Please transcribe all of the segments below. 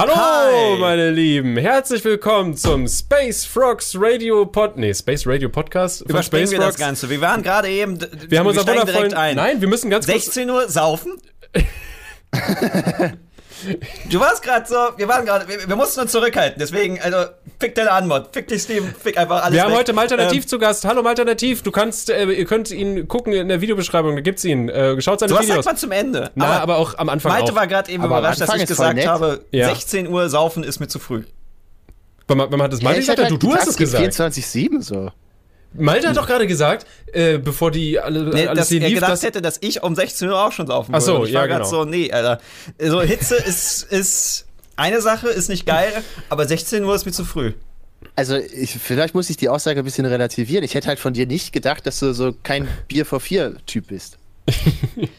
Hallo, Hi. meine Lieben. Herzlich willkommen zum Space Frogs Radio Pod. Nee, Space Radio Podcast. von Überspringen Space wir das Frogs. Ganze. Wir waren gerade eben. Wir haben unser steigen wundervollen. Nein, wir müssen ganz kurz. 16 Uhr saufen. du warst gerade so, wir waren gerade, wir, wir mussten uns zurückhalten. Deswegen, also, fick deine Anmod, fick dich, Steven, fick einfach alles. Wir haben weg. heute Malternativ Ähm, zu Gast. Hallo Malternativ. Du kannst, äh, ihr könnt ihn gucken in der Videobeschreibung. Da gibt's ihn. Äh, schaut seine du hast Videos. sagt man zum Ende. Na, aber, auch am Anfang Malte auch. war gerade eben Aber überrascht, dass ich gesagt habe, Ja. 16 Uhr saufen ist mir zu früh. Wenn man, wenn man hat das Malte ich gesagt hat, du, halt du hast es gesagt. 24-7 so. Malte hat doch gerade gesagt, äh, bevor die alle, Nee, alles dass hier er lief, gedacht dass, hätte, dass ich um 16 Uhr auch schon saufen Ach so, würde. Ich ja, war genau. so, nee, Alter. So, Hitze ist, ist eine Sache, ist nicht geil, aber 16 Uhr ist mir zu früh. Also, ich, vielleicht muss ich die Aussage ein bisschen relativieren. Ich hätte halt von dir nicht gedacht, dass du so kein Bier vor vier Typ bist.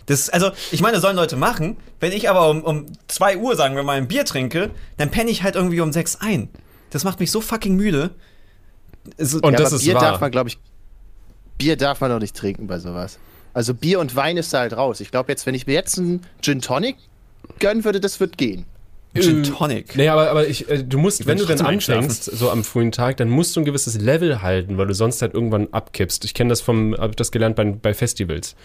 Das, also, ich meine, das sollen Leute machen. Wenn ich aber um, um 2 Uhr, sagen wir mal, ein Bier trinke, dann penne ich halt irgendwie um 6 ein. Das macht mich so fucking müde. Also, Und ja, das ist Bier wahr. darf man, glaube ich, Bier darf man doch nicht trinken bei sowas. Also Bier und Wein ist da halt raus. Ich glaube jetzt, wenn ich mir jetzt einen Gin Tonic gönnen würde, das wird gehen. Gin Tonic. Nee, aber, aber ich, äh, du musst, wenn du dann anfängst, so am frühen Tag, dann musst du ein gewisses Level halten, weil du sonst halt irgendwann abkippst. Ich kenne das vom, hab das gelernt bei, bei Festivals.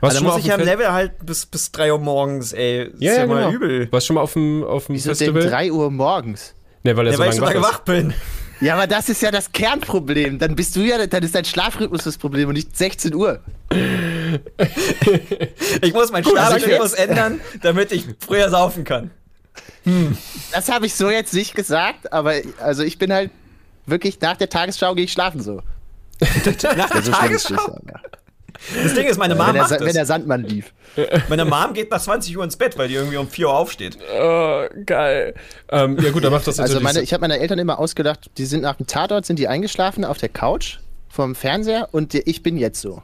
Warst Also, muss ich ja Fe- Level halt bis, bis 3 Uhr morgens, ey. Das Ja, ist ja, ja, mal genau. übel. Warst du schon mal auf dem, auf dem Wieso Festival? denn 3 Uhr morgens? Nee, weil er Ja, so weil ich so lange wach bin. Ja, aber das ist ja das Kernproblem. Dann bist du ja, dann ist dein Schlafrhythmus das Problem und nicht 16 Uhr. Ich muss meinen also Schlafrhythmus ändern, damit ich früher saufen kann. Das habe ich so jetzt nicht gesagt, aber also ich bin halt wirklich nach der Tagesschau gehe ich schlafen so. Nach der Tagesschau. Das Ding ist, meine Mom Wenn der, macht wenn das. der Sandmann lief. Meine Mom geht nach 20 Uhr ins Bett, weil die irgendwie um 4 Uhr aufsteht. Oh, geil. Ähm, ja gut, dann macht das Also natürlich meine, Sinn. ich habe meine Eltern immer ausgedacht, die sind nach dem Tatort, sind die eingeschlafen auf der Couch vom Fernseher und die, ich bin jetzt so.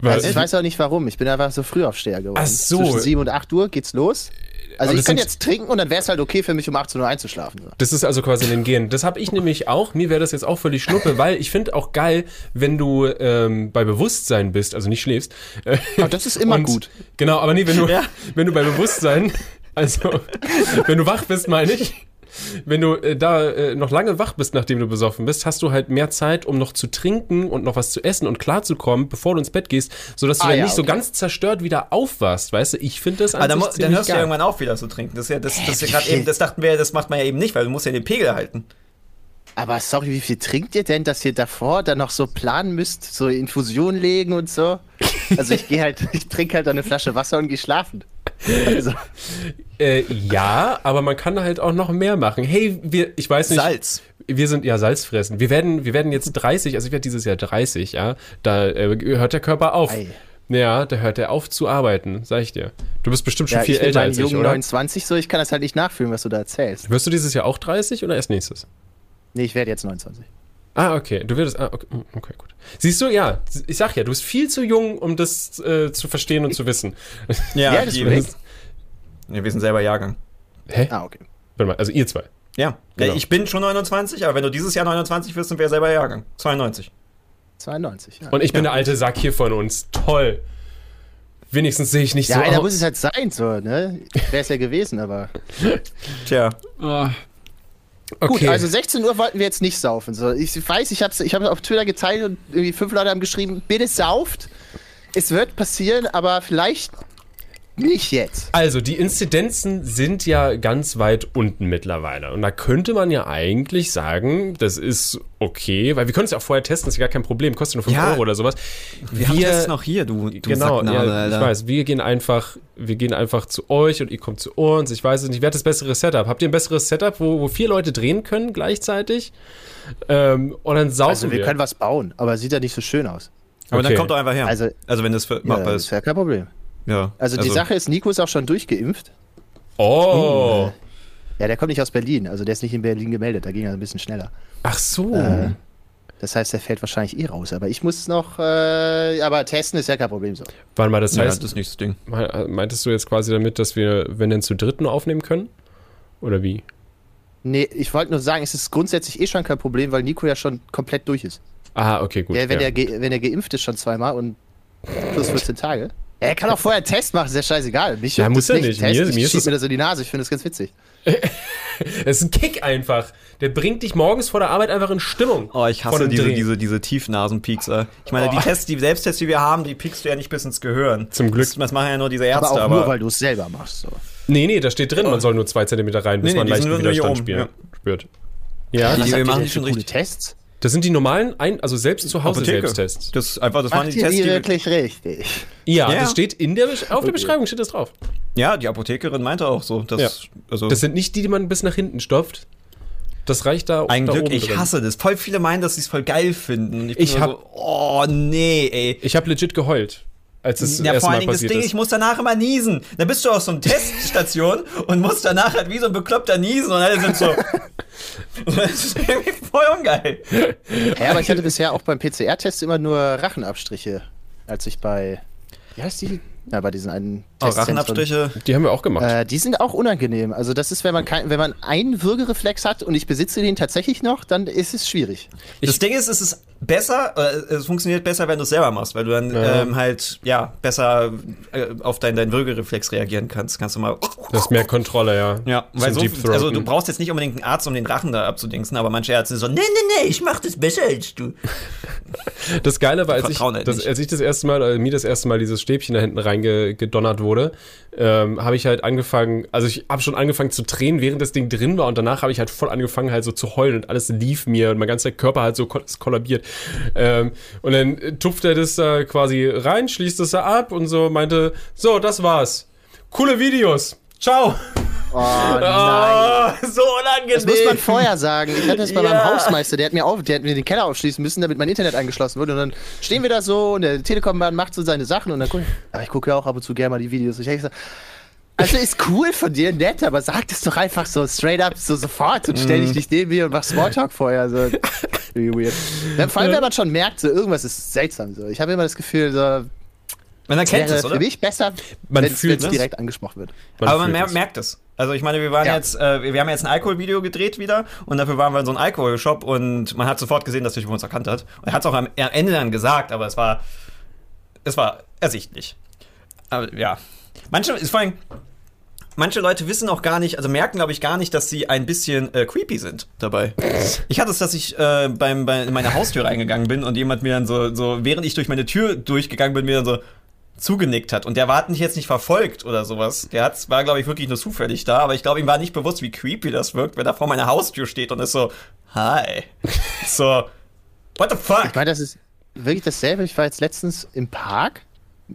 Weil- Also ich weiß auch nicht warum, ich bin einfach so Frühaufsteher geworden. Ach so. Zwischen 7 und 8 Uhr geht's los. Also ich kann jetzt trinken und dann wäre es halt okay für mich, um 18 Uhr einzuschlafen. Das ist also quasi in den Genen. Das habe ich nämlich auch. Mir wäre das jetzt auch völlig schnuppe, weil ich finde auch geil, wenn du ähm, bei Bewusstsein bist, also nicht schläfst. Äh, Aber das ist immer und- gut. Genau, aber nee, wenn du, Ja. wenn du bei Bewusstsein, also wenn du wach bist, meine ich, wenn du äh, da äh, noch lange wach bist, nachdem du besoffen bist, hast du halt mehr Zeit, um noch zu trinken und noch was zu essen und klarzukommen, bevor du ins Bett gehst, sodass du Ah, dann ja, nicht so okay. ganz zerstört wieder aufwachst, weißt du? Ich finde das an Aber dann, dann hörst du ja geil. irgendwann auf, wieder zu trinken. Das ist ja, das, das ist ja viel? eben, das dachten wir ja, das macht man ja eben nicht, weil du musst ja den Pegel halten. Aber sorry, wie viel trinkt ihr denn, dass ihr davor dann noch so planen müsst, so Infusion legen und so? Also ich gehe halt, ich trinke halt eine Flasche Wasser und gehe schlafen. Also, Äh, ja, aber man kann halt auch noch mehr machen. Hey, wir, ich weiß nicht. Salz. Wir sind ja Salzfressen. Wir werden, wir werden jetzt 30, also ich werde dieses Jahr 30, ja. Da äh, hört der Körper auf. Ei. Ja, da hört er auf zu arbeiten, sag ich dir. Du bist bestimmt schon ja, viel ich bin älter als ich, oder? 29 so, ich kann das halt nicht nachfühlen, was du da erzählst. Wirst du dieses Jahr auch 30 oder erst nächstes? Nee, ich werde jetzt 29. Ah, okay. Du würdest. Ah, okay, hm, okay, gut. Siehst du, ja, ich sag ja, du bist viel zu jung, um das äh, zu verstehen und zu wissen. Ja, Ja, das ist ja, wir sind selber Jahrgang. Hä? Ah, okay. Warte mal, also ihr zwei. Ja. Genau. ja. Ich bin schon 29, aber wenn du dieses Jahr 29 wirst, sind wir selber Jahrgang. 92. 92, ja. Und ich bin der alte Sack hier von uns. Toll. Wenigstens sehe ich nicht ja, so einer aus. muss es halt sein, so, ne? Wäre es ja gewesen, aber. Tja. Okay. Gut, also 16 Uhr wollten wir jetzt nicht saufen. So, ich weiß, ich habe ich hab auf Twitter geteilt und irgendwie fünf Leute haben geschrieben, bitte sauft. Es wird passieren, aber vielleicht nicht jetzt. Also, die Inzidenzen sind ja ganz weit unten mittlerweile. Und da könnte man ja eigentlich sagen, das ist okay, weil wir können es ja auch vorher testen, das ist ja gar kein Problem, kostet nur 5 Ja. Euro oder sowas. Wir, haben das noch hier, du, du Genau, ja, ich weiß. Wir gehen einfach, wir gehen einfach zu euch und ihr kommt zu uns. Ich weiß es nicht. Wer hat das bessere Setup? Habt ihr ein besseres Setup, wo, wo vier Leute drehen können gleichzeitig? Ähm, und dann saufen Also wir wir. können was bauen, aber sieht ja nicht so schön aus. Aber dann Okay. kommt doch einfach her. Also- Also, wenn das für, Ja, machbar das ist. wäre kein Problem. Ja. Also, die Sache ist, Nico ist auch schon durchgeimpft. oh, Ja, der kommt nicht aus Berlin, also der ist nicht in Berlin gemeldet, da ging er ein bisschen schneller. ach so. Äh, das heißt, der fällt wahrscheinlich eh raus. Aber ich muss noch, äh, aber testen ist ja kein Problem so. Warte mal, das Ja, heißt, das ist nicht das Ding. me- meintest du jetzt quasi damit, dass wir, wenn denn zu dritt nur aufnehmen können? Oder wie? Nee, ich wollte nur sagen, es ist grundsätzlich eh schon kein Problem, weil Nico ja schon komplett durch ist. Ah, okay, gut. Ja, wenn, ja. Er ge- wenn er geimpft ist schon zweimal und plus 14 Tage. Ja, er kann auch vorher einen Test machen, ist ja scheißeigal. Mich Ja, muss das er nicht. Test, Mir- ich mir ist mir das in die Nase, ich finde das ganz witzig. Es ist ein Kick einfach. Der bringt dich morgens vor der Arbeit einfach in Stimmung. Oh, ich hasse diese, diese, diese Tiefnasenpiekser. Ich meine, oh. die Tests, die Selbsttests, die wir haben, die piekst du ja nicht bis ins Gehirn. Zum Glück. Das, das machen ja nur diese Ärzte. Aber auch aber nur, weil du es selber machst. So. Nee, nee, da steht drin, man soll nur zwei Zentimeter rein, bis nee, nee, man leichten Widerstand spielt, ja. spürt. Ja, die, die wir machen die schon richtig. Tests? Das sind die normalen, ein, also selbst zu Hause Apotheke. Selbsttests. Das einfach, das Macht waren die Tests, die wirklich richtig. Ja, ja, das steht in der auf okay. der Beschreibung steht das drauf. Ja, die Apothekerin meinte auch so, dass, ja. also das sind nicht die, die man bis nach hinten stopft. Das reicht da Ein da Glück, ich drin. hasse das. Voll viele meinen, dass sie es voll geil finden. Ich, ich hab, so, oh nee, ey. Ich habe legit geheult als es ja, vor allen Dingen das Ding, ist. ich muss danach immer niesen. Dann bist du auf so einer Teststation und musst danach halt wie so ein Bekloppter niesen und alle sind so. das ist irgendwie voll ungeil. Ja, aber ich hatte bisher auch beim PCR-Test immer nur Rachenabstriche, als ich bei. Wie heißt die? Ja, bei diesen einen oh, Rachenabstriche. Die haben wir auch gemacht. Äh, die sind auch unangenehm. Also das ist, wenn man kein, wenn man einen Würgereflex hat und ich besitze den tatsächlich noch, dann ist es schwierig. Das Ding ist, es ist besser, äh, es funktioniert besser, wenn du es selber machst, weil du dann ja. ähm, halt ja besser äh, auf deinen, deinen Würgereflex reagieren kannst. Kannst du mal. Das ist mehr Kontrolle, ja. Ja, weil so, also du brauchst jetzt nicht unbedingt einen Arzt, um den Rachen da abzudingsen, aber manche Ärzte so, nee, nee, nee, ich mach das besser als du. Das Geile war, als ich, halt das, als ich das erste Mal, äh, mir das erste Mal dieses Stäbchen da hinten reingedonnert wurde, ähm, habe ich halt angefangen, also ich habe schon angefangen zu tränen, während das Ding drin war und danach habe ich halt voll angefangen halt so zu heulen und alles lief mir und mein ganzer Körper halt so kollabiert. Ähm, und dann tupft er das da quasi rein, schließt das da ab und so meinte, so, das war's. Coole Videos. Ciao. Oh, nein. Oh, so unangenehm. Das muss man vorher sagen. Ich hatte das bei ja. meinem Hausmeister, der hat, mir auf, der hat mir den Keller aufschließen müssen, damit mein Internet angeschlossen wurde. Und dann stehen wir da so und der Telekom-Mann macht so seine Sachen und dann gucke ich, aber ich gucke ja auch ab und zu gerne mal die Videos. Ich habe gesagt, also ist cool von dir, nett, aber sag das doch einfach so straight up, so sofort und stell dich mhm. nicht neben mir und mach Smalltalk vorher. So. weird. Vor allem, wenn man schon merkt, so irgendwas ist seltsam. So. Ich habe immer das Gefühl, so, man erkennt es, oder? Für mich besser, wenn es direkt angesprochen wird. Man aber man mer merkt es. Also ich meine, wir waren ja. jetzt, äh, wir haben jetzt ein Alkoholvideo gedreht wieder und dafür waren wir in so einem Alkoholshop und man hat sofort gesehen, dass er uns erkannt hat. Und er hat es auch am, am Ende dann gesagt, aber es war, es war ersichtlich. Aber ja. Manche, ist vor allem, manche Leute wissen auch gar nicht, also merken, glaube ich, gar nicht, dass sie ein bisschen äh, creepy sind dabei. Ich hatte es, dass ich äh, beim, bei in meine Haustür reingegangen bin und jemand mir dann so, so, während ich durch meine Tür durchgegangen bin, mir dann so zugenickt hat. Und der war jetzt nicht verfolgt oder sowas. Der hat, war, glaube ich, wirklich nur zufällig da, aber ich glaube, ihm war nicht bewusst, wie creepy das wirkt, wenn er vor meiner Haustür steht und ist so, hi. so, what the fuck? Ich meine, das ist wirklich dasselbe. Ich war jetzt letztens im Park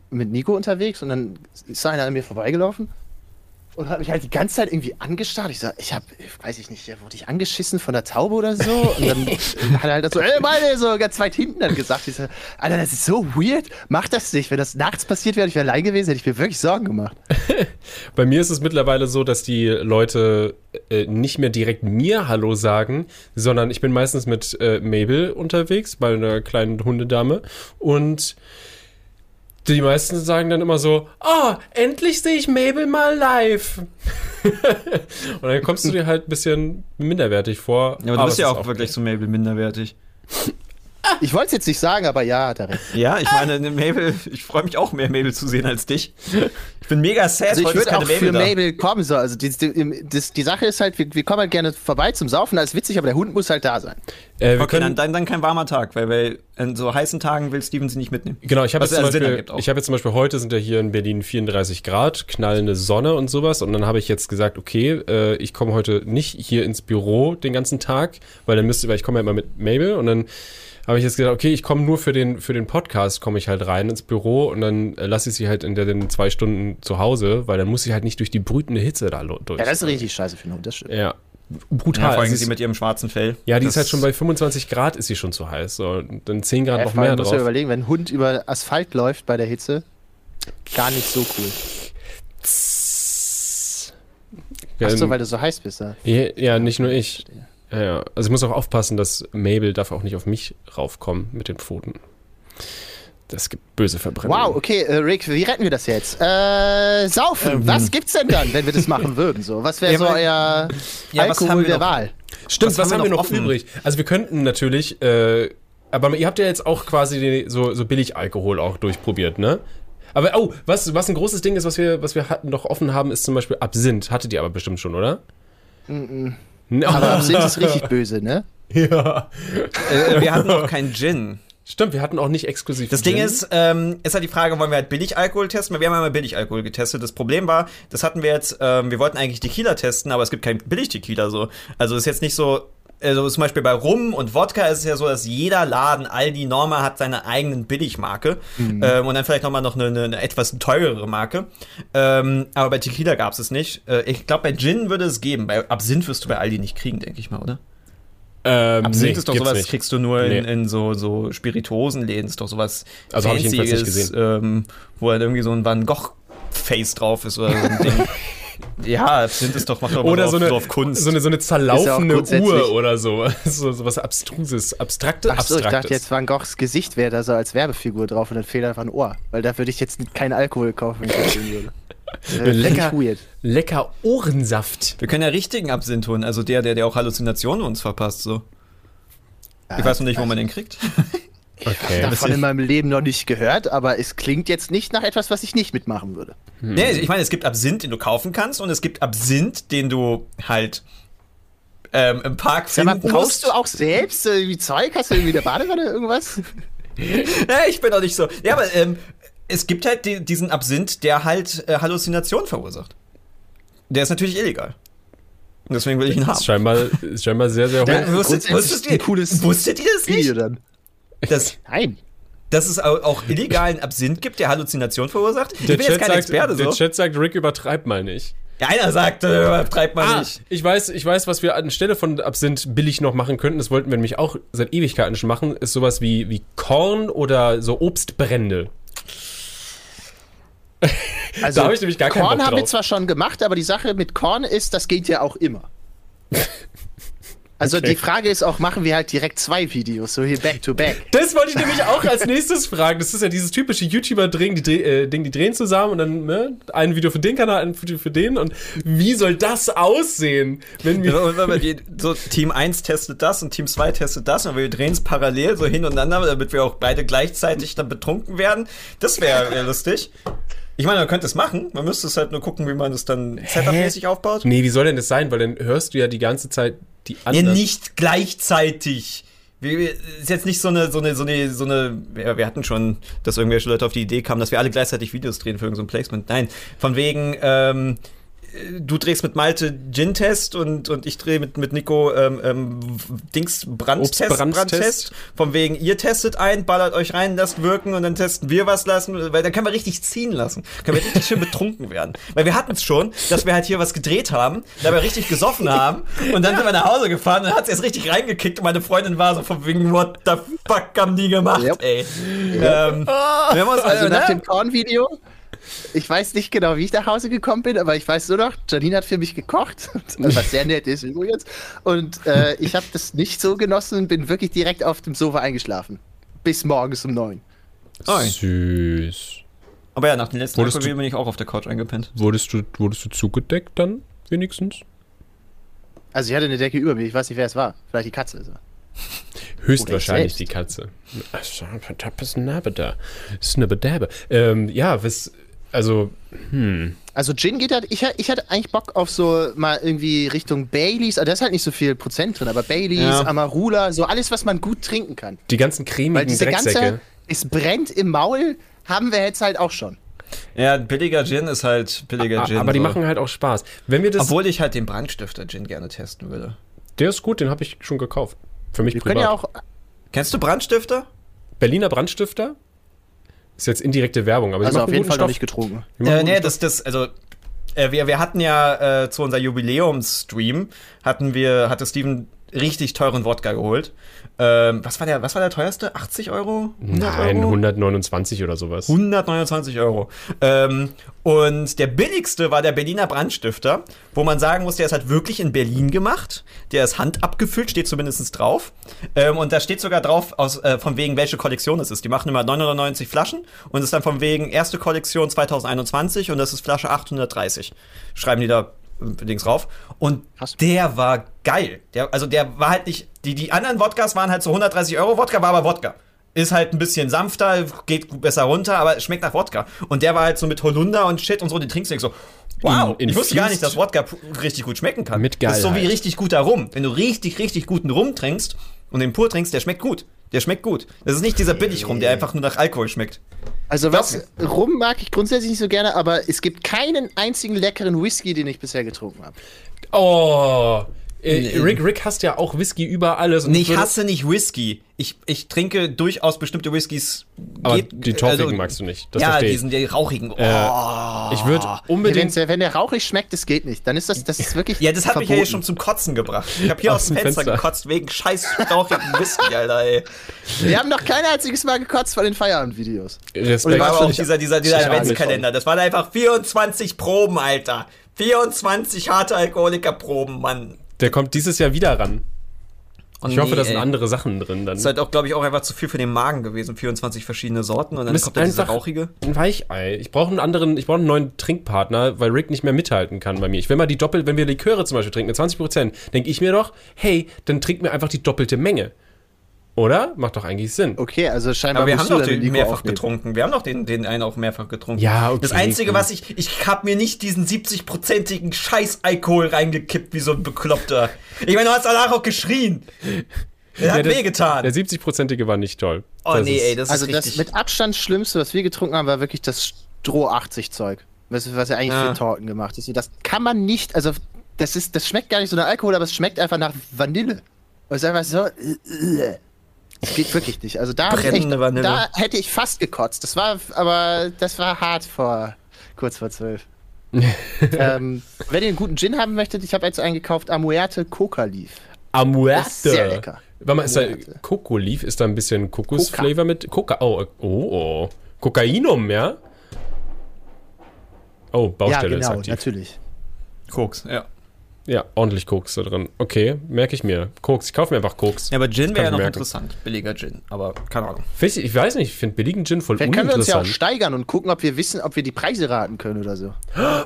mit Nico unterwegs und dann ist einer an mir vorbeigelaufen und hat mich halt die ganze Zeit irgendwie angestarrt. Ich sag, ich hab, weiß ich nicht, wurde ich angeschissen von der Taube oder so? Und dann hat er halt so, ey, meine, so ganz weit hinten dann gesagt. Ich sag, Alter, das ist so weird. Mach das nicht. Wenn das nachts passiert wäre, ich wäre allein gewesen, hätte ich mir wirklich Sorgen gemacht. Bei mir ist es mittlerweile so, dass die Leute äh, nicht mehr direkt mir Hallo sagen, sondern ich bin meistens mit äh, Mabel unterwegs, bei einer kleinen Hundedame und die meisten sagen dann immer so, oh, endlich sehe ich Mabel mal live. und dann kommst du dir halt ein bisschen minderwertig vor. Ja, aber du bist ja auch, auch wirklich so Mabel minderwertig. Ich wollte es jetzt nicht sagen, aber ja, Tarek. Ja, ich meine, Mabel, ich freue mich auch mehr, Mabel zu sehen als dich. Ich bin mega sad, also ich würde auch Mabel für da. Mabel kommen. So. Also die, die, die, die Sache ist halt, wir, wir, kommen halt gerne vorbei zum Saufen, das ist witzig, aber der Hund muss halt da sein. Äh, okay, dann, dann, dann kein warmer Tag, weil, weil in so heißen Tagen will Steven sie nicht mitnehmen. Genau, ich habe jetzt, zum Beispiel, ich hab jetzt zum Beispiel heute sind ja hier in Berlin 34 Grad, knallende Sonne und sowas. Und dann habe ich jetzt gesagt, okay, äh, ich komme heute nicht hier ins Büro den ganzen Tag, weil dann müsste, weil ich komme ja immer mit Mabel und dann habe ich jetzt gesagt, okay, ich komme nur für den, für den Podcast, komme ich halt rein ins Büro und dann äh, lasse ich sie halt in der, den zwei Stunden zu Hause, weil dann muss sie halt nicht durch die brütende Hitze da durch. Ja, das ist richtig scheiße für einen Hund, das stimmt. Ja. Brutal. Ja, vor allem sie mit ihrem schwarzen Fell. Ja, die ist halt schon bei 25 Grad ist sie schon zu heiß. So, dann 10 Grad ja, noch mehr drauf. muss ja überlegen, wenn ein Hund über Asphalt läuft bei der Hitze, gar nicht so cool. Ach so, weil du so heiß bist. Ja, ja nicht nur ich. Verstehe. Ja, ja. Also ich muss auch aufpassen, dass Mabel darf auch nicht auf mich raufkommen mit den Pfoten. Das gibt böse Verbrennungen. Wow, okay, äh, Rick, wie retten wir das jetzt? Äh, saufen. Ähm. Was gibt's denn dann, wenn wir das machen würden? So, was wäre ja, so euer ja, Alkohol der Wahl? Stimmt, was, was haben, wir noch, noch übrig? Also wir könnten natürlich, äh, aber ihr habt ja jetzt auch quasi die, so, so billig Alkohol auch durchprobiert, ne? Aber oh, was, was ein großes Ding ist, was wir, was wir hatten, noch offen haben, ist zum Beispiel Absinth. Hattet ihr aber bestimmt schon, oder? Mm -mm. Aber Absinth ist richtig böse, ne? Ja. Äh, wir hatten noch keinen Gin. Stimmt, wir hatten auch nicht exklusiv. Das Ding ist, ähm, ist halt die Frage, wollen wir halt Billig-Alkohol testen? Wir haben einmal Billig-Alkohol getestet. Das Problem war, das hatten wir jetzt, ähm, wir wollten eigentlich Tequila testen, aber es gibt kein Billig-Tequila so. Also ist jetzt nicht so, also zum Beispiel bei Rum und Wodka ist es ja so, dass jeder Laden, Aldi, Norma hat seine eigenen Billigmarke mhm. ähm, und dann vielleicht nochmal noch eine, eine, eine etwas teurere Marke. Ähm, aber bei Tequila gab es es nicht. Äh, ich glaube, bei Gin würde es geben. Bei Absinth wirst du bei Aldi nicht kriegen, denke ich mal, oder? Ähm, Absinth nee, ist doch sowas, nicht. kriegst du nur nee. in, in, so, so Spirituosenläden, ist doch sowas also habe ich nicht gesehen. Ähm, wo halt irgendwie so ein Van Gogh-Face drauf ist oder so ein Ding. Ja, sind es doch, macht doch oder so eine, so Kunst. So eine, so eine zerlaufende ja Uhr oder so. so. So was Abstruses, Abstrakte, Ach so, ich dachte jetzt Van Goghs Gesicht wäre da so als Werbefigur drauf und dann fehlt einfach ein Ohr. Weil da würde ich jetzt keinen Alkohol kaufen, wenn ich das sehen würde. Äh, lecker, lecker Ohrensaft. Wir können ja richtigen Absinth holen, also der, der, der auch Halluzinationen uns verpasst, so. Ich weiß noch nicht, wo man den kriegt. Ich okay. habe davon in meinem Leben noch nicht gehört, aber es klingt jetzt nicht nach etwas, was ich nicht mitmachen würde. Hm. Nee, ich meine, es gibt Absinth, den du kaufen kannst, und es gibt Absinth, den du halt ähm, im Park finden Sag mal, brauchst du auch selbst äh, wie Zeug? Hast du irgendwie der Badewanne irgendwas? ja, ich bin auch nicht so. Ja, aber ähm, es gibt halt die, diesen Absinth, der halt äh, Halluzinationen verursacht. Der ist natürlich illegal. Und deswegen will ich ihn haben. Scheinbar, ist scheinbar sehr, sehr hoch. Ja, wusstet, wusstet, ihr, cooles wusstet ihr das nicht? Dann. Das, Nein. Dass es auch illegalen Absinth gibt, der Halluzinationen verursacht. Der ich bin Chat jetzt kein sagt, Experte. Der so. Chat sagt, Rick übertreibt mal nicht. Ja, einer sagt, äh, übertreibt mal ah, nicht. Ich weiß, ich weiß, was wir anstelle von Absinth billig noch machen könnten. Das wollten wir nämlich auch seit Ewigkeiten schon machen. Ist sowas wie, wie Korn oder so Obstbrände. Also, da habe ich nämlich gar keinen Korn haben wir zwar schon gemacht, aber die Sache mit Korn ist, das geht ja auch immer. Also okay. die Frage ist auch, machen wir halt direkt zwei Videos, so hier back to back. Das wollte ich nämlich auch als nächstes fragen. Das ist ja dieses typische YouTuber-Ding, die, äh, Ding, die drehen zusammen und dann ne, ein Video für den Kanal, ein Video für den. Und wie soll das aussehen? Wenn wir, ja, wenn wir die, so Team 1 testet das und Team 2 testet das und wir drehen es parallel so hintereinander, damit wir auch beide gleichzeitig dann betrunken werden. Das wäre wär lustig. Ich meine, man könnte es machen. Man müsste es halt nur gucken, wie man es dann setupmäßig aufbaut. Nee, wie soll denn das sein? Weil dann hörst du ja die ganze Zeit die anderen. Ja, nicht gleichzeitig. ist jetzt nicht so eine, so eine, so eine, so eine, ja, wir hatten schon, dass irgendwelche Leute auf die Idee kamen, dass wir alle gleichzeitig Videos drehen für irgendein so Placement. Nein, von wegen, ähm, du drehst mit Malte Gin-Test und, und ich drehe mit, mit Nico ähm, ähm, Dings Brandtest, Brandtest. Von wegen, ihr testet ein, ballert euch rein, lasst wirken und dann testen wir was lassen, weil dann können wir richtig ziehen lassen. Können wir richtig schön betrunken werden. Weil wir hatten es schon, dass wir halt hier was gedreht haben, dabei richtig gesoffen haben und dann sind wir nach Hause gefahren und dann hat es erst richtig reingekickt und meine Freundin war so von wegen, what the fuck haben die gemacht, yep. ey. Yep. Ähm, also nach dem Korn-Video ich weiß nicht genau, wie ich nach Hause gekommen bin, aber ich weiß nur noch, Janine hat für mich gekocht, was sehr nett ist übrigens. Und äh, ich habe das nicht so genossen und bin wirklich direkt auf dem Sofa eingeschlafen. Bis morgens um neun. Oh. Süß. Aber ja, nach den letzten Wurdest bin ich auch auf der Couch eingepennt. Wurdest du, wurdest du zugedeckt dann, wenigstens? Also ich hatte eine Decke über mir, ich weiß nicht, wer es war. Vielleicht die Katze. Also. Höchstwahrscheinlich die Katze. Ähm, ja, was, also, hm. Also Gin geht halt, ich, ich hatte eigentlich Bock auf so mal irgendwie Richtung Baileys, also da ist halt nicht so viel Prozent drin, aber Baileys, ja. Amarula, so alles, was man gut trinken kann. Die ganzen cremigen Weil diese Drecksäcke. ganze, es brennt im Maul, haben wir jetzt halt auch schon. Ja, billiger Gin ist halt billiger Gin. Aber die so. machen halt auch Spaß. Wenn wir das Obwohl ich halt den Brandstifter Gin gerne testen würde. Der ist gut, den habe ich schon gekauft. Für mich wir privat. Können ja auch Kennst du Brandstifter? Berliner Brandstifter? Ist jetzt indirekte Werbung, aber also auf jeden Fall noch nicht getrunken. Äh, nee, das, das, also äh, wir, wir hatten ja äh, zu unser Jubiläumsstream hatten wir, hatte Steven richtig teuren Wodka geholt. Ähm, was, war der, was war der teuerste? 80 Euro? 100 Nein, Euro? 129 oder sowas. 129 Euro. Ähm, und der billigste war der Berliner Brandstifter, wo man sagen muss, der ist halt wirklich in Berlin gemacht. Der ist handabgefüllt, steht zumindest drauf. Ähm, und da steht sogar drauf, aus, äh, von wegen, welche Kollektion es ist. Die machen immer 990 Flaschen und es ist dann von wegen erste Kollektion 2021 und das ist Flasche 830. Schreiben die da Dings drauf. Und Krass. der war geil. Der, also der war halt nicht. Die, die anderen Wodkas waren halt so 130 Euro Wodka, war aber Wodka. ist halt ein bisschen sanfter, geht besser runter, aber schmeckt nach Wodka. Und der war halt so mit Holunder und Shit und so, die trinkst du so, wow, in, in ich wusste gar nicht, dass Wodka richtig gut schmecken kann. Mit Geilheit. Das ist so wie richtig guter Rum. Wenn du richtig, richtig guten Rum trinkst und den pur trinkst, der schmeckt gut. Der schmeckt gut. Das ist nicht dieser Billigrum, der einfach nur nach Alkohol schmeckt. Also was Rum mag ich grundsätzlich nicht so gerne, aber es gibt keinen einzigen leckeren Whisky, den ich bisher getrunken habe. Oh, äh, Rick, Rick hasst ja auch Whisky über alles. Nee, ich hasse nicht Whisky. Ich, ich trinke durchaus bestimmte Whiskys. Aber geht, die torfigen also, magst du nicht. Das ja, die sind die rauchigen. Oh. Äh, ich würde unbedingt. Wenn, wenn der rauchig schmeckt, das geht nicht. Dann ist das, das ist wirklich. ja, das hat mich ja hier schon zum Kotzen gebracht. Ich habe hier aus, aus dem Fenster, Fenster, gekotzt wegen scheiß rauchigen Whisky, Alter, ey. Wir haben noch kein einziges Mal gekotzt von den Feierabendvideos. Respekt. Und war aber auch dieser, dieser, dieser Adventskalender. Das waren einfach 24 Proben, Alter. 24 harte Alkoholikerproben, Mann. Der kommt dieses Jahr wieder ran. Oh, ich nee, hoffe, da sind andere Sachen drin dann. Das ist halt auch, glaube ich, auch einfach zu viel für den Magen gewesen. 24 verschiedene Sorten und dann kommt dann dieser rauchige. Ein Weichei. Ich brauche einen anderen, ich brauche einen neuen Trinkpartner, weil Rick nicht mehr mithalten kann bei mir. Ich will mal die doppelt, wenn wir Liköre zum Beispiel trinken, mit 20 Prozent, denke ich mir doch, hey, dann trink mir einfach die doppelte Menge. Oder? Macht doch eigentlich Sinn. Okay, also scheinbar. Aber wir haben doch den mehrfach aufnehmen. getrunken. Wir haben doch den, den einen auch mehrfach getrunken. Ja, okay. Das Einzige, was ich. Ich hab mir nicht diesen 70-prozentigen Scheiß-Alkohol reingekippt, wie so ein Bekloppter. Ich meine, du hast danach auch geschrien. Der hat ja, wehgetan. Der 70-prozentige war nicht toll. Oh das nee, ey, das also ist Also das mit Abstand Schlimmste, was wir getrunken haben, war wirklich das Stroh 80 Zeug. Was, was ja eigentlich ja. für Torten gemacht ist. Das kann man nicht, also das ist, das schmeckt gar nicht so nach Alkohol, aber es schmeckt einfach nach Vanille. Und es ist einfach so. Äh, äh. Das geht wirklich nicht. Also da, echt, da hätte ich fast gekotzt. Das war, aber das war hart vor kurz vor zwölf. ähm, wenn ihr einen guten Gin haben möchtet, ich habe jetzt eingekauft Amuerte Coca Leaf. Amuerte. Sehr lecker. Warte mal, ist da Coco Leaf? Ist da ein bisschen Kokosflavor mit? Coca. Oh, oh, oh. Kokainum, ja? Oh, Baustelle ja, genau, ist aktiv. natürlich. Koks, ja. Ja, ordentlich Koks da drin. Okay, merke ich mir. Koks, ich kaufe mir einfach Koks. Ja, aber Gin wäre ja noch merken. interessant. Billiger Gin, aber keine Ahnung. Ich, ich weiß nicht, ich finde billigen Gin voll Vielleicht können wir uns ja auch steigern und gucken, ob wir wissen, ob wir die Preise raten können oder so.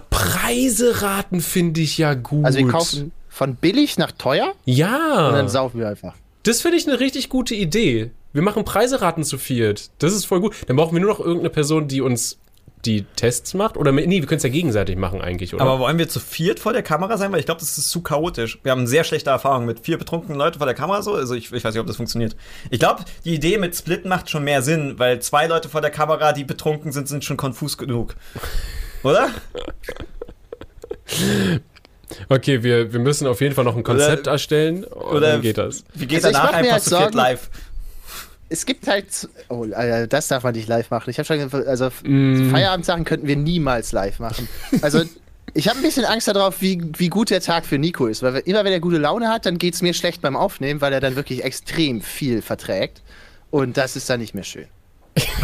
Preise raten finde ich ja gut. Also wir kaufen von billig nach teuer? Ja. Und dann saufen wir einfach. Das finde ich eine richtig gute Idee. Wir machen Preiseraten zu viert. Das ist voll gut. Dann brauchen wir nur noch irgendeine Person, die uns die Tests macht? Oder nee, wir können es ja gegenseitig machen eigentlich, oder? Aber wollen wir zu viert vor der Kamera sein? Weil ich glaube, das ist zu chaotisch. Wir haben sehr schlechte Erfahrungen mit vier betrunkenen Leuten vor der Kamera so. Also ich, ich weiß nicht, ob das funktioniert. Ich glaube, die Idee mit Split macht schon mehr Sinn, weil zwei Leute vor der Kamera, die betrunken sind, sind schon konfus genug. Oder? Okay, wir, wir müssen auf jeden Fall noch ein Konzept oder, erstellen. Oder dann geht das. Wie geht also danach einfach zu viert live? Es gibt halt, oh, das darf man nicht live machen. Ich habe schon, also mm. Feierabendsachen könnten wir niemals live machen. Also ich habe ein bisschen Angst darauf, wie, wie gut der Tag für Nico ist, weil immer wenn er gute Laune hat, dann geht es mir schlecht beim Aufnehmen, weil er dann wirklich extrem viel verträgt und das ist dann nicht mehr schön.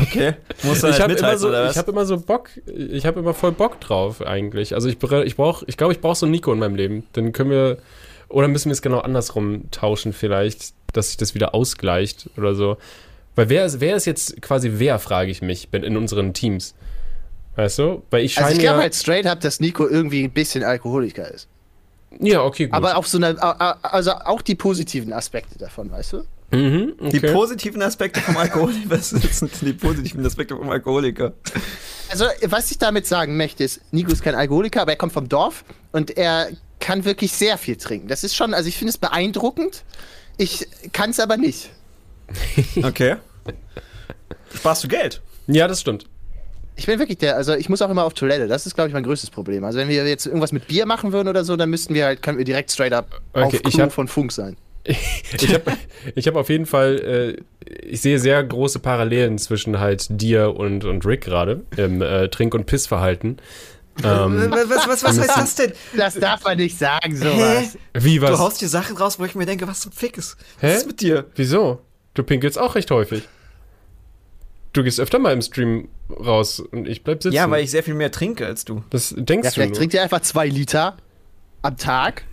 Okay. Muss ich habe immer, so, hab immer so Bock, ich habe immer voll Bock drauf eigentlich. Also ich, ich brauche, ich glaube, ich brauche so Nico in meinem Leben. Dann können wir, oder müssen wir es genau andersrum tauschen vielleicht dass sich das wieder ausgleicht oder so. Weil wer ist, wer ist jetzt quasi wer, frage ich mich, in unseren Teams. Weißt du? Weil ich scheine also ich glaube ja, halt straight up, dass Nico irgendwie ein bisschen Alkoholiker ist. Ja, okay, gut. Aber auf so eine, also auch die positiven Aspekte davon, weißt du? Mhm, okay. Die positiven Aspekte vom Alkoholiker. Was sind die positiven Aspekte vom Alkoholiker? Also, was ich damit sagen möchte, ist, Nico ist kein Alkoholiker, aber er kommt vom Dorf und er kann wirklich sehr viel trinken. Das ist schon, also ich finde es beeindruckend, ich kann es aber nicht. Okay. Sparst du Geld? Ja, das stimmt. Ich bin wirklich der, also ich muss auch immer auf Toilette. Das ist, glaube ich, mein größtes Problem. Also wenn wir jetzt irgendwas mit Bier machen würden oder so, dann müssten wir halt, können wir direkt straight up okay, auf Crew von Funk sein. ich habe ich hab auf jeden Fall, äh, ich sehe sehr große Parallelen zwischen halt dir und, und Rick gerade im äh, Trink- und Pissverhalten. Ähm, was, was, was heißt das denn? Das darf man nicht sagen, sowas. Hä? Wie was? Du haust dir Sachen raus, wo ich mir denke, was zum Fick ist. Was Hä? ist mit dir? Wieso? Du pinkelst auch recht häufig. Du gehst öfter mal im Stream raus und ich bleib sitzen. Ja, weil ich sehr viel mehr trinke als du. Das denkst ja, du. Vielleicht trinkt ihr einfach zwei Liter am Tag.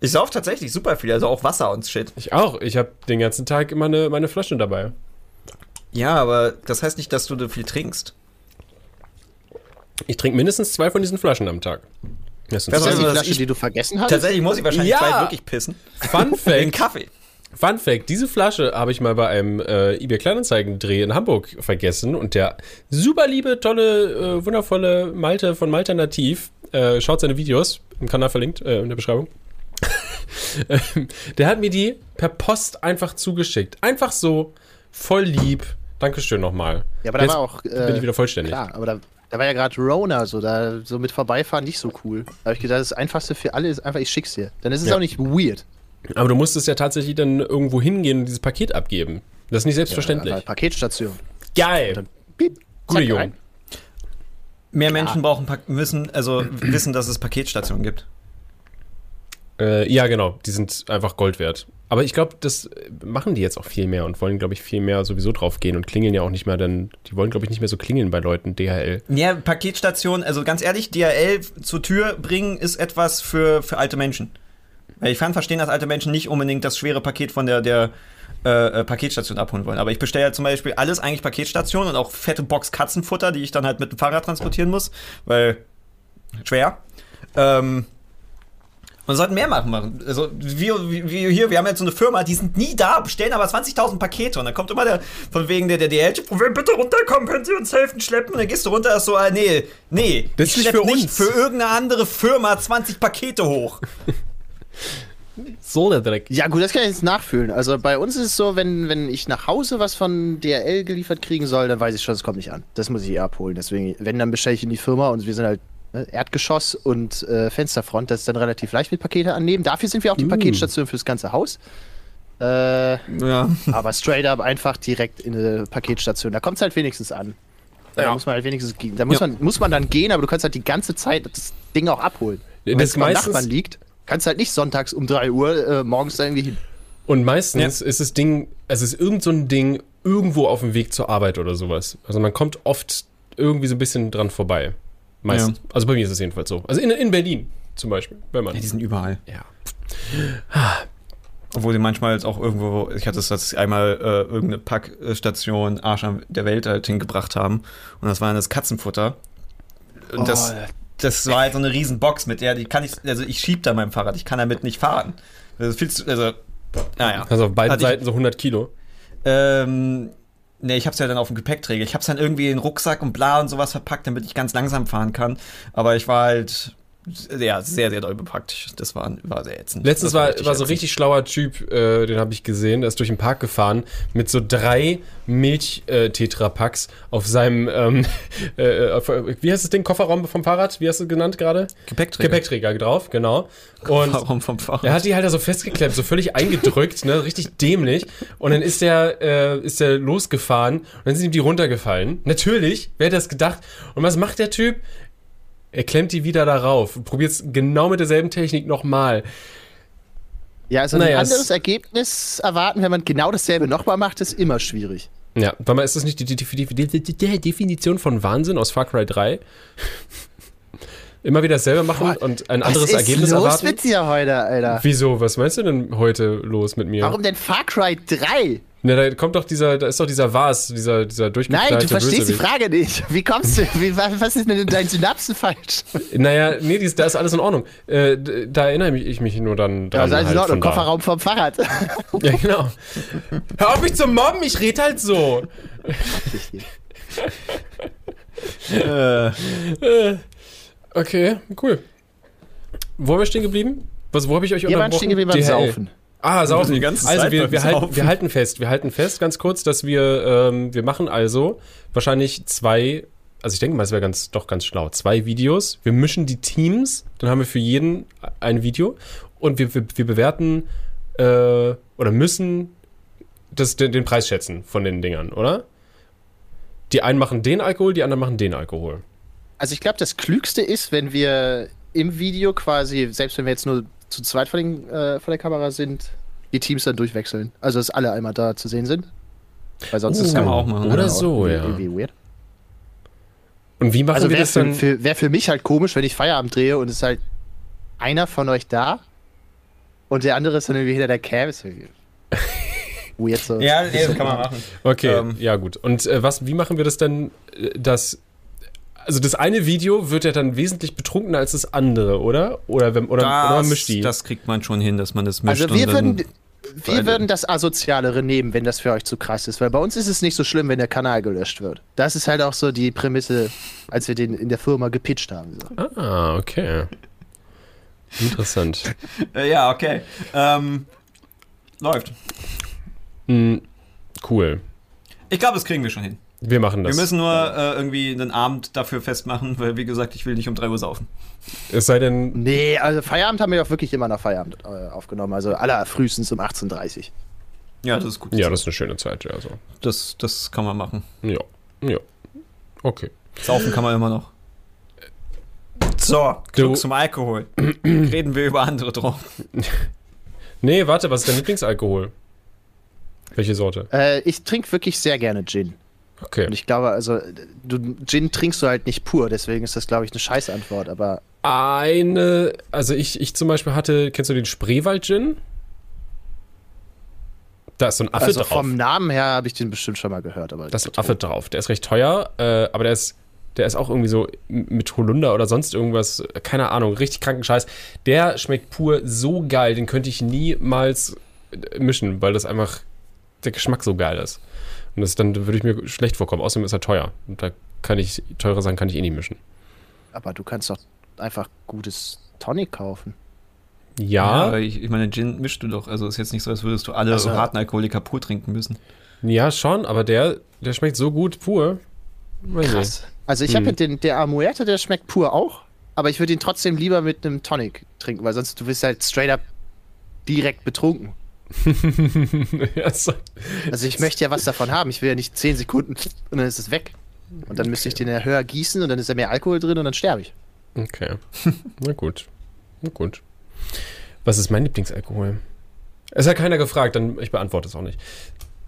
Ich sauf tatsächlich super viel, also auch Wasser und Shit. Ich auch. Ich habe den ganzen Tag immer eine, meine Flasche dabei. Ja, aber das heißt nicht, dass du viel trinkst. Ich trinke mindestens zwei von diesen Flaschen am Tag. Das sind das die Flasche, die du vergessen hast? Tatsächlich muss ich wahrscheinlich ja. zwei wirklich pissen. Fun Fact. Kaffee. Fun Fact: Diese Flasche habe ich mal bei einem äh, eBay Kleinanzeigen-Dreh in Hamburg vergessen und der super liebe, tolle, äh, wundervolle Malte von Malta Nativ, äh, schaut seine Videos im Kanal verlinkt äh, in der Beschreibung. Ähm, der hat mir die per Post einfach zugeschickt. Einfach so, voll lieb. Dankeschön nochmal. Ja, aber da war auch. Äh, bin ich wieder vollständig. Klar, aber da, da war ja gerade Rona, so da so mit vorbeifahren nicht so cool. Da habe ich gedacht, das Einfachste für alle ist einfach, ich schick's dir. Dann ist es ja. auch nicht weird. Aber du musstest ja tatsächlich dann irgendwo hingehen und dieses Paket abgeben. Das ist nicht selbstverständlich. Ja, Paketstation. Geil. Gute Jungen. Mehr Menschen ja. brauchen müssen, also wissen, dass es Paketstationen gibt. Äh, ja, genau. Die sind einfach Gold wert. Aber ich glaube, das machen die jetzt auch viel mehr und wollen, glaube ich, viel mehr sowieso drauf gehen und klingeln ja auch nicht mehr, denn die wollen, glaube ich, nicht mehr so klingeln bei Leuten, DHL. Ja, Paketstation, also ganz ehrlich, DHL zur Tür bringen ist etwas für, für alte Menschen. Ich kann verstehen, dass alte Menschen nicht unbedingt das schwere Paket von der, der äh, äh Paketstation abholen wollen. Aber ich bestelle ja zum Beispiel alles eigentlich Paketstation und auch fette Box Katzenfutter, die ich dann halt mit dem Fahrrad transportieren muss, weil schwer. Ähm, man sollte mehr machen. Also, wie, wie, hier, wir haben jetzt so eine Firma, die sind nie da, bestellen aber 20.000 Pakete. Und dann kommt immer der, von wegen der, der DL-Typ, bitte runterkommen, können Sie uns helfen, schleppen? Und dann gehst du runter, ist so, ah, nee, nee, das ist für nicht für irgendeine andere Firma 20 Pakete hoch. so der Dreck. Ja, gut, das kann ich jetzt nachfühlen. Also bei uns ist es so, wenn, wenn ich nach Hause was von DRL geliefert kriegen soll, dann weiß ich schon, es kommt nicht an. Das muss ich eh abholen. Deswegen, wenn, dann bestelle ich in die Firma und wir sind halt Erdgeschoss und äh, Fensterfront, das ist dann relativ leicht mit Pakete annehmen. Dafür sind wir auch die mm. Paketstation fürs ganze Haus. Äh, ja. Aber straight up einfach direkt in eine Paketstation. Da kommt es halt wenigstens an. Da ja. muss man halt wenigstens gehen. Da muss, ja. man, muss man dann gehen, aber du kannst halt die ganze Zeit das Ding auch abholen. Wenn es beim Nachbarn liegt, kannst du halt nicht sonntags um 3 Uhr äh, morgens da irgendwie hin. Und meistens ja. ist das Ding, es ist irgend so ein Ding irgendwo auf dem Weg zur Arbeit oder sowas. Also man kommt oft irgendwie so ein bisschen dran vorbei. Meistens. Ja. Also bei mir ist es jedenfalls so. Also in, in Berlin zum Beispiel. Wenn man ja, die sind überall. Ja. Obwohl sie manchmal jetzt auch irgendwo, ich hatte es, dass sie einmal äh, irgendeine Packstation Arsch der Welt halt hingebracht haben. Und das war das Katzenfutter. Und oh, das, das war halt so eine riesen Box, mit der die kann ich, also ich schieb da mein Fahrrad, ich kann damit nicht fahren. Das ist viel zu, also, naja. Also auf beiden Seiten ich, so 100 Kilo. Ähm, Ne, ich hab's ja dann auf dem Gepäckträger. Ich hab's dann irgendwie in Rucksack und bla und sowas verpackt, damit ich ganz langsam fahren kann. Aber ich war halt ja, sehr, sehr doll bepackt. Das war, war sehr ätzend. Letztens war, war, war so ein richtig schlauer Typ, äh, den habe ich gesehen, der ist durch den Park gefahren mit so drei Milch-Tetrapacks äh, auf seinem, ähm, äh, auf, wie heißt das Ding, Kofferraum vom Fahrrad? Wie hast du genannt gerade? Gepäckträger. Gepäckträger drauf, genau. Und Kofferraum vom Fahrrad. Er hat die halt da so festgeklemmt, so völlig eingedrückt, ne, richtig dämlich. Und dann ist der, äh, ist der losgefahren und dann sind ihm die runtergefallen. Natürlich, wer hätte das gedacht? Und was macht der Typ? Er klemmt die wieder darauf. Probiert es genau mit derselben Technik nochmal. Ja, also naja, ein anderes Ergebnis erwarten, wenn man genau dasselbe nochmal macht, ist immer schwierig. Ja, weil man ist das nicht die, die, die, Definition von Wahnsinn aus Far Cry 3? Immer wieder dasselbe machen Boah, und ein anderes Ergebnis erwarten. Was ist los mit dir heute, Alter? Wieso? Was meinst du denn heute los mit mir? Warum denn Far Cry 3? Ne, da kommt doch dieser, da ist doch dieser Vars, dieser, dieser durchgeknallte Nein, du verstehst Bösewicht. die Frage nicht. Wie kommst du, wie, was ist denn in deinen Synapsen falsch? Naja, nee, dies, da ist alles in Ordnung. Äh, da erinnere ich mich nur dann dran. Ja, alles halt in Ordnung, Kofferraum vom Fahrrad. ja, genau. Hör auf mich zu mobben, ich rede halt so. äh, okay, cool. Wo haben wir stehen geblieben? Was, wo habe ich euch wir unterbrochen? Wir waren stehen geblieben beim Saufen. Ah, saufen. Die ganze also Zeit wir, wir, halten, wir halten fest, wir halten fest, ganz kurz, dass wir, ähm, wir machen also wahrscheinlich zwei, also ich denke mal, es wäre ganz, doch ganz schlau, zwei Videos. Wir mischen die Teams, dann haben wir für jeden ein Video und wir, wir, wir bewerten äh, oder müssen das, den, den Preis schätzen von den Dingern, oder? Die einen machen den Alkohol, die anderen machen den Alkohol. Also ich glaube, das Klügste ist, wenn wir im Video quasi, selbst wenn wir jetzt nur zu zweit vor, den, äh, vor der Kamera sind, die Teams dann durchwechseln. Also, dass alle einmal da zu sehen sind. Weil sonst uh, ist kann man auch machen. Oder so, ja. Irgendwie weird. Und wie machen also wir das dann? Wäre für mich halt komisch, wenn ich Feierabend drehe und es ist halt einer von euch da und der andere ist dann irgendwie hinter der Cam. Ist weird so. Ja, nee, das kann man machen. Okay, ähm. ja gut. Und äh, was, wie machen wir das denn, äh, dass also das eine Video wird ja dann wesentlich betrunkener als das andere, oder? Oder, wenn, oder, das, oder mischt die? Das kriegt man schon hin, dass man das mischt. Also wir würden, Wir würden das Asozialere nehmen, wenn das für euch zu krass ist, weil bei uns ist es nicht so schlimm, wenn der Kanal gelöscht wird. Das ist halt auch so die Prämisse, als wir den in der Firma gepitcht haben. So. Ah, okay. Interessant. Äh, ja, okay. Ähm, läuft. Mhm, cool. Ich glaube, das kriegen wir schon hin. Wir machen das. Wir müssen nur äh, irgendwie einen Abend dafür festmachen, weil, wie gesagt, ich will nicht um 3 Uhr saufen. Es sei denn. Nee, also Feierabend haben wir auch wirklich immer nach Feierabend äh, aufgenommen. Also aller frühestens um 18.30 Uhr. Ja, das ist gut. Ja, das ist eine schöne Zeit, ja. So. Das, das kann man machen. Ja. Ja. Okay. Saufen kann man immer noch. So, genug zum Alkohol. Reden wir über andere Drogen. nee, warte, was ist dein Lieblingsalkohol? Welche Sorte? Äh, ich trinke wirklich sehr gerne Gin. Okay. Und ich glaube, also, du, Gin trinkst du halt nicht pur, deswegen ist das, glaube ich, eine Scheißantwort, aber. Eine, also ich, ich zum Beispiel hatte, kennst du den Spreewald-Gin? Da ist so ein Affe also drauf. Vom Namen her habe ich den bestimmt schon mal gehört, aber. Da ist ein Affe drauf. Der ist recht teuer, äh, aber der ist, der ist auch irgendwie so mit Holunder oder sonst irgendwas, keine Ahnung, richtig kranken Scheiß. Der schmeckt pur so geil, den könnte ich niemals mischen, weil das einfach der Geschmack so geil ist. Und das dann würde ich mir schlecht vorkommen. Außerdem ist er teuer. Und da kann ich, teure Sachen kann ich eh nicht mischen. Aber du kannst doch einfach gutes Tonic kaufen. Ja. ja ich, ich, meine, Gin mischst du doch. Also ist jetzt nicht so, als würdest du alle also, harten Alkoholiker pur trinken müssen. Ja, schon, aber der, der schmeckt so gut pur. Krass. Also ich hm. habe den, der Amuerte, der schmeckt pur auch, aber ich würde ihn trotzdem lieber mit einem Tonic trinken, weil sonst du bist halt straight up direkt betrunken. also ich möchte ja was davon haben. Ich will ja nicht 10 Sekunden und dann ist es weg. Und dann müsste ich den ja höher gießen und dann ist ja mehr Alkohol drin und dann sterbe ich. Okay. Na gut. Na gut. Was ist mein Lieblingsalkohol? Es hat keiner gefragt, dann ich beantworte es auch nicht.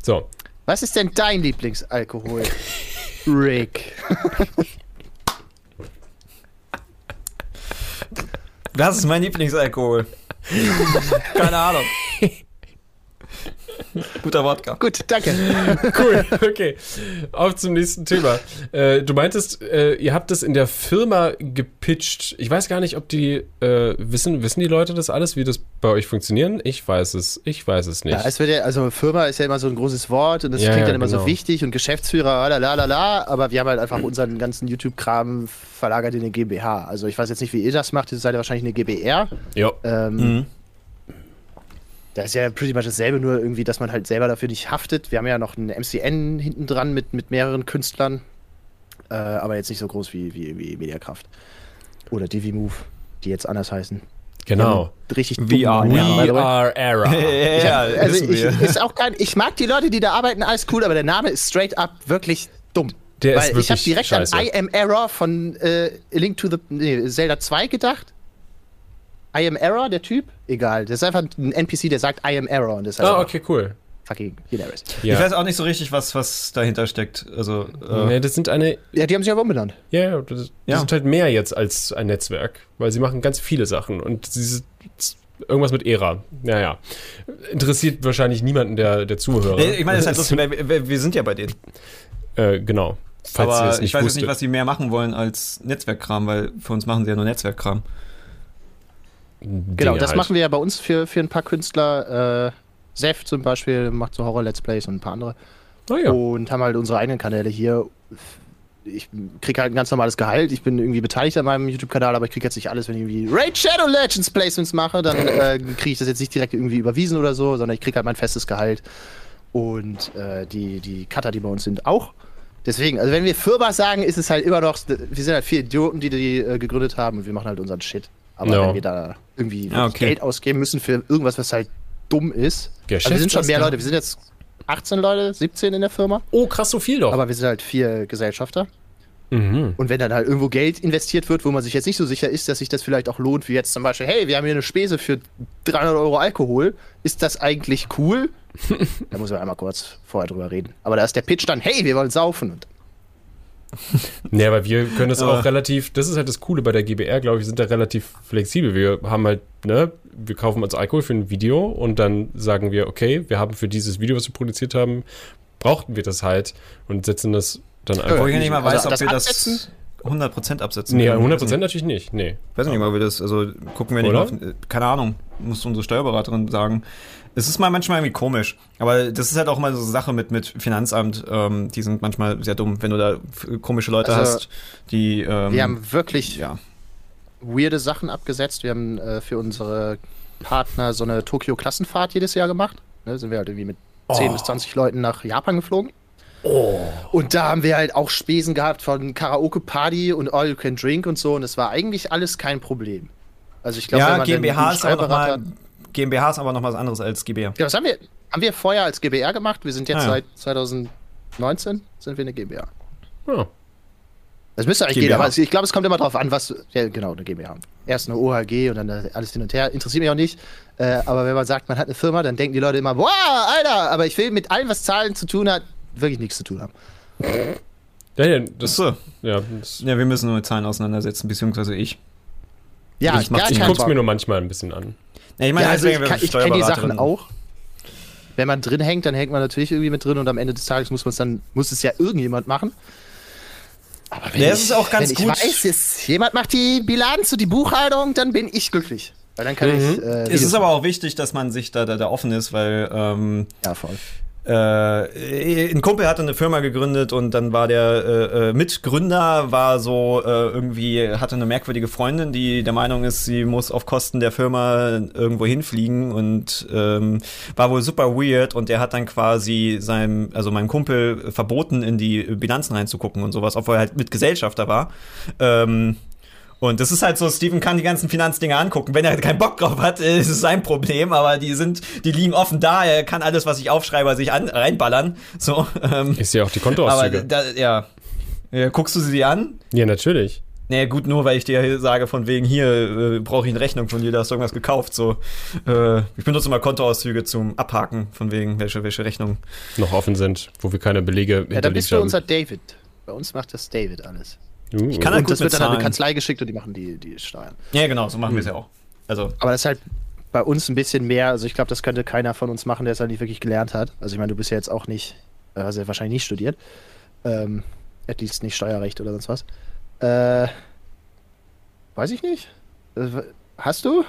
So. Was ist denn dein Lieblingsalkohol? Rick. Was ist mein Lieblingsalkohol? Keine Ahnung. Guter Wodka. Gut, danke. Cool, okay. Auf zum nächsten Thema. Äh, du meintest, äh, ihr habt das in der Firma gepitcht. Ich weiß gar nicht, ob die äh, wissen, wissen die Leute das alles, wie das bei euch funktioniert? Ich weiß es, ich weiß es nicht. Ja, es wird ja, also Firma ist ja immer so ein großes Wort und das ja, klingt dann immer genau. so wichtig und Geschäftsführer, la aber wir haben halt einfach unseren ganzen YouTube-Kram verlagert in eine GmbH. Also ich weiß jetzt nicht, wie ihr das macht, ihr seid ja wahrscheinlich eine GBR. Ja. Ähm, mhm. Da ist ja pretty much dasselbe, nur irgendwie, dass man halt selber dafür nicht haftet. Wir haben ja noch ein MCN hinten dran mit, mit mehreren Künstlern, äh, aber jetzt nicht so groß wie, wie, wie Mediakraft. Oder DiviMove, die jetzt anders heißen. Genau. Richtig VR, VR Era. ja, also ich, ist auch kein, ich mag die Leute, die da arbeiten, alles cool, aber der Name ist straight up wirklich dumm. Der Weil ist wirklich ich habe direkt scheiße. an I Am Error von äh, Link to the nee, Zelda 2 gedacht. I am Error, der Typ? Egal. Das ist einfach ein NPC, der sagt I am Error. Und das ah, okay, cool. Fucking hilarious. Ja. Ich weiß auch nicht so richtig, was, was dahinter steckt. Also, äh nee, das sind eine. Ja, die haben sich aber umbenannt. Ja, das, das ja. sind halt mehr jetzt als ein Netzwerk, weil sie machen ganz viele Sachen und sie irgendwas mit Ära. Naja. Interessiert wahrscheinlich niemanden der, der Zuhörer. Ich meine, das ist halt lustig, weil wir sind ja bei denen. Äh, genau. Falls aber ich weiß jetzt nicht, was sie mehr machen wollen als Netzwerkkram, weil für uns machen sie ja nur Netzwerkkram. Genau, das halt. machen wir ja bei uns für, für ein paar Künstler. Äh, Seth zum Beispiel macht so Horror-Let's Plays und ein paar andere. Oh ja. Und haben halt unsere eigenen Kanäle hier. Ich kriege halt ein ganz normales Gehalt. Ich bin irgendwie beteiligt an meinem YouTube-Kanal, aber ich kriege jetzt nicht alles, wenn ich irgendwie Raid Shadow Legends Placements mache, dann äh, kriege ich das jetzt nicht direkt irgendwie überwiesen oder so, sondern ich kriege halt mein festes Gehalt. Und äh, die, die Cutter, die bei uns sind, auch. Deswegen, also wenn wir Firma sagen, ist es halt immer noch, wir sind halt vier Idioten, die die äh, gegründet haben und wir machen halt unseren Shit. Aber no. wenn wir da irgendwie ah, okay. Geld ausgeben müssen für irgendwas, was halt dumm ist. Also wir sind schon mehr Leute. Wir sind jetzt 18 Leute, 17 in der Firma. Oh, krass, so viel doch. Aber wir sind halt vier Gesellschafter. Mhm. Und wenn dann halt irgendwo Geld investiert wird, wo man sich jetzt nicht so sicher ist, dass sich das vielleicht auch lohnt, wie jetzt zum Beispiel, hey, wir haben hier eine Spese für 300 Euro Alkohol, ist das eigentlich cool? da muss man einmal kurz vorher drüber reden. Aber da ist der Pitch dann, hey, wir wollen saufen. Und Nee, aber wir können das auch relativ, das ist halt das Coole bei der GBR, glaube ich, sind da relativ flexibel. Wir haben halt, ne, wir kaufen uns Alkohol für ein Video und dann sagen wir, okay, wir haben für dieses Video, was wir produziert haben, brauchten wir das halt und setzen das dann einfach. Wo ich nicht mal weiß, also ob wir das 100% absetzen. Nee, 100% natürlich nicht. Nee. Weiß nicht mal, wie das, also gucken wir nicht Oder? auf, keine Ahnung, muss unsere Steuerberaterin sagen. Es ist mal manchmal irgendwie komisch, aber das ist halt auch mal so eine Sache mit, mit Finanzamt, ähm, die sind manchmal sehr dumm, wenn du da komische Leute also, hast, die. Ähm, wir haben wirklich ja. weirde Sachen abgesetzt. Wir haben äh, für unsere Partner so eine Tokio-Klassenfahrt jedes Jahr gemacht. Ne, sind wir halt irgendwie mit 10 oh. bis 20 Leuten nach Japan geflogen. Oh. Und da haben wir halt auch Spesen gehabt von Karaoke-Party und All You Can Drink und so. Und es war eigentlich alles kein Problem. Also ich glaube, ja, GmbH ist, aber noch mal, GmbH ist aber noch was anderes als GbR. Ja, was haben wir? Haben wir vorher als GbR gemacht? Wir sind jetzt ah, ja. seit 2019 sind wir eine GmbH. Ja. Das müsste eigentlich GmbH. gehen, aber ich glaube, es kommt immer darauf an, was. Ja, genau, eine GmbH. Erst eine OHG und dann alles hin und her. Interessiert mich auch nicht. Äh, aber wenn man sagt, man hat eine Firma, dann denken die Leute immer, wow, Alter, aber ich will mit allem, was Zahlen zu tun hat, wirklich nichts zu tun haben. Ja, ja, das, so. ja, das ja, wir müssen nur mit Zahlen auseinandersetzen, beziehungsweise ich. Ja, ich, ich guck's mir nur manchmal ein bisschen an. Ja, ich meine, ja, also ich, ich kenne die Sachen auch. Wenn man drin hängt, dann hängt man natürlich irgendwie mit drin und am Ende des Tages muss man es dann, muss es ja irgendjemand machen. Aber wenn ja, ich, ist auch ganz wenn gut. ich weiß, jemand macht die Bilanz und die Buchhaltung, dann bin ich glücklich. Weil dann kann mhm. ich. Äh, es ist aber auch wichtig, dass man sich da, da, da offen ist, weil ähm, ja, voll. Äh, ein Kumpel hatte eine Firma gegründet und dann war der äh, äh, Mitgründer, war so äh, irgendwie, hatte eine merkwürdige Freundin, die der Meinung ist, sie muss auf Kosten der Firma irgendwo hinfliegen und ähm, war wohl super weird und der hat dann quasi seinem, also meinem Kumpel verboten, in die Bilanzen reinzugucken und sowas, obwohl er halt mit Gesellschafter war. Ähm, und das ist halt so, Steven kann die ganzen Finanzdinge angucken. Wenn er keinen Bock drauf hat, ist es sein Problem, aber die sind, die liegen offen da. Er kann alles, was ich aufschreibe, sich an, reinballern. So, ähm, ich sehe auch die Kontoauszüge. Aber da, ja. ja. Guckst du sie dir an? Ja, natürlich. Naja, gut, nur weil ich dir sage, von wegen hier äh, brauche ich eine Rechnung von dir, da hast du irgendwas gekauft. So, äh, ich benutze mal Kontoauszüge zum Abhaken, von wegen, welche, welche Rechnungen noch offen sind, wo wir keine Belege Ja, da bist du unser David. Bei uns macht das David alles. Uh, ich kann halt das wird dann an eine Kanzlei geschickt und die machen die, die Steuern. Ja, genau, so machen wir es ja auch. Also. Aber das ist halt bei uns ein bisschen mehr, also ich glaube, das könnte keiner von uns machen, der es halt nicht wirklich gelernt hat. Also ich meine, du bist ja jetzt auch nicht, also ja wahrscheinlich nicht studiert. Ähm, at least nicht Steuerrecht oder sonst was. Äh, weiß ich nicht. Äh, hast du?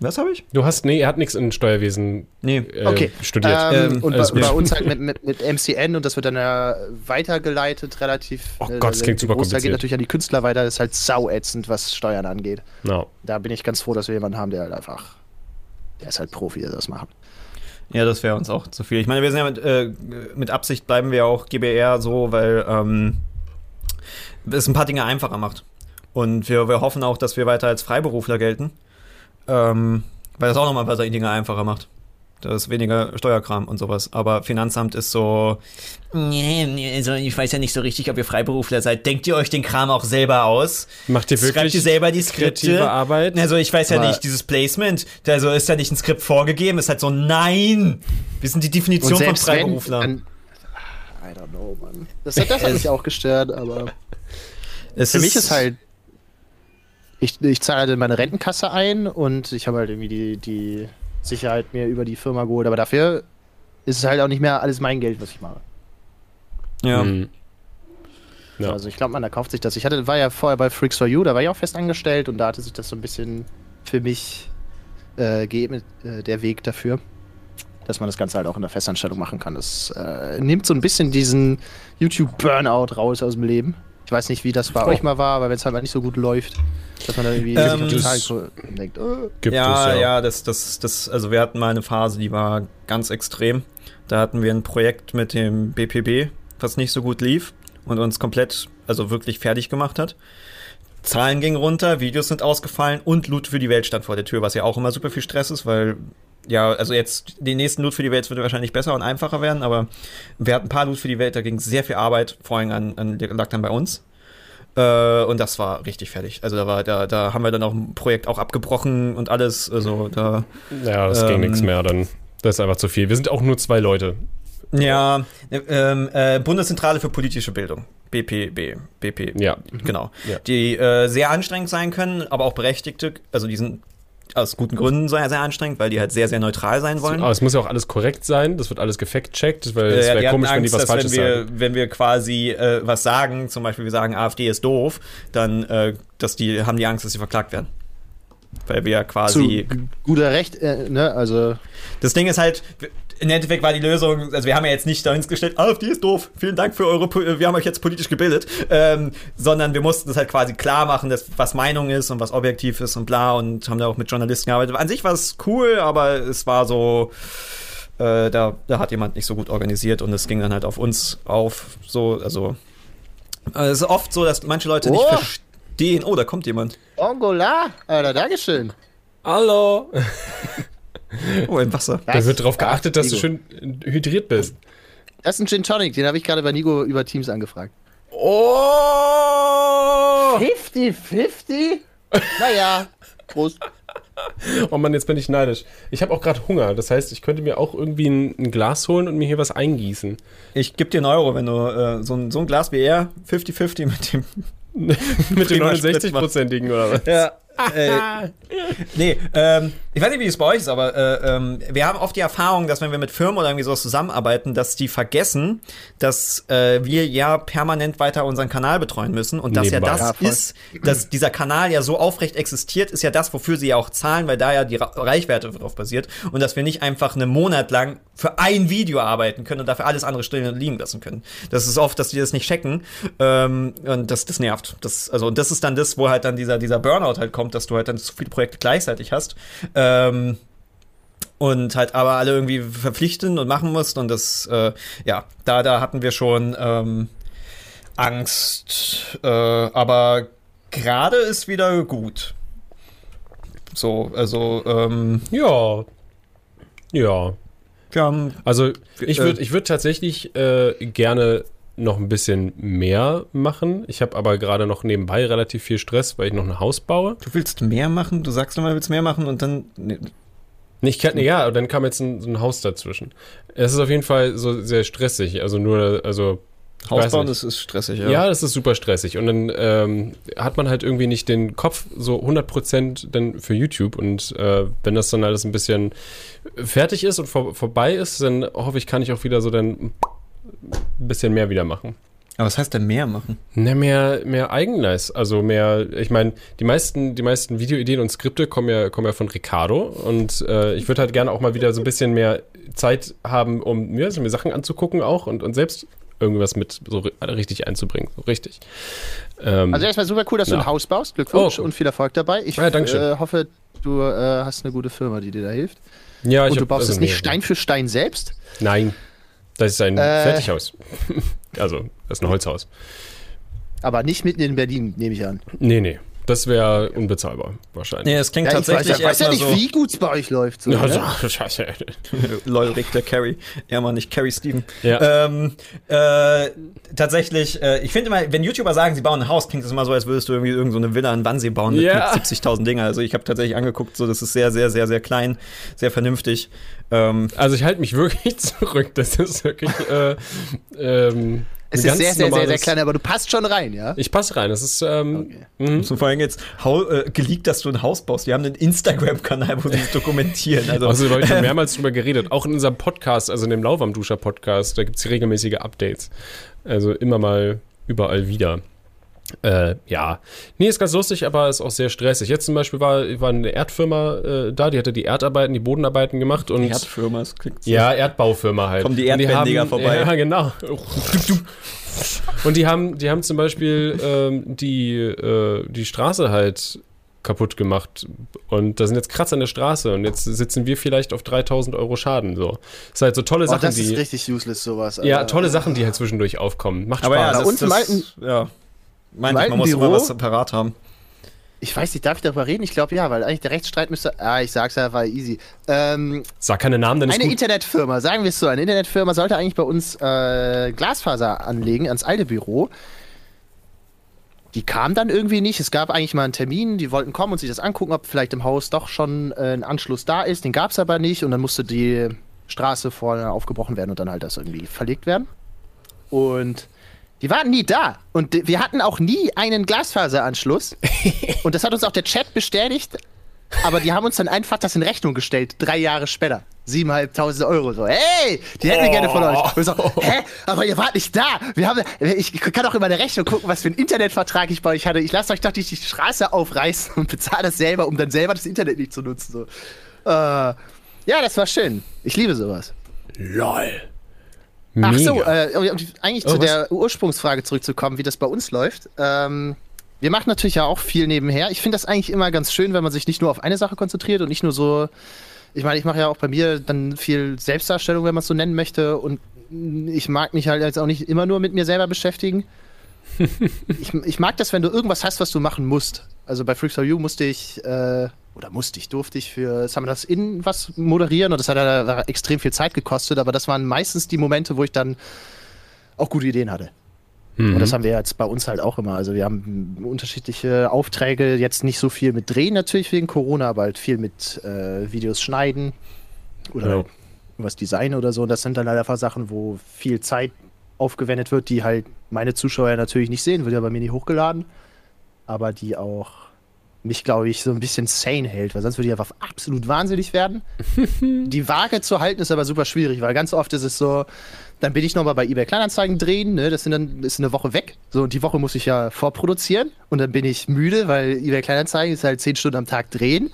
Was habe ich? Du hast, nee, er hat nichts in Steuerwesen nee. äh, okay. studiert. Ähm, ähm, und bei, bei, uns halt mit, mit, mit, MCN und das wird dann ja weitergeleitet, relativ. Oh Gott, das klingt super kompliziert. geht natürlich an die Künstler weiter, das ist halt sauätzend, was Steuern angeht. No. Da bin ich ganz froh, dass wir jemanden haben, der halt einfach, der ist halt Profi, der das macht. Ja, das wäre uns auch zu viel. Ich meine, wir sind ja mit, äh, mit Absicht bleiben wir auch GBR so, weil ähm, es ein paar Dinge einfacher macht. Und wir, wir hoffen auch, dass wir weiter als Freiberufler gelten. Ähm, weil das auch nochmal ein paar Dinge einfacher macht. Da ist weniger Steuerkram und sowas. Aber Finanzamt ist so. Nee, also ich weiß ja nicht so richtig, ob ihr Freiberufler seid. Denkt ihr euch den Kram auch selber aus? Macht ihr wirklich Schreibt ihr selber die Skripte? Arbeit? Also ich weiß ja nicht, dieses Placement, also ist ja nicht ein Skript vorgegeben, ist halt so, nein! Wir sind die Definition von Freiberufler. Wenn, I don't know, Mann. Das, das hat mich auch gestört, aber. Es für mich ist halt ich, ich zahle halt in meine Rentenkasse ein und ich habe halt irgendwie die, die Sicherheit mir über die Firma geholt. Aber dafür ist es halt auch nicht mehr alles mein Geld, was ich mache. Ja. Mhm. ja. Also ich glaube, man, da kauft sich das. Ich hatte, war ja vorher bei Freaks for You, da war ich auch fest angestellt und da hatte sich das so ein bisschen für mich äh, gegeben, äh, der Weg dafür, dass man das Ganze halt auch in der Festanstellung machen kann. Das äh, nimmt so ein bisschen diesen YouTube-Burnout raus aus dem Leben. Ich weiß nicht, wie das bei oh. euch mal war, aber wenn es halt mal nicht so gut läuft, dass man da irgendwie ähm, total so denkt, oh. Gibt ja, es, ja, ja, das, das, das, also wir hatten mal eine Phase, die war ganz extrem. Da hatten wir ein Projekt mit dem BPB, was nicht so gut lief und uns komplett, also wirklich fertig gemacht hat. Zahlen gingen runter, Videos sind ausgefallen und Loot für die Welt stand vor der Tür, was ja auch immer super viel Stress ist, weil ja, also jetzt die nächsten Loot für die Welt würde wahrscheinlich besser und einfacher werden, aber wir hatten ein paar Loot für die Welt, da ging sehr viel Arbeit, vor allem an, an lag dann bei uns. Äh, und das war richtig fertig. Also da war, da, da haben wir dann auch ein Projekt auch abgebrochen und alles. Also da. Ja, das ähm, ging nichts mehr dann. Das ist einfach zu viel. Wir sind auch nur zwei Leute. Ja, ähm, äh, Bundeszentrale für politische Bildung. BPB, BP, ja. genau. Ja. Die äh, sehr anstrengend sein können, aber auch berechtigte, also die sind aus guten Gründen sehr, sehr anstrengend, weil die halt sehr, sehr neutral sein wollen. Aber es muss ja auch alles korrekt sein, das wird alles gefact-checkt, weil es wäre komisch, Angst, wenn die was Falsches wenn wir, sagen. Wenn wir quasi äh, was sagen, zum Beispiel wir sagen, AfD ist doof, dann äh, dass die, haben die Angst, dass sie verklagt werden. Weil wir ja quasi. Zu guter Recht, äh, ne? Also. Das Ding ist halt, im Endeffekt war die Lösung, also wir haben ja jetzt nicht dahin gestellt, AfD ist doof, vielen Dank für eure, wir haben euch jetzt politisch gebildet, ähm, sondern wir mussten es halt quasi klar machen, dass, was Meinung ist und was objektiv ist und bla und haben da auch mit Journalisten gearbeitet. An sich war es cool, aber es war so, äh, da, da hat jemand nicht so gut organisiert und es ging dann halt auf uns auf, so, also, äh, es ist oft so, dass manche Leute oh. nicht verstehen, oh, da kommt jemand. Angola, Alter, Dankeschön. Hallo. Oh, im Wasser. Da wird darauf geachtet, dass Nigo. du schön hydriert bist. Das ist ein Gin Tonic, den habe ich gerade bei Nigo über Teams angefragt. Oh! 50-50? naja, Prost. Oh Mann, jetzt bin ich neidisch. Ich habe auch gerade Hunger. Das heißt, ich könnte mir auch irgendwie ein, ein, Glas holen und mir hier was eingießen. Ich gebe dir einen Euro, wenn du äh, so, ein, so ein Glas wie er 50-50 mit dem. mit dem 69-prozentigen oder was? Ja äh, nee, ähm, ich weiß nicht, wie es bei euch ist, aber äh, ähm, wir haben oft die Erfahrung, dass wenn wir mit Firmen oder irgendwie sowas zusammenarbeiten, dass die vergessen, dass äh, wir ja permanent weiter unseren Kanal betreuen müssen und dass Nebenbei. ja das ja, ist, dass dieser Kanal ja so aufrecht existiert, ist ja das, wofür sie ja auch zahlen, weil da ja die Reichweite darauf basiert und dass wir nicht einfach einen Monat lang für ein Video arbeiten können und dafür alles andere still liegen lassen können. Das ist oft, dass die das nicht checken ähm, und das, das nervt. Das, also, und das ist dann das, wo halt dann dieser, dieser Burnout halt kommt, dass du halt dann zu viele Projekte gleichzeitig hast. Ähm, und halt aber alle irgendwie verpflichten und machen musst und das, äh, ja, da, da hatten wir schon ähm, Angst, äh, aber gerade ist wieder gut. So, also, ähm, ja. Ja. Wir haben, also ich würde äh, ich würd tatsächlich äh, gerne noch ein bisschen mehr machen. Ich habe aber gerade noch nebenbei relativ viel Stress, weil ich noch ein Haus baue. Du willst mehr machen? Du sagst immer, du willst mehr machen und dann. Nee. Ich kann, ja, dann kam jetzt ein, ein Haus dazwischen. Es ist auf jeden Fall so sehr stressig. Also nur, also Hausbauen, das ist stressig, ja. Ja, das ist super stressig. Und dann ähm, hat man halt irgendwie nicht den Kopf so 100% dann für YouTube. Und äh, wenn das dann alles ein bisschen fertig ist und vor, vorbei ist, dann hoffe ich, kann ich auch wieder so dann ein bisschen mehr wieder machen. Aber was heißt denn mehr machen? Na, mehr, mehr Eigenleis. Also mehr, ich meine, die meisten, die meisten Videoideen und Skripte kommen ja, kommen ja von Ricardo. Und äh, ich würde halt gerne auch mal wieder so ein bisschen mehr Zeit haben, um mir, also mir Sachen anzugucken auch und, und selbst irgendwas mit so richtig einzubringen. So richtig. Ähm, also erstmal super cool, dass ja. du ein Haus baust. Glückwunsch oh. und viel Erfolg dabei. Ich ja, äh, hoffe, du äh, hast eine gute Firma, die dir da hilft. Ja, ich und du hab, baust also es nicht Stein für Stein selbst? Nein. Das ist ein äh, Fertighaus. also, das ist ein Holzhaus. Aber nicht mitten in Berlin, nehme ich an. Nee, nee. Das wäre unbezahlbar, wahrscheinlich. Nee, es klingt ja, tatsächlich ich weiß, ja, weiß ja nicht, so wie gut es bei euch läuft. So, ja, ne? so, scheiße. Lol, Richter Carry. Ja, mal nicht Carry Steven. Ja. Ähm, äh, tatsächlich, äh, ich finde immer, wenn YouTuber sagen, sie bauen ein Haus, klingt das immer so, als würdest du irgendwie irgendeine so Villa in Wannsee bauen mit, ja. mit 70.000 Dinger. Also ich habe tatsächlich angeguckt, so das ist sehr, sehr, sehr, sehr klein, sehr vernünftig. Ähm, also ich halte mich wirklich zurück. Das ist wirklich äh, ähm, es ist sehr, sehr, sehr, sehr klein, aber du passt schon rein, ja? Ich passe rein. Das ist. Ähm, okay. Mhm. vor allem jetzt äh, geleakt, dass du ein Haus baust. Die haben einen Instagram-Kanal, wo sie das dokumentieren. Also, also da habe ich schon mehrmals drüber geredet. Auch in unserem Podcast, also in dem Lauwarmduscher-Podcast, da gibt es regelmäßige Updates. Also immer mal überall wieder. Äh, ja. Nee, ist ganz lustig, aber ist auch sehr stressig. Jetzt zum Beispiel war, war eine Erdfirma äh, da, die hatte die Erdarbeiten, die Bodenarbeiten gemacht und. Erdfirma, das klingt so. Ja, Erdbaufirma halt. Kommen die Erdbändiger vorbei. Ja, genau. und die haben, die haben zum Beispiel ähm, die, äh, die Straße halt kaputt gemacht und da sind jetzt Kratzer an der Straße und jetzt sitzen wir vielleicht auf 3000 Euro Schaden so. Das ist halt so tolle oh, Sachen, das ist richtig useless sowas. Ja, tolle Sachen, die halt zwischendurch aufkommen. Macht Spaß. Aber ja, das, uns das, ja. Meinte ich, man muss Büro, immer was parat haben. Ich weiß nicht, darf ich darüber reden? Ich glaube ja, weil eigentlich der Rechtsstreit müsste. Ah, ich sag's ja, war easy. Ähm, Sag keine Namen, denn Eine gut. Internetfirma, sagen wir es so, eine Internetfirma sollte eigentlich bei uns äh, Glasfaser anlegen ans alte Büro. Die kam dann irgendwie nicht. Es gab eigentlich mal einen Termin, die wollten kommen und sich das angucken, ob vielleicht im Haus doch schon äh, ein Anschluss da ist. Den gab es aber nicht und dann musste die Straße vorne aufgebrochen werden und dann halt das irgendwie verlegt werden. Und die waren nie da. Und wir hatten auch nie einen Glasfaseranschluss. und das hat uns auch der Chat bestätigt. aber die haben uns dann einfach das in Rechnung gestellt, drei Jahre später. 7.500 Euro. So, hey, die hätten wir oh. gerne von euch. Und so, hä, aber ihr wart nicht da. Wir haben, ich kann auch immer der Rechnung gucken, was für einen Internetvertrag ich bei euch hatte. Ich lasse euch doch nicht die Straße aufreißen und bezahle das selber, um dann selber das Internet nicht zu nutzen. So. Äh, ja, das war schön. Ich liebe sowas. LOL. Ach so, äh, eigentlich oh, zu was? der Ursprungsfrage zurückzukommen, wie das bei uns läuft. Ähm, wir machen natürlich ja auch viel nebenher. Ich finde das eigentlich immer ganz schön, wenn man sich nicht nur auf eine Sache konzentriert und nicht nur so. Ich meine, ich mache ja auch bei mir dann viel Selbstdarstellung, wenn man es so nennen möchte. Und ich mag mich halt jetzt auch nicht immer nur mit mir selber beschäftigen. ich, ich, mag das, wenn du irgendwas hast, was du machen musst. Also bei Freaks for You musste ich, äh, oder musste ich, durfte ich für Summoners Inn was moderieren und das hat ja extrem viel Zeit gekostet, aber das waren meistens die Momente, wo ich dann auch gute Ideen hatte. Mhm. Und das haben wir jetzt bei uns halt auch immer. Also wir haben unterschiedliche Aufträge, jetzt nicht so viel mit Drehen natürlich wegen Corona, aber halt viel mit äh, Videos schneiden oder ja. was Design oder so. Und das sind dann halt einfach Sachen, wo viel Zeit aufgewendet wird, die halt meine Zuschauer natürlich nicht sehen, wird ja bei mir nicht hochgeladen, aber die auch mich, glaube ich, so ein bisschen sane hält, weil sonst würde ich einfach absolut wahnsinnig werden. die Waage zu halten ist aber super schwierig, weil ganz oft ist es so, dann bin ich nochmal bei eBay Kleinanzeigen drehen, ne? Das sind dann ist eine Woche weg. So, und die Woche muss ich ja vorproduzieren. Und dann bin ich müde, weil eBay Kleinanzeigen ist halt zehn Stunden am Tag drehen.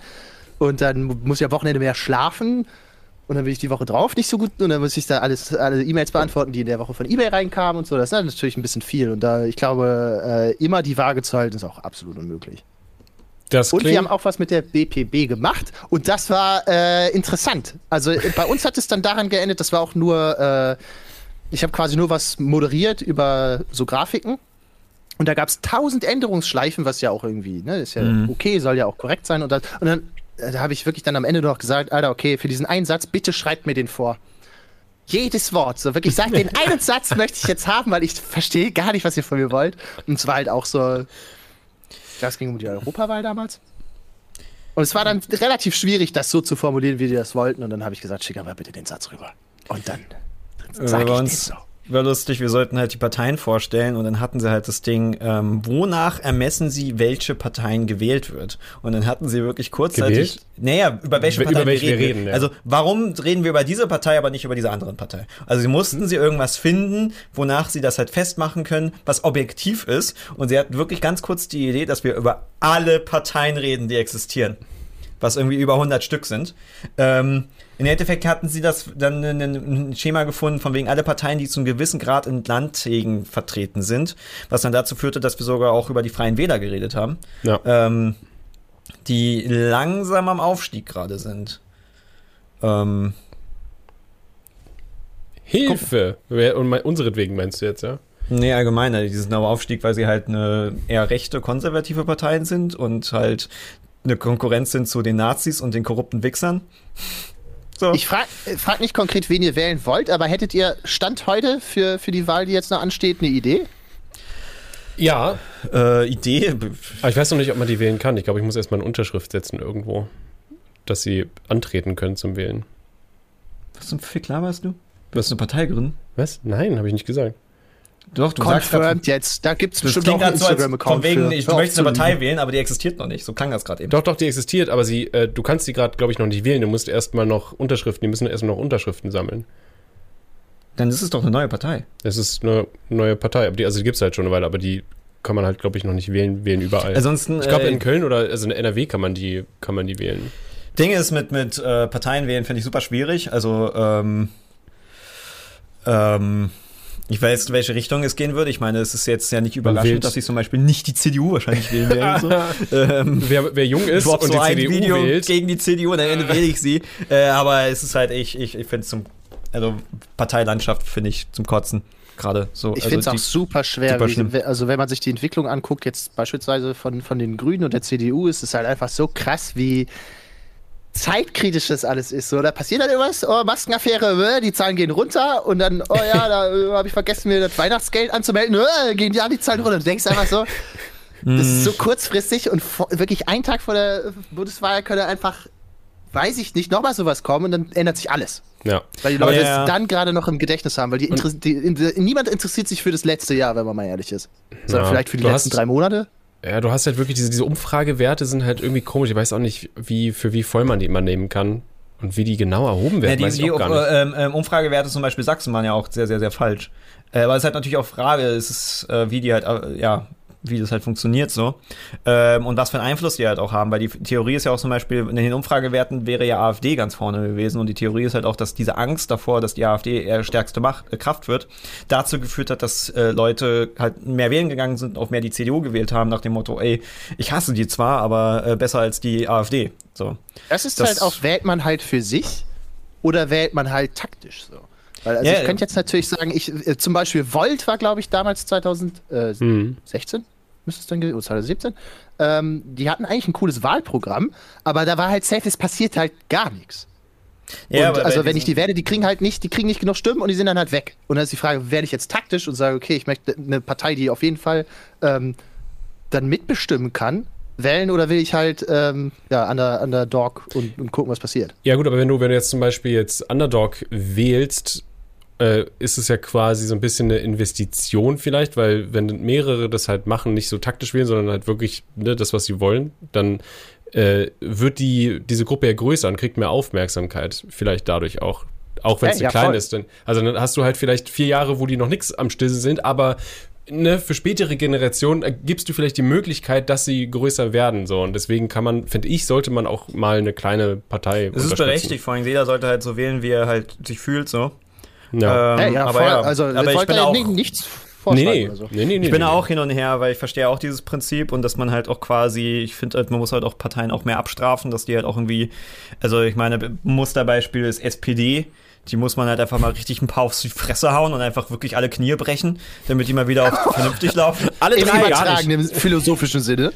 Und dann muss ich am Wochenende mehr schlafen. Und dann bin ich die Woche drauf nicht so gut. Und dann muss ich da alles, alle E-Mails beantworten, die in der Woche von eBay reinkamen und so. Das ist natürlich ein bisschen viel. Und da, ich glaube, äh, immer die Waage zu halten, ist auch absolut unmöglich. Das und wir haben auch was mit der BPB gemacht und das war äh, interessant. Also bei uns hat es dann daran geendet, das war auch nur äh, ich habe quasi nur was moderiert über so Grafiken. Und da gab es tausend Änderungsschleifen, was ja auch irgendwie, ne, ist ja mhm. okay, soll ja auch korrekt sein. Und, das, und dann äh, da habe ich wirklich dann am Ende noch gesagt, Alter, okay, für diesen einen Satz, bitte schreibt mir den vor. Jedes Wort, so wirklich, sag den einen Satz möchte ich jetzt haben, weil ich verstehe gar nicht, was ihr von mir wollt. Und es war halt auch so, ich es ging um die Europawahl damals. Und es war dann relativ schwierig, das so zu formulieren, wie die das wollten. Und dann habe ich gesagt, schick aber bitte den Satz rüber. Und dann Sag äh, bei uns so. War lustig, wir sollten halt die Parteien vorstellen und dann hatten sie halt das Ding, ähm, wonach ermessen sie, welche Parteien gewählt wird. Und dann hatten sie wirklich kurzzeitig, gewählt? naja, über welche über, Parteien über welche wir reden. reden ja. Also warum reden wir über diese Partei, aber nicht über diese anderen Partei? Also sie mussten sie irgendwas finden, wonach sie das halt festmachen können, was objektiv ist. Und sie hatten wirklich ganz kurz die Idee, dass wir über alle Parteien reden, die existieren. Was irgendwie über 100 Stück sind. Ähm, im Endeffekt hatten sie das dann ein Schema gefunden, von wegen alle Parteien, die zu einem gewissen Grad in Landtägen vertreten sind, was dann dazu führte, dass wir sogar auch über die Freien Wähler geredet haben, ja. ähm, die langsam am Aufstieg gerade sind. Ähm, Hilfe! Und unseretwegen meinst du jetzt, ja? Nee, allgemein. Also die sind am Aufstieg, weil sie halt eine eher rechte, konservative Parteien sind und halt eine Konkurrenz sind zu den Nazis und den korrupten Wichsern. So. Ich frage frag nicht konkret, wen ihr wählen wollt, aber hättet ihr Stand heute für, für die Wahl, die jetzt noch ansteht, eine Idee? Ja. Äh, Idee? Aber ich weiß noch nicht, ob man die wählen kann. Ich glaube, ich muss erstmal eine Unterschrift setzen irgendwo, dass sie antreten können zum Wählen. Was zum Fick laberst du? Du hast eine Partei gründen? Was? Nein, habe ich nicht gesagt. Doch, du Confirmed sagst grad, jetzt. Da gibt es bestimmt auch einen Instagram-Account. Von wegen, ich, du möchtest eine Partei wählen, aber die existiert noch nicht. So klang das gerade eben. Doch, doch, die existiert, aber sie, äh, du kannst sie gerade, glaube ich, noch nicht wählen. Du musst erstmal noch Unterschriften, die müssen erstmal noch Unterschriften sammeln. Dann ist es doch eine neue Partei. Es ist eine neue Partei, aber die, also die gibt es halt schon eine Weile, aber die kann man halt, glaube ich, noch nicht wählen, wählen überall. Ansonsten, ich glaube, äh, in Köln oder also in NRW kann man die, kann man die wählen. Ding ist, mit, mit äh, Parteien wählen finde ich super schwierig. Also, ähm, ähm, ich weiß, in welche Richtung es gehen würde. Ich meine, es ist jetzt ja nicht überraschend, dass ich zum Beispiel nicht die CDU wahrscheinlich wählen werde. So. ähm, wer, wer, jung ist und so die ein CDU Video wählt. gegen die CDU und am Ende wähle ich sie. Äh, aber es ist halt, ich, ich, ich finde es zum, also Parteilandschaft finde ich zum Kotzen gerade so. Ich also finde es auch super schwer. Super wie, also wenn man sich die Entwicklung anguckt, jetzt beispielsweise von, von den Grünen und der CDU, ist es halt einfach so krass, wie zeitkritisch das alles ist. So, da passiert dann irgendwas, oh, Maskenaffäre, die Zahlen gehen runter und dann, oh ja, da äh, habe ich vergessen, mir das Weihnachtsgeld anzumelden, äh, gehen ja die Zahlen runter. Du denkst einfach so, das ist so hm. kurzfristig und wirklich einen Tag vor der Bundeswahl könnte einfach, weiß ich nicht, nochmal sowas kommen und dann ändert sich alles. Ja. Weil die Leute ja, es dann gerade noch im Gedächtnis haben, weil die, die, die, niemand interessiert sich für das letzte Jahr, wenn man mal ehrlich ist. Sondern ja, vielleicht für die letzten hast, drei Monate. Ja, du hast halt wirklich diese, diese Umfragewerte sind halt irgendwie komisch. Ich weiß auch nicht, wie, für wie voll man die immer nehmen kann. Und wie die genau erhoben werden, ja, die, die ähm, ähm, Umfragewerte zum Beispiel Sachsen waren ja auch sehr, sehr, sehr falsch. Äh, aber es ist halt natürlich auch Frage, es ist, äh, wie die halt, äh, ja, wie das halt funktioniert so. Ähm, und was für einen Einfluss die halt auch haben, weil die Theorie ist ja auch zum Beispiel, in den Umfragewerten wäre ja AfD ganz vorne gewesen und die Theorie ist halt auch, dass diese Angst davor, dass die AfD eher stärkste Macht, äh, Kraft wird, dazu geführt hat, dass äh, Leute halt mehr wählen gegangen sind, auch mehr die CDU gewählt haben, nach dem Motto, ey, ich hasse die zwar, aber äh, besser als die AfD. So. Das ist das halt auch, wählt man halt für sich oder wählt man halt taktisch so. Weil, also yeah. ich könnte jetzt natürlich sagen, ich, äh, zum Beispiel Volt war, glaube ich, damals 2016. Mhm müsste es dann gewesen, 2017. Ähm, die hatten eigentlich ein cooles Wahlprogramm, aber da war halt safe, es passiert halt gar nichts. Ja, und also wenn ich die werde, die kriegen halt nicht, die kriegen nicht genug Stimmen und die sind dann halt weg. Und dann ist die Frage, werde ich jetzt taktisch und sage, okay, ich möchte eine Partei, die auf jeden Fall ähm, dann mitbestimmen kann, wählen oder will ich halt ähm, ja, Under, Underdog und, und gucken, was passiert? Ja gut, aber wenn du, wenn du jetzt zum Beispiel jetzt Underdog wählst, äh, ist es ja quasi so ein bisschen eine Investition vielleicht, weil wenn mehrere das halt machen, nicht so taktisch wählen, sondern halt wirklich ne, das, was sie wollen, dann äh, wird die, diese Gruppe ja größer und kriegt mehr Aufmerksamkeit, vielleicht dadurch auch. Auch wenn es ja, ja, klein voll. ist. Denn, also dann hast du halt vielleicht vier Jahre, wo die noch nichts am Stille sind, aber ne, für spätere Generationen gibst du vielleicht die Möglichkeit, dass sie größer werden. So. Und deswegen kann man, finde ich, sollte man auch mal eine kleine Partei. Das ist berechtigt, vor allem jeder sollte halt so wählen, wie er halt sich fühlt. So. Ja, ähm, ja, aber, voll, ja. also aber ich bin auch nichts Nee, nee. So. nee, nee, nee, ich bin nee, auch hin und her, weil ich verstehe auch dieses Prinzip und dass man halt auch quasi, ich finde halt, man muss halt auch Parteien auch mehr abstrafen, dass die halt auch irgendwie, also ich meine, Musterbeispiel ist SPD, die muss man halt einfach mal richtig ein paar auf die Fresse hauen und einfach wirklich alle Knie brechen, damit die mal wieder auf vernünftig laufen. Alle drei Im übertragenen philosophischen Sinne.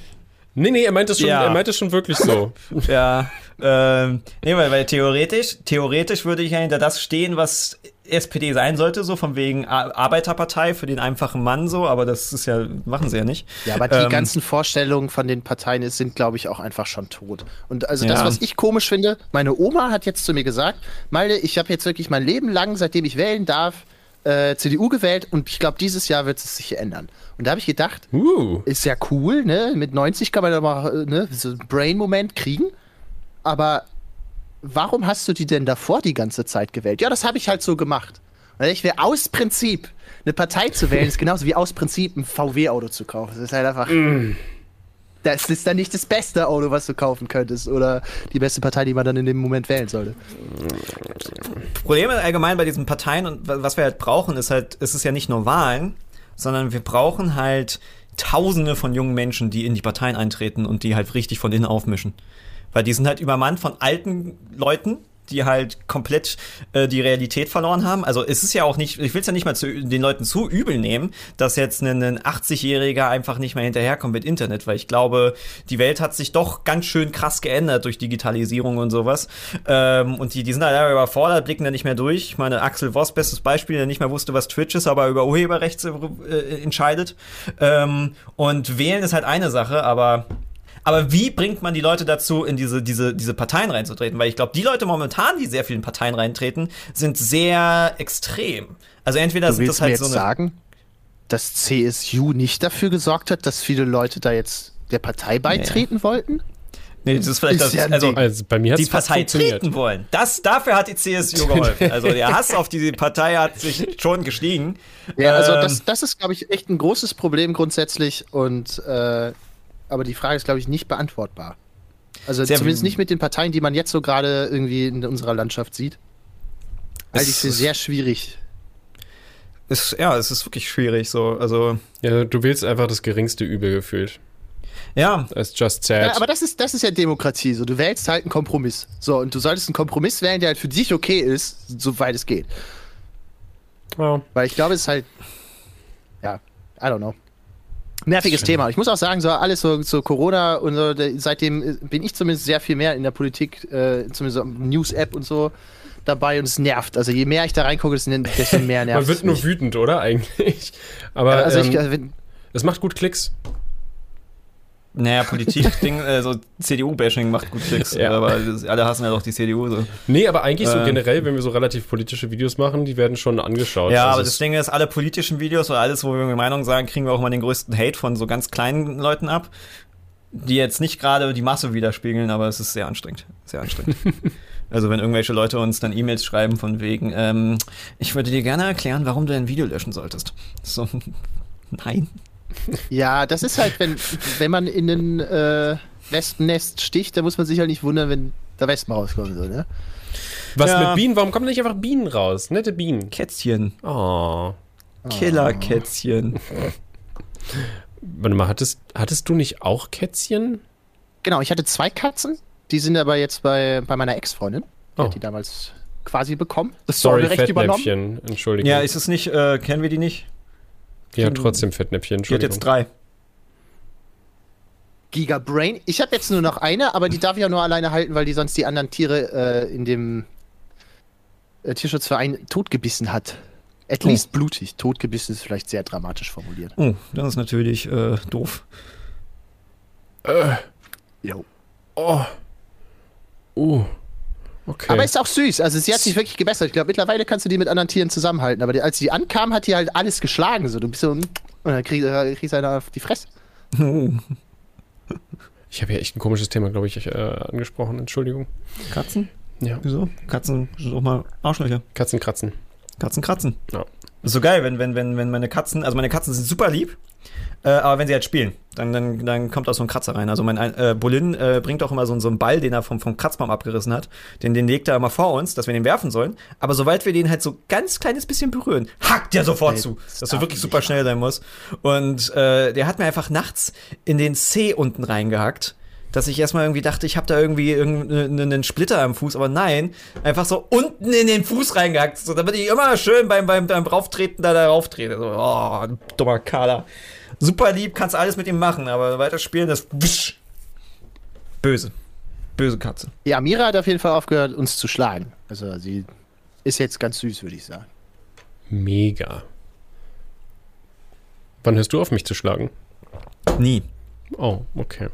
Nee, nee, er meint es schon, ja. er meint es schon wirklich so. ja. Ähm, nee, weil, weil theoretisch, theoretisch würde ich ja hinter das stehen, was SPD sein sollte, so von wegen Arbeiterpartei für den einfachen Mann so, aber das ist ja, machen sie ja nicht. Ja, aber die ähm, ganzen Vorstellungen von den Parteien sind, glaube ich, auch einfach schon tot. Und also das, ja. was ich komisch finde, meine Oma hat jetzt zu mir gesagt, Malte, ich habe jetzt wirklich mein Leben lang, seitdem ich wählen darf, äh, CDU gewählt und ich glaube, dieses Jahr wird es sich ändern. Und da habe ich gedacht, uh. ist ja cool, ne? Mit 90 kann man da mal äh, ne, so einen Brain-Moment kriegen, aber warum hast du die denn davor die ganze Zeit gewählt? Ja, das habe ich halt so gemacht. Weil ich wäre aus Prinzip, eine Partei zu wählen, ist genauso wie aus Prinzip ein VW-Auto zu kaufen. Das ist halt einfach. Mm. Das ist dann nicht das beste Auto, was du kaufen könntest oder die beste Partei, die man dann in dem Moment wählen sollte. Problem allgemein bei diesen Parteien und was wir halt brauchen, ist halt, es ist ja nicht nur Wahlen, sondern wir brauchen halt Tausende von jungen Menschen, die in die Parteien eintreten und die halt richtig von innen aufmischen. Weil die sind halt übermannt von alten Leuten, die halt komplett äh, die Realität verloren haben. Also es ist ja auch nicht, ich will es ja nicht mal zu, den Leuten zu übel nehmen, dass jetzt ein, ein 80-Jähriger einfach nicht mehr hinterherkommt mit Internet, weil ich glaube, die Welt hat sich doch ganz schön krass geändert durch Digitalisierung und sowas. Ähm, und die, die sind halt überfordert, blicken da nicht mehr durch. Ich meine, Axel Voss, bestes Beispiel, der nicht mehr wusste, was Twitch ist, aber über Urheberrecht äh, entscheidet. Ähm, und wählen ist halt eine Sache, aber aber wie bringt man die Leute dazu, in diese, diese, diese Parteien reinzutreten? Weil ich glaube, die Leute momentan, die sehr vielen Parteien reintreten, sind sehr extrem. Also entweder du sind das halt mir jetzt so eine. sagen, dass CSU nicht dafür gesorgt hat, dass viele Leute da jetzt der Partei beitreten nee. wollten? Nee, das ist vielleicht ist das, ja also, also, bei mir die Partei treten wollen. Das, dafür hat die CSU geholfen. Also der Hass auf diese Partei hat sich schon gestiegen. Ja, also ähm, das, das ist, glaube ich, echt ein großes Problem grundsätzlich und äh, aber die Frage ist, glaube ich, nicht beantwortbar. Also Sehr zumindest nicht mit den Parteien, die man jetzt so gerade irgendwie in unserer Landschaft sieht. Halte ich für sehr schwierig. Ist, ja, es ist wirklich schwierig so. Also ja, du willst einfach das geringste Übel gefühlt. Ja. Das ist just sad. Ja, aber das ist, das ist ja Demokratie. So, du wählst halt einen Kompromiss. So, und du solltest einen Kompromiss wählen, der halt für dich okay ist, soweit es geht. Ja. Weil ich glaube, es ist halt. Ja, I don't know. Nerviges Thema. Ich muss auch sagen, so alles so, so Corona und so, seitdem äh, bin ich zumindest sehr viel mehr in der Politik, äh, zumindest so News-App und so dabei und es nervt. Also je mehr ich da reingucke, desto mehr nervt Man wird nur wütend, oder? Eigentlich. Aber also ähm, ich, also, es macht gut Klicks. Naja, Politik-Ding, äh, so CDU-Bashing macht gut Klicks, ja. aber alle hassen ja doch die CDU. So. Nee, aber eigentlich so äh, generell, wenn wir so relativ politische Videos machen, die werden schon angeschaut. Ja, also aber das Ding ist, alle politischen Videos oder alles, wo wir Meinung sagen, kriegen wir auch mal den größten Hate von so ganz kleinen Leuten ab, die jetzt nicht gerade die Masse widerspiegeln, aber es ist sehr anstrengend. Sehr anstrengend. Also wenn irgendwelche Leute uns dann E-Mails schreiben von wegen, ähm, ich würde dir gerne erklären, warum du ein Video löschen solltest. So, nein. Ja, das ist halt, wenn, wenn man in ein äh, Wespennest sticht, da muss man sich halt nicht wundern, wenn da Wespen rauskommen soll, ne? Was ja. mit Bienen? Warum kommen nicht einfach Bienen raus? Nette Bienen. Kätzchen. Oh. Killerkätzchen. Warte mal, hattest, hattest du nicht auch Kätzchen? Genau, ich hatte zwei Katzen. Die sind aber jetzt bei, bei meiner Ex-Freundin. Die oh. hat die damals quasi bekommen. Das Sorry, Fettnäpfchen. Entschuldigung. Ja, ist es nicht, äh, kennen wir die nicht? Die hat trotzdem Fettnäpfchen. Die hat jetzt drei. Giga Brain. Ich habe jetzt nur noch eine, aber die darf ich ja nur alleine halten, weil die sonst die anderen Tiere äh, in dem äh, Tierschutzverein totgebissen hat. At oh. least blutig. Totgebissen ist vielleicht sehr dramatisch formuliert. Oh, das ist natürlich äh, doof. Äh. Jo. Oh. Oh. Okay. Aber ist auch süß. Also sie hat sich wirklich gebessert. Ich glaube, mittlerweile kannst du die mit anderen Tieren zusammenhalten. Aber die, als sie ankam, hat die halt alles geschlagen. So, du bist so und dann kriegst, äh, kriegst du auf die Fresse. Ich habe ja echt ein komisches Thema, glaube ich, äh, angesprochen. Entschuldigung. Katzen? Ja. Wieso? Katzen sind auch mal Arschlöcher. Katzen kratzen. Katzen kratzen. Ja. Ist so geil, wenn, wenn, wenn, wenn meine Katzen, also meine Katzen sind super lieb, äh, aber wenn sie halt spielen, dann, dann, dann kommt auch so ein Kratzer rein. Also mein äh, Bolin äh, bringt auch immer so, so einen Ball, den er vom, vom Kratzbaum abgerissen hat. Den, den legt er immer vor uns, dass wir den werfen sollen. Aber sobald wir den halt so ganz kleines bisschen berühren, hackt der sofort zu. Dass du wirklich super schnell sein musst. Und äh, der hat mir einfach nachts in den C unten reingehackt dass ich erstmal irgendwie dachte, ich habe da irgendwie irgendeinen Splitter am Fuß, aber nein, einfach so unten in den Fuß reingehackt, so damit ich immer schön beim, beim, beim Rauftreten da, da rauftrete. So, oh, dummer Kader super lieb, kannst alles mit ihm machen, aber weiterspielen, das wisch. böse. Böse Katze. Ja, Mira hat auf jeden Fall aufgehört, uns zu schlagen. Also sie ist jetzt ganz süß, würde ich sagen. Mega. Wann hörst du auf, mich zu schlagen? Nie. Oh, okay.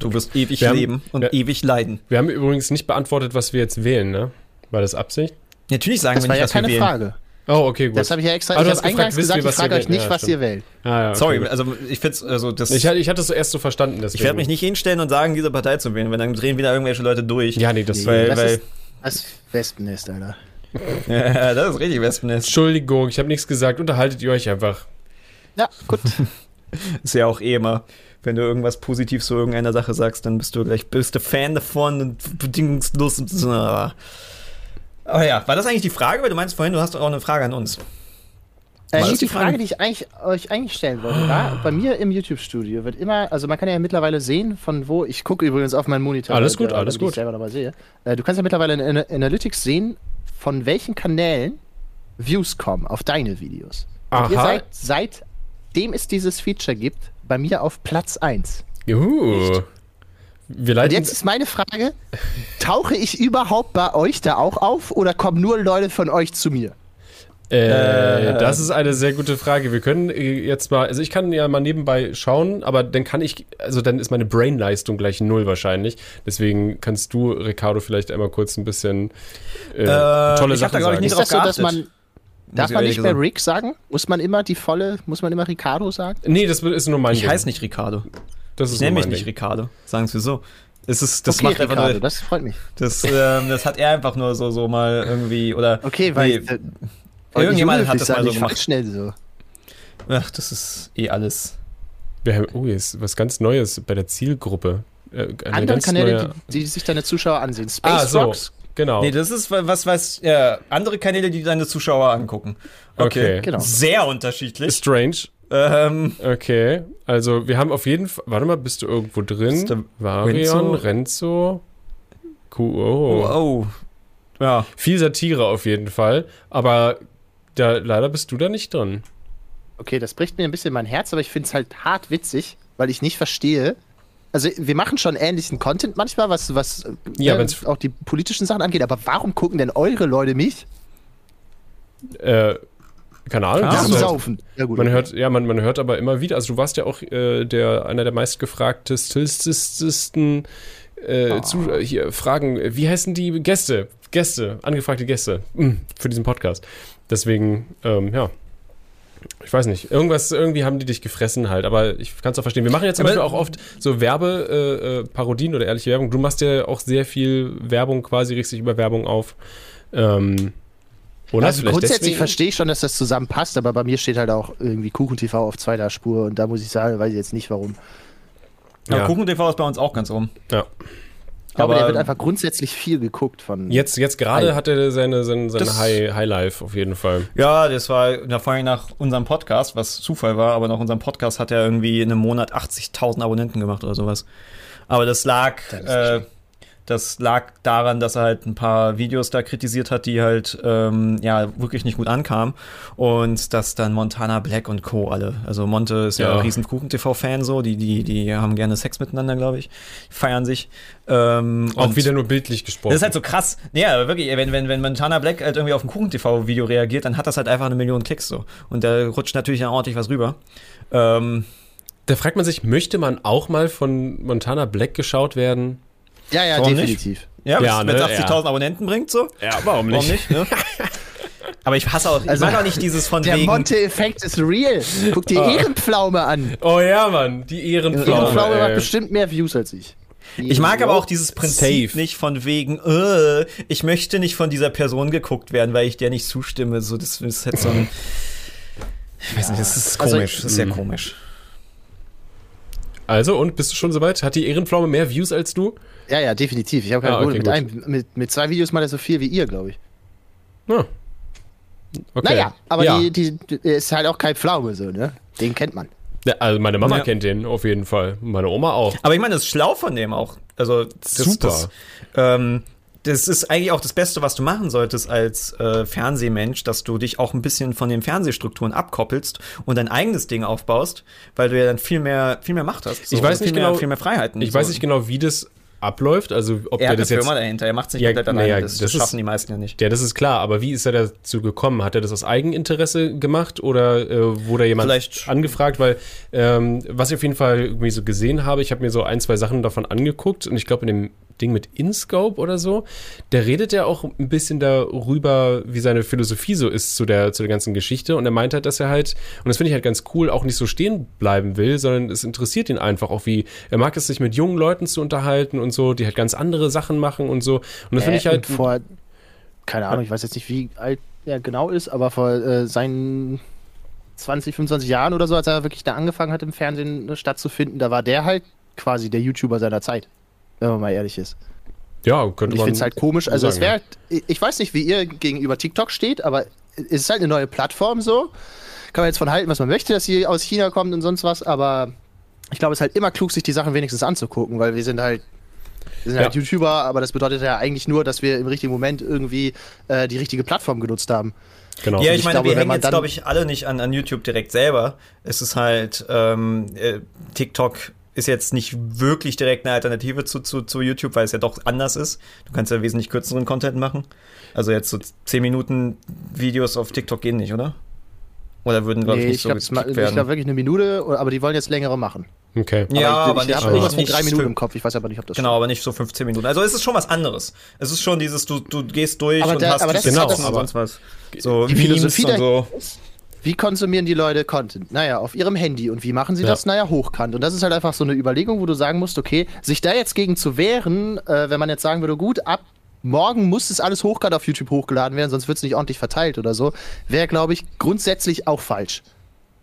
Du wirst ewig haben, leben und wir, ewig leiden. Wir haben übrigens nicht beantwortet, was wir jetzt wählen, ne? War das Absicht? Natürlich sagen das wir nicht, ja was keine wir wählen. Frage. Oh, okay, gut. Das habe ich ja extra. Aber ich habe eingangs gefragt, gesagt, ich frage euch nicht, ja, was stimmt. ihr wählt. Ah, ja, okay. Sorry, also ich finde also das. Ich, ich hatte es erst so verstanden. Deswegen. Ich werde mich nicht hinstellen und sagen, diese Partei zu wählen, weil dann drehen wieder irgendwelche Leute durch. Ja, nee, das, weil, das weil, ist das Wespennest, Alter. ja, das ist richtig Wespennest. Entschuldigung, ich habe nichts gesagt. Unterhaltet ihr euch einfach. Ja, gut. ist ja auch eh immer wenn du irgendwas positiv zu irgendeiner Sache sagst, dann bist du gleich bist du Fan davon und bedingungslos. Und so. Aber ja, war das eigentlich die Frage? Weil du meinst vorhin, du hast auch eine Frage an uns. Äh, nicht die Frage, die ich eigentlich, euch eigentlich stellen wollte, war, bei mir im YouTube-Studio wird immer, also man kann ja mittlerweile sehen, von wo, ich gucke übrigens auf meinen Monitor. Alles gut, der, alles gut. Ich selber nochmal sehe. Äh, du kannst ja mittlerweile in Analytics sehen, von welchen Kanälen Views kommen auf deine Videos. Aha. Und ihr seid, seitdem es dieses Feature gibt, bei mir auf Platz 1. Juhu. Leiten Und jetzt ist meine Frage: Tauche ich überhaupt bei euch da auch auf oder kommen nur Leute von euch zu mir? Äh, äh, das ist eine sehr gute Frage. Wir können äh, jetzt mal, also ich kann ja mal nebenbei schauen, aber dann kann ich, also dann ist meine Brainleistung gleich null wahrscheinlich. Deswegen kannst du, Ricardo, vielleicht einmal kurz ein bisschen äh, äh tolle ich Sachen da, sagen. Nicht ist das so, dass man Darf man nicht mehr Rick sagen? Muss man immer die volle, muss man immer Ricardo sagen? Nee, das ist nur mein Ich heiße nicht Ricardo. Das ich nenne mich nicht Ricardo. Sagen wir so. Es ist, das okay, macht einfach Ricardo, nur, das freut mich. Das, ähm, das hat er einfach nur so, so mal irgendwie, oder. Okay, weil. Nee, äh, irgendjemand hat das mal so gemacht. schnell so. Ach, das ist eh alles. Wir haben, oh, ist was ganz Neues bei der Zielgruppe. Äh, Andere Kanäle, neue... die, die, sich deine Zuschauer ansehen. Space ah, so. Rocks. Genau. Nee, das ist was, was, ja, andere Kanäle, die deine Zuschauer angucken. Okay. okay. Genau. Sehr unterschiedlich. Strange. Ähm, okay, also wir haben auf jeden Fall. Warte mal, bist du irgendwo drin? Varion, Renzo. Q oh. oh. oh. Ja. Viel Satire auf jeden Fall. Aber da, leider bist du da nicht drin. Okay, das bricht mir ein bisschen mein Herz, aber ich finde es halt hart witzig, weil ich nicht verstehe. Also wir machen schon ähnlichen Content manchmal, was, was ja, äh, auch die politischen Sachen angeht, aber warum gucken denn eure Leute mich? Äh, Keine Ahnung. Ja, halt, saufen. Ja, gut. Man hört, ja, man, man hört aber immer wieder, also du warst ja auch äh, der, einer der meistgefragtesten äh, zu, äh, hier Fragen, wie heißen die Gäste? Gäste, angefragte Gäste mh, hm, für diesen Podcast. Deswegen, ähm, ja, ich weiß nicht, irgendwas, irgendwie haben die dich gefressen halt, aber ich kann es auch verstehen. Wir machen jetzt zum Beispiel auch oft so Werbeparodien äh, äh oder ehrliche Werbung. Du machst ja auch sehr viel Werbung quasi, richtig über Werbung auf. Ähm, oder also grundsätzlich deswegen? verstehe ich schon, dass das zusammenpasst, aber bei mir steht halt auch irgendwie KuchenTV auf zweiter Spur und da muss ich sagen, weiß ich jetzt nicht warum. Ja, ja. KuchenTV ist bei uns auch ganz oben. Ja. Aber, aber der wird einfach grundsätzlich viel geguckt von. Jetzt, jetzt gerade hat er seine, seine, seine High, High auf jeden Fall. Ja, das war vor allem nach unserem Podcast, was Zufall war, aber nach unserem Podcast hat er irgendwie in einem Monat 80.000 Abonnenten gemacht oder sowas. Aber das lag. Das das lag daran, dass er halt ein paar Videos da kritisiert hat, die halt ähm, ja wirklich nicht gut ankamen. Und dass dann Montana Black und Co. alle. Also Monte ist ja, ja ein riesen Kuchen-TV-Fan so, die, die, die haben gerne Sex miteinander, glaube ich. Feiern sich. Ähm, Auch wieder nur bildlich gesprochen. Das ist halt so krass. Aber wirklich, wenn, wenn, wenn Montana Black halt irgendwie auf ein Kuchen-TV-Video reagiert, dann hat das halt einfach eine Million Klicks so. Und da rutscht natürlich dann ordentlich was rüber. Ähm, da fragt man sich, möchte man auch mal von Montana Black geschaut werden? Ja, ja, warum definitiv. Nicht? Ja, ja wenn es ne? 80.000 ja. Abonnenten bringt, so. Ja, warum nicht? Warum nicht ne? Aber ich hasse auch, ich also, mag auch nicht dieses von der wegen. Der Monte-Effekt ist real. Guck dir oh. Ehrenpflaume an. Oh ja, Mann, die Ehrenpflaume. Ehrenpflaume ey. macht bestimmt mehr Views als ich. Ich mag aber auch dieses Prinzip Safe. nicht von wegen, äh, ich möchte nicht von dieser Person geguckt werden, weil ich der nicht zustimme. So, das ist halt so ein. Ich weiß nicht, das ist also komisch. Also, das ist sehr mhm. komisch. Also, und bist du schon soweit? Hat die Ehrenpflaume mehr Views als du? Ja, ja, definitiv. Ich habe keine ah, okay, mit, einem, mit, mit zwei Videos mal so viel wie ihr, glaube ich. Ja. Okay. Naja, aber ja. die, die, die, ist halt auch kein Pflaume so, ne? Den kennt man. Ja, also meine Mama ja. kennt den auf jeden Fall. Meine Oma auch. Aber ich meine, das ist schlau von dem auch. Also das, super. Das, ähm, das ist eigentlich auch das Beste, was du machen solltest als äh, Fernsehmensch, dass du dich auch ein bisschen von den Fernsehstrukturen abkoppelst und dein eigenes Ding aufbaust, weil du ja dann viel mehr, viel mehr Macht hast. So, ich weiß nicht viel genau, mehr, viel mehr Freiheiten. Ich so. weiß nicht genau, wie das abläuft. Also ob er der das jetzt Firma dahinter, er macht sich ja, komplett alleine. Ja, das, das, schaffen ist, die meisten ja nicht. Ja, das ist klar. Aber wie ist er dazu gekommen? Hat er das aus Eigeninteresse gemacht oder äh, wurde jemand Vielleicht. angefragt? Weil ähm, was ich auf jeden Fall irgendwie so gesehen habe, ich habe mir so ein zwei Sachen davon angeguckt und ich glaube in dem Ding mit InScope oder so, der redet ja auch ein bisschen darüber, wie seine Philosophie so ist zu der, zu der ganzen Geschichte. Und er meint halt, dass er halt, und das finde ich halt ganz cool, auch nicht so stehen bleiben will, sondern es interessiert ihn einfach auch, wie er mag es, sich mit jungen Leuten zu unterhalten und so, die halt ganz andere Sachen machen und so. Und das äh, finde ich halt. Vor, keine Ahnung, ich weiß jetzt nicht, wie alt er genau ist, aber vor äh, seinen 20, 25 Jahren oder so, als er wirklich da angefangen hat, im Fernsehen stattzufinden, da war der halt quasi der YouTuber seiner Zeit wenn man mal ehrlich ist. Ja, könnte Und ich finde es halt komisch. Also, es wäre, ich weiß nicht, wie ihr gegenüber TikTok steht, aber es ist halt eine neue Plattform so. Kann man jetzt von halten, was man möchte, dass sie aus China kommt und sonst was, aber ich glaube, es ist halt immer klug, sich die Sachen wenigstens anzugucken, weil wir sind halt wir sind halt ja. halt YouTuber, aber das bedeutet ja eigentlich nur, dass wir im richtigen Moment irgendwie äh, die richtige Plattform genutzt haben. Genau. Ja, ich, ich meine, glaube, wir hängen jetzt, glaube ich, alle nicht an, an YouTube direkt selber. Es ist halt, ähm, äh, TikTok ist jetzt nicht wirklich direkt eine Alternative zu, zu, zu YouTube, weil es ja doch anders ist. Du kannst ja wesentlich kürzeren Content machen. Also jetzt so 10 Minuten Videos auf TikTok gehen nicht, oder? Oder würden, glaube nee, ich, nicht ich so glaub, Ich glaube wirklich eine Minute, aber die wollen jetzt längere machen. Okay. Ja, aber, ich, ich habe irgendwas von drei Minuten im Kopf. Ich weiß aber nicht, ob das Genau, aber nicht so 15 Minuten. Also es ist schon was anderes. Es ist schon dieses, du, du gehst durch aber und der, hast aber das genau, ist, und sonst was. So die Philosophie und so. Ist, wie konsumieren die Leute Content? Naja, auf ihrem Handy. Und wie machen sie ja. das? Naja, hochkant. Und das ist halt einfach so eine Überlegung, wo du sagen musst, okay, sich da jetzt gegen zu wehren, äh, wenn man jetzt sagen würde, gut, ab morgen muss das alles hochkant auf YouTube hochgeladen werden, sonst wird es nicht ordentlich verteilt oder so, wäre, glaube ich, grundsätzlich auch falsch.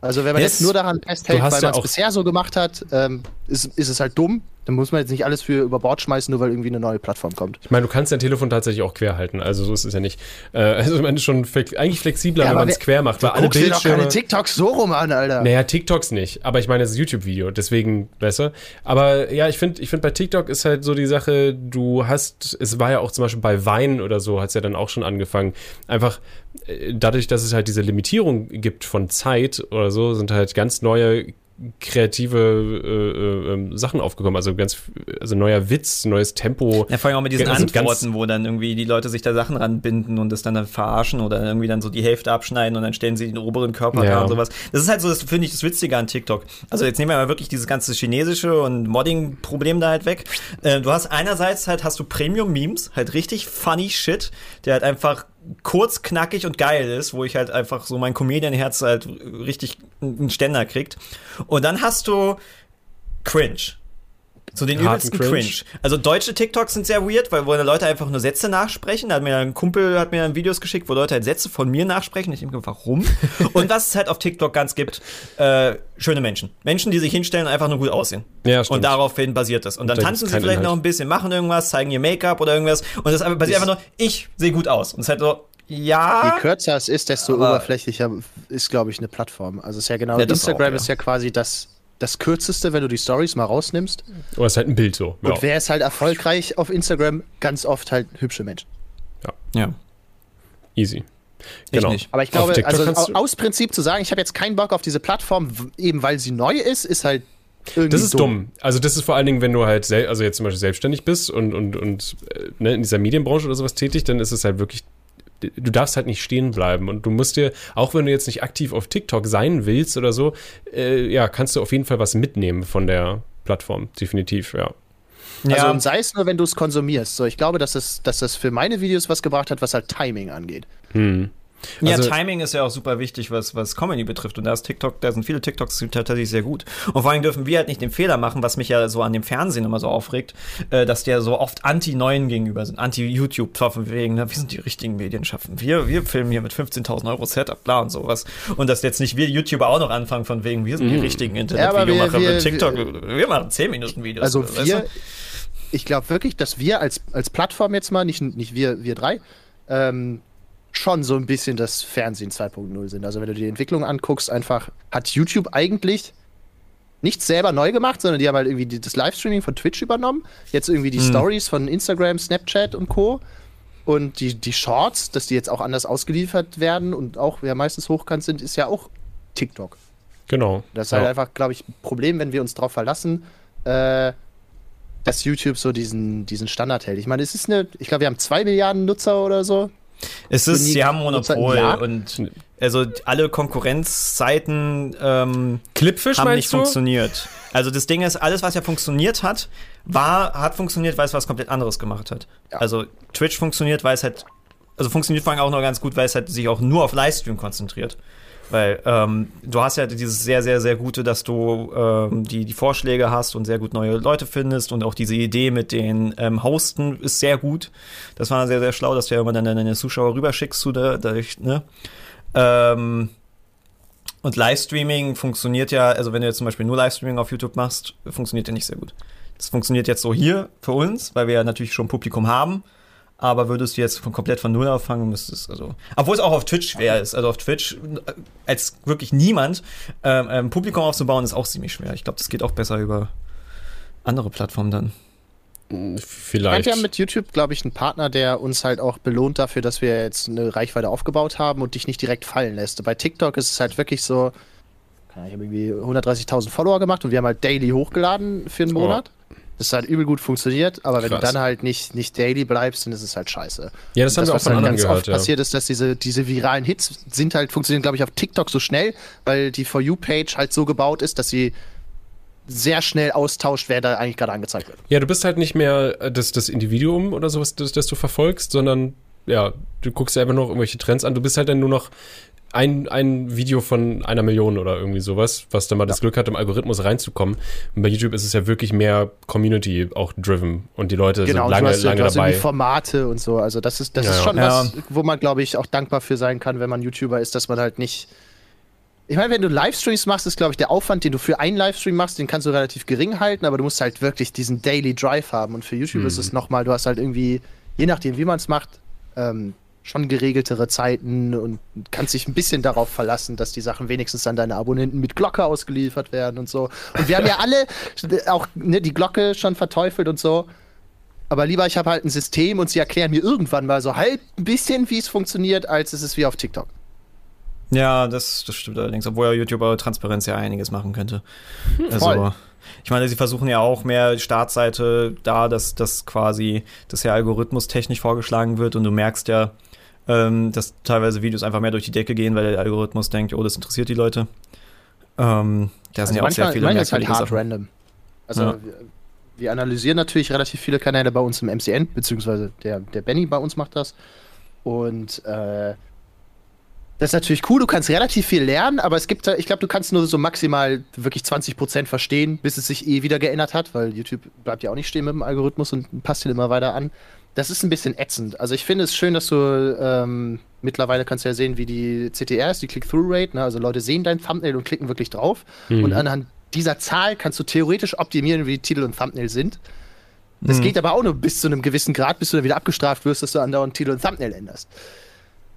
Also wenn man yes. jetzt nur daran festhält, weil man es bisher so gemacht hat, ähm, ist, ist es halt dumm. Dann muss man jetzt nicht alles für über Bord schmeißen, nur weil irgendwie eine neue Plattform kommt. Ich meine, du kannst dein Telefon tatsächlich auch quer halten. Also so ist es ja nicht. Äh, also man ist schon flex eigentlich flexibler, ja, wenn man es quer macht. Weil alle Bildschirme. Dir doch keine TikToks so rum an, Alter. Naja, TikToks nicht. Aber ich meine, es ist YouTube-Video, deswegen besser. Aber ja, ich finde, ich finde bei TikTok ist halt so die Sache, du hast, es war ja auch zum Beispiel bei Wein oder so, hat es ja dann auch schon angefangen. Einfach äh, dadurch, dass es halt diese Limitierung gibt von Zeit oder so, sind halt ganz neue kreative äh, äh, Sachen aufgekommen. Also ganz, also neuer Witz, neues Tempo. Ja, vor allem auch mit diesen also Antworten, wo dann irgendwie die Leute sich da Sachen ranbinden und das dann, dann verarschen oder irgendwie dann so die Hälfte abschneiden und dann stellen sie den oberen Körper ja. da und sowas. Das ist halt so, das finde ich das Witzige an TikTok. Also jetzt nehmen wir mal wirklich dieses ganze chinesische und Modding-Problem da halt weg. Äh, du hast einerseits halt, hast du Premium-Memes, halt richtig funny Shit, der halt einfach kurz, knackig und geil ist, wo ich halt einfach so mein Comedian-Herz halt richtig einen Ständer kriegt. Und dann hast du Cringe. So den übelsten Cringe. Cringe. Also deutsche TikToks sind sehr weird, weil wo Leute einfach nur Sätze nachsprechen. Da hat mir ein Kumpel hat mir dann Videos geschickt, wo Leute halt Sätze von mir nachsprechen. Ich denke, warum? und was es halt auf TikTok ganz gibt, äh, schöne Menschen. Menschen, die sich hinstellen und einfach nur gut aussehen. Ja, stimmt. Und daraufhin basiert das. Und dann da tanzen sie vielleicht Inhalt. noch ein bisschen, machen irgendwas, zeigen ihr Make-up oder irgendwas. Und das basiert einfach nur, ich sehe gut aus. Und es ist halt so, ja. Je kürzer es ist, desto oberflächlicher ist, glaube ich, eine Plattform. Also es ist ja genau, ja, Instagram auch, ja. ist ja quasi das das kürzeste, wenn du die Stories mal rausnimmst. Oder ist halt ein Bild so. Ja. Und wer ist halt erfolgreich auf Instagram? Ganz oft halt hübsche Menschen. Ja. Ja. Easy. Genau. Ich Aber ich glaube, also aus Prinzip zu sagen, ich habe jetzt keinen Bock auf diese Plattform, eben weil sie neu ist, ist halt irgendwie das ist dumm. dumm. Also das ist vor allen Dingen, wenn du halt, also jetzt zum Beispiel selbstständig bist und, und, und äh, ne, in dieser Medienbranche oder sowas tätig, dann ist es halt wirklich du darfst halt nicht stehen bleiben und du musst dir, auch wenn du jetzt nicht aktiv auf TikTok sein willst oder so, äh, ja, kannst du auf jeden Fall was mitnehmen von der Plattform, definitiv, ja. Also ja. sei es nur, wenn du es konsumierst. So, ich glaube, dass es, dass das für meine Videos was gebracht hat, was halt Timing angeht. Hm. Ja, also, Timing ist ja auch super wichtig, was, was Comedy betrifft. Und da ist TikTok, da sind viele TikToks tatsächlich sehr gut. Und vor allem dürfen wir halt nicht den Fehler machen, was mich ja so an dem Fernsehen immer so aufregt, äh, dass der so oft anti-Neuen gegenüber sind, anti-YouTube, von wegen, ne, wir sind die richtigen Medienschaffen. Wir, wir filmen hier mit 15.000 Euro Setup, bla und sowas. Und dass jetzt nicht wir YouTuber auch noch anfangen von wegen, wir sind die mhm. richtigen Internetvideomacher ja, mit TikTok. Wir, wir, machen 10 Minuten Videos. Also wir, weißt du? ich glaube wirklich, dass wir als, als Plattform jetzt mal, nicht, nicht wir, wir drei, ähm, schon so ein bisschen das Fernsehen 2.0 sind. Also wenn du die Entwicklung anguckst, einfach hat YouTube eigentlich nichts selber neu gemacht, sondern die haben halt irgendwie das Livestreaming von Twitch übernommen. Jetzt irgendwie die mhm. Stories von Instagram, Snapchat und Co. Und die, die Shorts, dass die jetzt auch anders ausgeliefert werden und auch ja meistens hochkant sind, ist ja auch TikTok. Genau. Das ist halt ja. halt einfach, glaube ich, ein Problem, wenn wir uns darauf verlassen, äh, dass YouTube so diesen, diesen Standard hält. Ich meine, es ist eine, ich glaube, wir haben zwei Milliarden Nutzer oder so. Es ist, sie haben Monopol und also alle Konkurrenzseiten ähm, Clipfish haben nicht du? funktioniert. Also das Ding ist, alles, was ja funktioniert hat, war, hat funktioniert, weil es was komplett anderes gemacht hat. Ja. Also Twitch funktioniert, weil es halt, also funktioniert vor allem auch noch ganz gut, weil es halt sich auch nur auf Livestream konzentriert. Weil ähm, du hast ja dieses sehr, sehr, sehr Gute, dass du ähm, die, die Vorschläge hast und sehr gut neue Leute findest und auch diese Idee mit den ähm, Hosten ist sehr gut. Das war sehr, sehr schlau, dass du ja immer dann deine Zuschauer rüberschickst zu der, dadurch, ne? Ähm, und Livestreaming funktioniert ja, also wenn du jetzt zum Beispiel nur Livestreaming auf YouTube machst, funktioniert ja nicht sehr gut. Das funktioniert jetzt so hier für uns, weil wir ja natürlich schon Publikum haben aber würdest du jetzt von, komplett von Null auffangen, müsstest also. Obwohl es auch auf Twitch schwer ist. Also auf Twitch äh, als wirklich niemand ähm, ähm, Publikum aufzubauen, ist auch ziemlich schwer. Ich glaube, das geht auch besser über andere Plattformen dann. Vielleicht. Wir haben mit YouTube, glaube ich, einen Partner, der uns halt auch belohnt dafür, dass wir jetzt eine Reichweite aufgebaut haben und dich nicht direkt fallen lässt. Bei TikTok ist es halt wirklich so, ich habe irgendwie 130.000 Follower gemacht und wir haben halt daily hochgeladen für einen Monat. Oh. Das hat übel gut funktioniert, aber wenn Krass. du dann halt nicht, nicht daily bleibst, dann ist es halt scheiße. Ja, das, haben wir auch von halt ganz gehört, oft ja. passiert ist, dass diese, diese viralen Hits sind halt, funktionieren, glaube ich, auf TikTok so schnell, weil die For You-Page halt so gebaut ist, dass sie sehr schnell austauscht, wer da eigentlich gerade angezeigt wird. Ja, du bist halt nicht mehr das, das Individuum oder sowas, das, das du verfolgst, sondern ja, du guckst ja einfach noch irgendwelche Trends an. Du bist halt dann nur noch ein, ein Video von einer Million oder irgendwie sowas, was dann mal ja. das Glück hat, im Algorithmus reinzukommen. Und bei YouTube ist es ja wirklich mehr Community auch driven und die Leute genau, sind lange, du hast, lange du hast dabei. Formate und so. Also das ist, das ja, ist schon ja. was, wo man, glaube ich, auch dankbar für sein kann, wenn man YouTuber ist, dass man halt nicht. Ich meine, wenn du Livestreams machst, ist, glaube ich, der Aufwand, den du für einen Livestream machst, den kannst du relativ gering halten, aber du musst halt wirklich diesen Daily Drive haben. Und für YouTube mhm. ist es nochmal, du hast halt irgendwie, je nachdem, wie man es macht, ähm, schon geregeltere Zeiten und kannst dich ein bisschen darauf verlassen, dass die Sachen wenigstens an deine Abonnenten mit Glocke ausgeliefert werden und so. Und wir haben ja alle auch ne, die Glocke schon verteufelt und so. Aber lieber, ich habe halt ein System und sie erklären mir irgendwann mal so halb ein bisschen, wie es funktioniert, als es ist wie auf TikTok. Ja, das, das stimmt allerdings, obwohl ja YouTube über Transparenz ja einiges machen könnte. Hm, also, voll. ich meine, sie versuchen ja auch mehr Startseite da, dass das quasi, dass ja Algorithmus technisch vorgeschlagen wird und du merkst ja, ähm, dass teilweise Videos einfach mehr durch die Decke gehen, weil der Algorithmus denkt, oh, das interessiert die Leute. Ähm, da also sind ja auch sehr viele merkwürdige halt Sachen. random. Also ja. wir, wir, analysieren natürlich relativ viele Kanäle bei uns im MCN, beziehungsweise der, der Benny bei uns macht das. Und äh, das ist natürlich cool, du kannst relativ viel lernen, aber es gibt, ich glaube, du kannst nur so maximal wirklich 20% verstehen, bis es sich eh wieder geändert hat, weil YouTube bleibt ja auch nicht stehen mit dem Algorithmus und passt ihn immer weiter an. Das ist ein bisschen ätzend. Also ich finde es schön, dass du ähm, mittlerweile kannst du ja sehen, wie die CTR ist, die Click-Through-Rate. Ne? Also Leute sehen dein Thumbnail und klicken wirklich drauf. Mhm. Und anhand dieser Zahl kannst du theoretisch optimieren, wie die Titel und Thumbnail sind. Das mhm. geht aber auch nur bis zu einem gewissen Grad, bis du dann wieder abgestraft wirst, dass du andauernd Titel und Thumbnail änderst.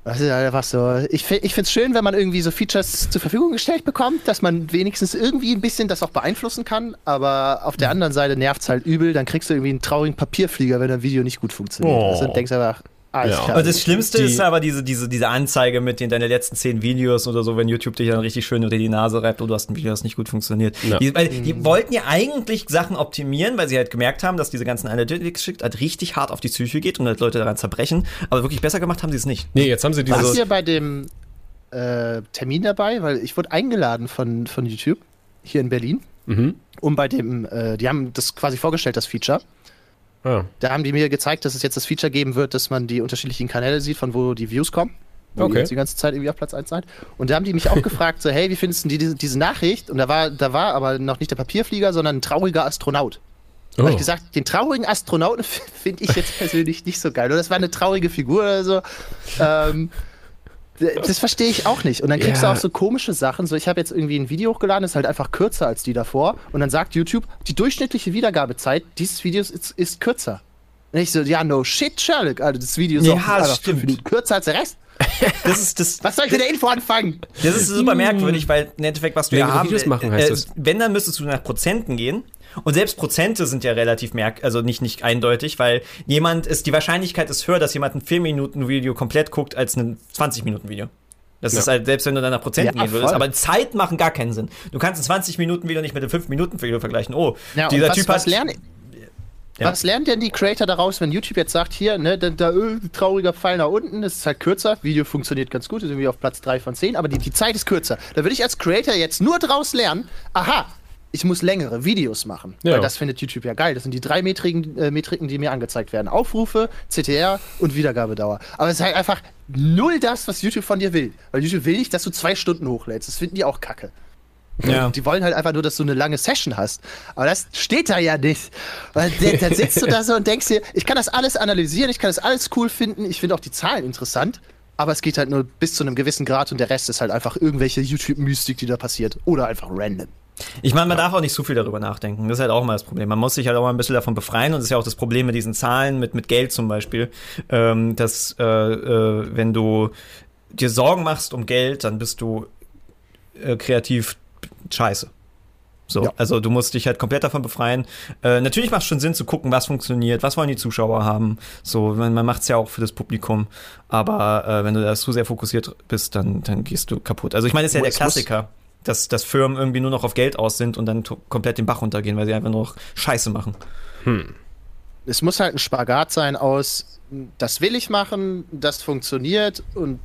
Das ist einfach so. Ich, ich finde es schön, wenn man irgendwie so Features zur Verfügung gestellt bekommt, dass man wenigstens irgendwie ein bisschen das auch beeinflussen kann. Aber auf der anderen Seite nervt es halt übel. Dann kriegst du irgendwie einen traurigen Papierflieger, wenn ein Video nicht gut funktioniert. Oh. Also denkst einfach, alles ja. Und das Schlimmste die, ist aber diese, diese, diese Anzeige mit den deine letzten zehn Videos oder so, wenn YouTube dich dann richtig schön unter die Nase reibt und du hast ein Video, das nicht gut funktioniert. Ja. Die, weil die mhm. wollten ja eigentlich Sachen optimieren, weil sie halt gemerkt haben, dass diese ganzen Analytics-Shit halt richtig hart auf die Psyche geht und halt Leute daran zerbrechen. Aber wirklich besser gemacht haben sie es nicht. Nee, jetzt haben sie diese. Warst du bei dem äh, Termin dabei? Weil ich wurde eingeladen von, von YouTube hier in Berlin, mhm. um bei dem, äh, die haben das quasi vorgestellt, das Feature. Ah. Da haben die mir gezeigt, dass es jetzt das Feature geben wird, dass man die unterschiedlichen Kanäle sieht, von wo die Views kommen. Wo okay. ihr jetzt die ganze Zeit irgendwie auf Platz 1 seid. Und da haben die mich auch gefragt, so, hey, wie findest du diese, diese Nachricht? Und da war, da war aber noch nicht der Papierflieger, sondern ein trauriger Astronaut. Oh. Da habe ich gesagt, den traurigen Astronauten finde ich jetzt persönlich nicht so geil. Oder das war eine traurige Figur oder so. Ähm, das verstehe ich auch nicht. Und dann kriegst ja. du auch so komische Sachen. So, ich habe jetzt irgendwie ein Video hochgeladen, ist halt einfach kürzer als die davor. Und dann sagt YouTube, die durchschnittliche Wiedergabezeit dieses Videos ist, ist kürzer. Und ich so, ja, no shit, Sherlock. Also das Video ist ja, auch stimmt. kürzer als der Rest. Das ist das. Was soll ich mit der Info anfangen? Das ist super merkwürdig, weil im Endeffekt, was du ja haben, Videos machen, heißt äh, das. wenn, dann müsstest du nach Prozenten gehen. Und selbst Prozente sind ja relativ merk, also nicht, nicht eindeutig, weil jemand ist, die Wahrscheinlichkeit ist höher, dass jemand ein 4-Minuten-Video komplett guckt, als ein 20-Minuten-Video. Das ja. ist halt, selbst wenn du dann nach Prozent ja, gehen würdest, aber Zeit machen gar keinen Sinn. Du kannst ein 20 Minuten Video nicht mit einem 5 Minuten Video vergleichen. Oh, ja, dieser was, Typ was hat. Lernen, ja. Was lernen denn die Creator daraus, wenn YouTube jetzt sagt, hier, ne, da, da öh, trauriger Pfeil nach unten, das ist halt kürzer, Video funktioniert ganz gut, ist irgendwie auf Platz 3 von 10, aber die, die Zeit ist kürzer. Da würde ich als Creator jetzt nur daraus lernen, aha, ich muss längere Videos machen. Ja. Weil das findet YouTube ja geil. Das sind die drei Metriken, äh, Metriken, die mir angezeigt werden. Aufrufe, CTR und Wiedergabedauer. Aber es ist halt einfach null das, was YouTube von dir will. Weil YouTube will nicht, dass du zwei Stunden hochlädst. Das finden die auch kacke. Ja. Die wollen halt einfach nur, dass du eine lange Session hast. Aber das steht da ja nicht. Weil dann sitzt du da so und denkst dir, ich kann das alles analysieren, ich kann das alles cool finden, ich finde auch die Zahlen interessant. Aber es geht halt nur bis zu einem gewissen Grad und der Rest ist halt einfach irgendwelche YouTube-Mystik, die da passiert. Oder einfach random. Ich meine, man darf auch nicht zu viel darüber nachdenken. Das ist halt auch mal das Problem. Man muss sich halt auch mal ein bisschen davon befreien. Und das ist ja auch das Problem mit diesen Zahlen, mit, mit Geld zum Beispiel. Ähm, dass, äh, äh, wenn du dir Sorgen machst um Geld, dann bist du äh, kreativ scheiße. So, ja. also du musst dich halt komplett davon befreien. Äh, natürlich macht es schon Sinn zu gucken, was funktioniert, was wollen die Zuschauer haben. So, man, man macht es ja auch für das Publikum. Aber äh, wenn du da zu sehr fokussiert bist, dann, dann gehst du kaputt. Also ich meine, das ist ja der Klassiker dass, dass Firmen irgendwie nur noch auf Geld aus sind und dann komplett den Bach runtergehen, weil sie einfach nur noch Scheiße machen. Hm. Es muss halt ein Spagat sein aus, das will ich machen, das funktioniert und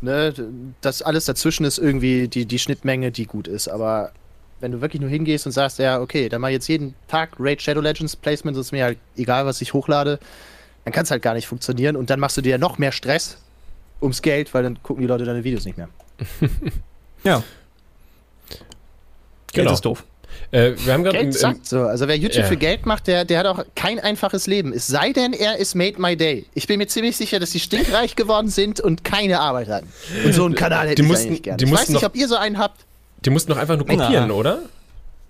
ne, das alles dazwischen ist irgendwie die, die Schnittmenge, die gut ist. Aber wenn du wirklich nur hingehst und sagst, ja, okay, dann mach ich jetzt jeden Tag Raid Shadow Legends Placements, ist mir halt egal, was ich hochlade, dann kann es halt gar nicht funktionieren und dann machst du dir noch mehr Stress ums Geld, weil dann gucken die Leute deine Videos nicht mehr. ja. Geld genau. ist doof. Äh, wir haben Geld sagt so. Also wer YouTube ja. für Geld macht, der, der hat auch kein einfaches Leben. Es sei denn, er ist Made My Day. Ich bin mir ziemlich sicher, dass die stinkreich geworden sind und keine Arbeit hatten. Und so einen Kanal hätte die ich mussten, eigentlich gerne. Ich weiß nicht, ob ihr so einen habt. Die mussten doch einfach nur kopieren, Na. oder?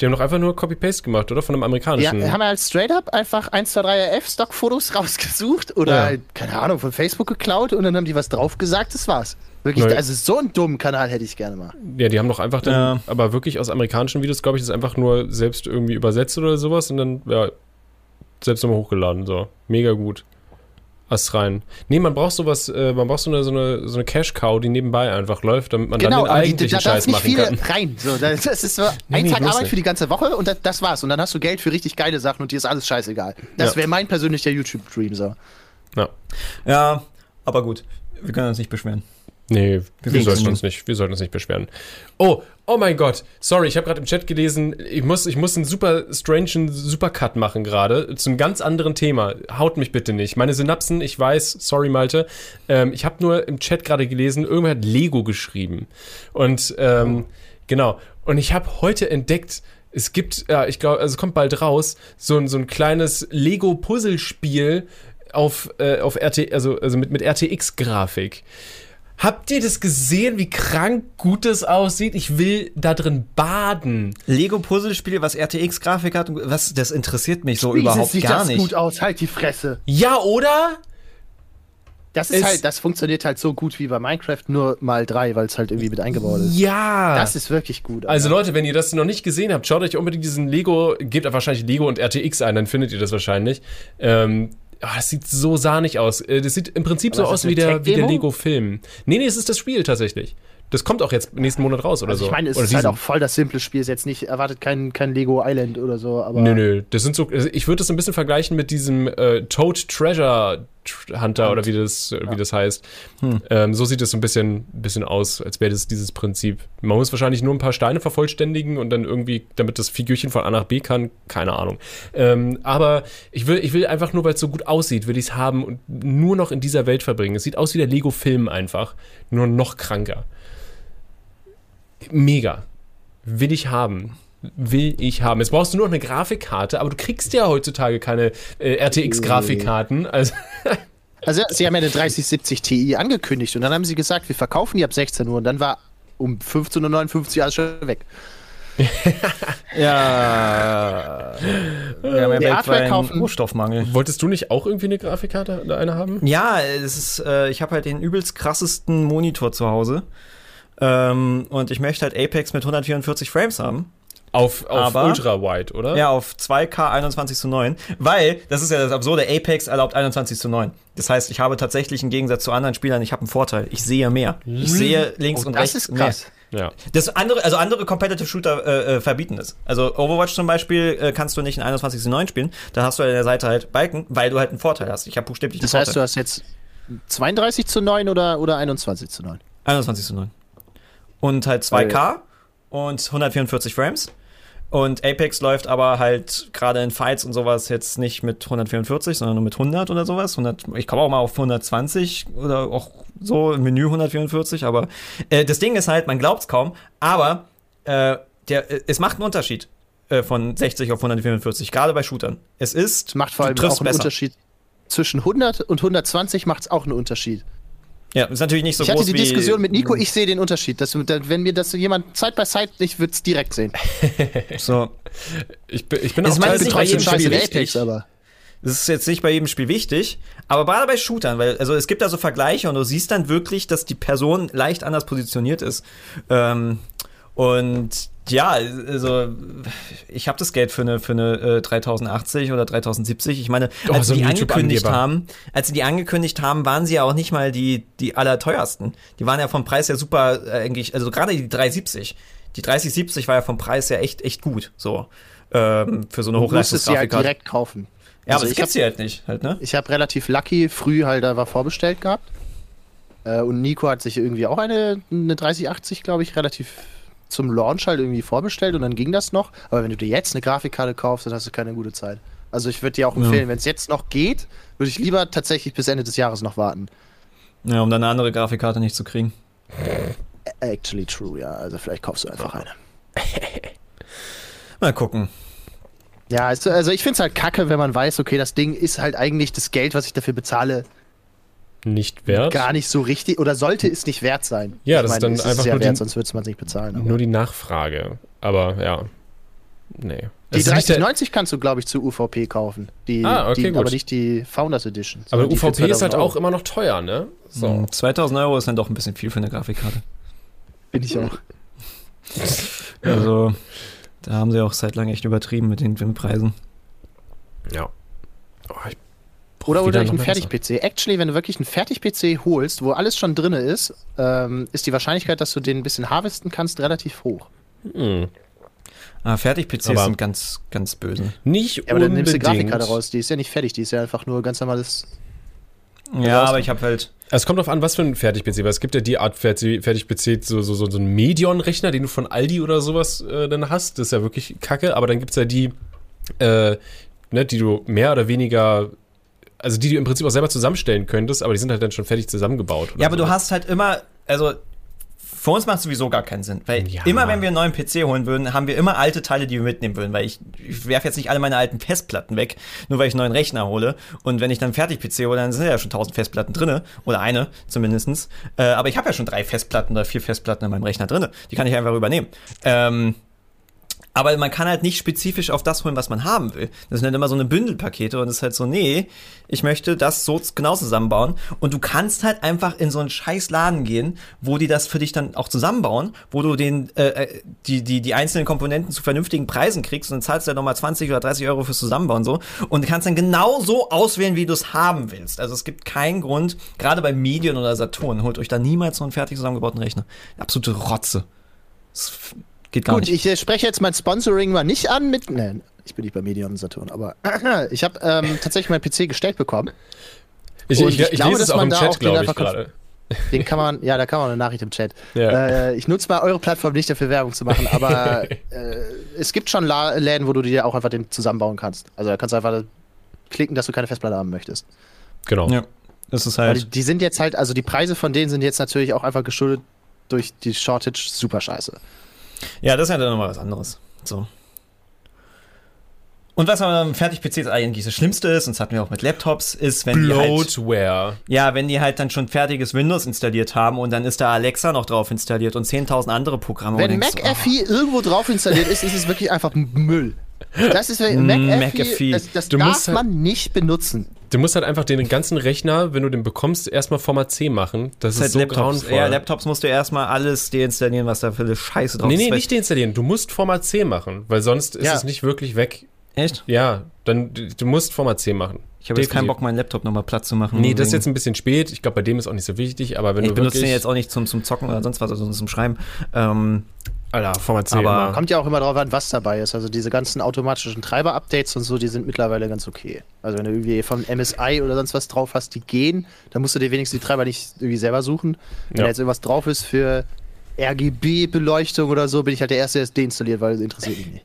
Die haben doch einfach nur Copy-Paste gemacht, oder? Von einem amerikanischen. Ja, haben wir halt straight up einfach 1, 2, 3 RF-Stock-Fotos rausgesucht oder, ja. halt, keine Ahnung, von Facebook geklaut und dann haben die was drauf gesagt, das war's. Wirklich, Neu. also so einen dummen Kanal hätte ich gerne mal. Ja, die haben doch einfach dann, ja. aber wirklich aus amerikanischen Videos, glaube ich, das einfach nur selbst irgendwie übersetzt oder sowas und dann, ja, selbst nochmal hochgeladen. So, mega gut. rein. Nee, man braucht sowas, äh, man braucht so eine, so eine, so eine Cash-Cow, die nebenbei einfach läuft, damit man genau, dann den eigentlichen die, da Scheiß machen kann. rein. So, das, ist so Nee, ein nee, Tag Arbeit nicht. für die ganze Woche und das, das war's. Und dann hast du Geld für richtig geile Sachen und dir ist alles scheißegal. Das Ja. wäre mein persönlicher YouTube-Dream so. Ja. Ja, aber gut. Wir können uns nicht beschweren. Nee, wir sind sollten uns nicht, wir sollten uns nicht beschweren. Oh, oh mein Gott. Sorry, ich habe gerade im Chat gelesen, ich muss, ich muss einen super strangen Supercut machen gerade zu einem ganz anderen Thema. Haut mich bitte nicht. Meine Synapsen, ich weiß, sorry Malte. Ähm, ich habe nur im Chat gerade gelesen, irgendwer hat Lego geschrieben. Und ähm, genau. Und ich habe heute entdeckt, es gibt, ja, ich glaube, also es kommt bald raus, so ein, so ein kleines Lego-Puzzlespiel auf, äh, auf RT, also, also mit, mit RTX-Grafik. Habt ihr das gesehen, wie krank gut das aussieht? Ich will da drin baden. Lego-Puzzlespiel, was RTX-Grafik hat, was, das interessiert mich so Wie überhaupt sieht gar das nicht. gut aus? Halt die Fresse. Ja, oder? Das ist Es- halt, das funktioniert halt so gut wie bei Minecraft, nur mal drei, weil es halt irgendwie mit eingebaut ist. Ja. Das ist wirklich gut. also Alter. Leute, wenn ihr das noch nicht gesehen habt, schaut euch unbedingt diesen Lego, gebt da wahrscheinlich Lego und RTX ein, dann findet ihr das wahrscheinlich. Ähm, ah, das sieht so sahnig aus. Äh, Das sieht im Prinzip so Aber ist aus wie der, wie der? Lego-Film. Nee, nee, es ist das Spiel tatsächlich. Das kommt auch jetzt nächsten Monat raus oder also so. ich meine, es oder ist halt auch voll das simple Spiel. Ist jetzt nicht, erwartet kein, kein Lego Island oder so, aber. Nö, nö, das sind so, also ich würde das ein bisschen vergleichen mit diesem äh, Toad Treasure Tr- Hunter oder wie das, äh, wie das heißt. Ähm, so sieht es so ein bisschen, bisschen aus, als wäre das dieses Prinzip. Man muss wahrscheinlich nur ein paar Steine vervollständigen und dann irgendwie, damit das Figürchen von A nach B kann, keine Ahnung. Ähm, aber ich will, ich will einfach nur, weil es so gut aussieht, will ich es haben und nur noch in dieser Welt verbringen. Es sieht aus wie der Lego-Film einfach, nur noch kranker. Mega. Will ich haben. Will ich haben. Jetzt brauchst du nur noch eine Grafikkarte, aber du kriegst ja heutzutage keine äh, RTX-Grafikkarten. Also, Also, sie haben ja eine 3070 Ti angekündigt und dann haben sie gesagt, wir verkaufen die ab 16 Uhr und dann war um 15.59 Uhr alles schon weg. Ja. Wir haben ja Die Hardware kaufen. einen Rohstoffmangel. wolltest du nicht auch irgendwie eine Grafikkarte oder eine haben? Ja, es ist, äh, ich habe halt den übelst krassesten Monitor zu Hause. Ähm, und ich möchte halt Apex mit 144 Frames haben. Auf, auf Aber- Ultra-Wide, oder? Ja, auf 2K 21 zu 9. Weil, das ist ja das Absurde, Apex erlaubt 21 zu 9. Das heißt, ich habe tatsächlich im Gegensatz zu anderen Spielern, ich habe einen Vorteil. Ich sehe mehr. Ich sehe links Oh, und das rechts ist krass. Ja. Das andere, also andere Competitive Shooter äh, äh, verbieten es. Also Overwatch zum Beispiel äh, kannst du nicht in 21 zu 9 spielen. Da hast du an der Seite halt Balken, weil du halt einen Vorteil hast. Ich habe buchstäblich Das heißt, du Vorteil. hast jetzt 32 zu 9 oder, oder 21 zu 9? 21 zu 9. Und halt 2K und 144 Frames. Und Apex läuft aber halt gerade in Fights und sowas jetzt nicht mit 144, sondern nur mit 100 oder sowas. 100, ich komme auch mal auf 120 oder auch so im Menü 144. Aber äh, das Ding ist halt, man glaubt es kaum, aber äh, der, äh, es macht einen Unterschied äh, von 60 auf 144, gerade bei Shootern. Es ist, macht vor allem auch einen besser. Unterschied. Zwischen 100 und 120 macht es auch einen Unterschied. Ja, ist natürlich nicht so ich hatte groß die wie Diskussion mit Nico, ich sehe den Unterschied. Dass, dass, wenn mir das jemand Side by Side, ich würde es direkt sehen. so. Ich bin, ich bin Ich auch Teil betroffen. bei jedem scheiße wichtig. Apex, aber. Das ist jetzt nicht bei jedem Spiel wichtig, aber gerade bei Shootern, weil also es gibt da so Vergleiche und du siehst dann wirklich, dass die Person leicht anders positioniert ist. Ähm, und ja, also ich habe das Geld für eine für eine äh, 3080 oder 3070. Ich meine, Oh, als so sie die angekündigt haben, als sie die angekündigt haben, waren sie ja auch nicht mal die die allerteuersten. Die waren ja vom Preis ja super äh, eigentlich, also gerade die 370. Die 3070 war ja vom Preis ja echt echt gut, so ähm, für so eine Du musstest sie halt direkt kaufen. Ja, Also aber das ich gibt's hier halt nicht, halt, ne? Ich habe relativ lucky früh halt da war vorbestellt gehabt. Äh, und Nico hat sich irgendwie auch eine, eine 3080, glaube ich, relativ zum Launch halt irgendwie vorbestellt und dann ging das noch. Aber wenn du dir jetzt eine Grafikkarte kaufst, dann hast du keine gute Zeit. Also ich würde dir auch empfehlen, wenn es jetzt noch geht, würde ich lieber tatsächlich bis Ende des Jahres noch warten. Ja, um dann eine andere Grafikkarte nicht zu kriegen. Actually true, ja. Also vielleicht kaufst du einfach eine. Mal gucken. Ja, also, also ich finde es halt kacke, wenn man weiß, okay, das Ding ist halt eigentlich das Geld, was ich dafür bezahle, Nicht wert. gar nicht so richtig oder sollte es nicht wert sein. Ja, Ich das ist meine, dann es einfach ja nur die- wert, sonst würde man es nicht bezahlen. aber- Nur die Nachfrage. Aber ja. Nee. Die Es ist nicht der- 3090 kannst du, glaube ich, zu UVP kaufen. Die, Ah, okay, die, gut. aber nicht die Founders Edition. Aber die UVP ist halt 2000 Euro. auch immer noch teuer, ne? So. Hm, 2000 Euro ist dann doch ein bisschen viel für eine Grafikkarte. Bin ich auch. Also, da haben sie auch seit lang echt übertrieben mit den, mit den Preisen. Ja. Oh, ich Oder, oder einen Fertig-PC. Actually, wenn du wirklich einen Fertig-PC holst, wo alles schon drin ist, ähm, ist die Wahrscheinlichkeit, dass du den ein bisschen harvesten kannst, relativ hoch. Mhm. Ah, Fertig-PCs sind ganz, ganz böse. Nicht ja, aber dann nimmst du die Grafikkarte raus. Die ist ja nicht fertig, die ist ja einfach nur ganz normales. Ja, aber ich habe halt. Es kommt drauf an, was für ein Fertig-PC, weil es gibt ja die Art Fertig-PC, so, so, so, so einen Medion-Rechner, den du von Aldi oder sowas äh, dann hast. Das ist ja wirklich kacke, aber dann gibt es ja die, äh, ne, die du mehr oder weniger also die du im Prinzip auch selber zusammenstellen könntest, aber die sind halt dann schon fertig zusammengebaut. Ja, aber so. du hast halt immer, also für uns macht es sowieso gar keinen Sinn. Weil ja. immer, wenn wir einen neuen PC holen würden, haben wir immer alte Teile, die wir mitnehmen würden. Weil ich, ich werfe jetzt nicht alle meine alten Festplatten weg, nur weil ich einen neuen Rechner hole. Und wenn ich dann fertig PC hole, dann sind ja schon 1000 Festplatten drin. Oder eine zumindestens. Äh, aber ich habe ja schon drei Festplatten oder vier Festplatten in meinem Rechner drin. Die kann ich einfach übernehmen. Ähm, aber man kann halt nicht spezifisch auf das holen, was man haben will. Das sind halt immer so eine Bündelpakete und es ist halt so, nee, ich möchte das so genau zusammenbauen. Und du kannst halt einfach in so einen scheiß Laden gehen, wo die das für dich dann auch zusammenbauen, wo du den, äh, äh die, die, die einzelnen Komponenten zu vernünftigen Preisen kriegst und dann zahlst du ja nochmal 20 oder 30 Euro fürs Zusammenbauen so und kannst dann genau so auswählen, wie du es haben willst. Also es gibt keinen Grund, gerade bei Medien oder Saturn, holt euch da niemals so einen fertig zusammengebauten Rechner. Absolute Rotze. Geht gar Gut, nicht. ich spreche jetzt mein Sponsoring mal nicht an mit. Nein, ich bin nicht bei Medion Saturn, aber ich habe ähm, tatsächlich meinen PC gestellt bekommen. Ich, ich, ich, ich glaube, lese es auch im Chat, glaube ich, gerade. Den kann man, ja, da kann man eine Nachricht im Chat. Ja. Äh, ich nutze mal eure Plattform nicht dafür Werbung zu machen, aber äh, es gibt schon La Läden, wo du dir auch einfach den zusammenbauen kannst. Also da kannst du einfach klicken, dass du keine Festplatte haben möchtest. Genau. Ja. Das ist halt. Die, die, sind jetzt halt, also die Preise von denen sind jetzt natürlich auch einfach geschuldet durch die Shortage super scheiße. Ja, das ist ja dann nochmal was anderes. So. Und was am Fertig-PCs eigentlich das Schlimmste ist, und das hatten wir auch mit Laptops, ist, wenn Bloatware. die halt, Ja, wenn die halt dann schon fertiges Windows installiert haben und dann ist da Alexa noch drauf installiert und 10.000 andere Programme. Wenn McAfee oh. irgendwo drauf installiert ist, ist es wirklich einfach Müll. Das ist McAfee, McAfee. das, das darf halt, man nicht benutzen. Du musst halt einfach den ganzen Rechner, wenn du den bekommst, erstmal Format C machen. Das, das ist halt so Laptops. grauenvoll. Ja, Laptops musst du erstmal alles deinstallieren, was da für eine Scheiße drauf ist. Nee, nee, nicht deinstallieren. Du musst Format C machen, weil sonst ist ja. es nicht wirklich weg. Echt? Ja, dann du musst Format C machen. Ich habe jetzt keinen Bock, meinen Laptop nochmal platt zu machen. Nee, das ist jetzt ein bisschen spät. Ich glaube, bei dem ist auch nicht so wichtig, aber wenn ich du benutze den jetzt auch nicht zum, zum Zocken oder sonst was, sondern zum Schreiben. Ähm, Alter, Format C aber immer. kommt ja auch immer drauf an, was dabei ist. Also diese ganzen automatischen Treiber-Updates und so, die sind mittlerweile ganz okay. Also wenn du irgendwie von MSI oder sonst was drauf hast, die gehen, dann musst du dir wenigstens die Treiber nicht irgendwie selber suchen. Wenn ja. da jetzt irgendwas drauf ist für RGB-Beleuchtung oder so, bin ich halt der Erste, der es deinstalliert, weil es interessiert mich nicht.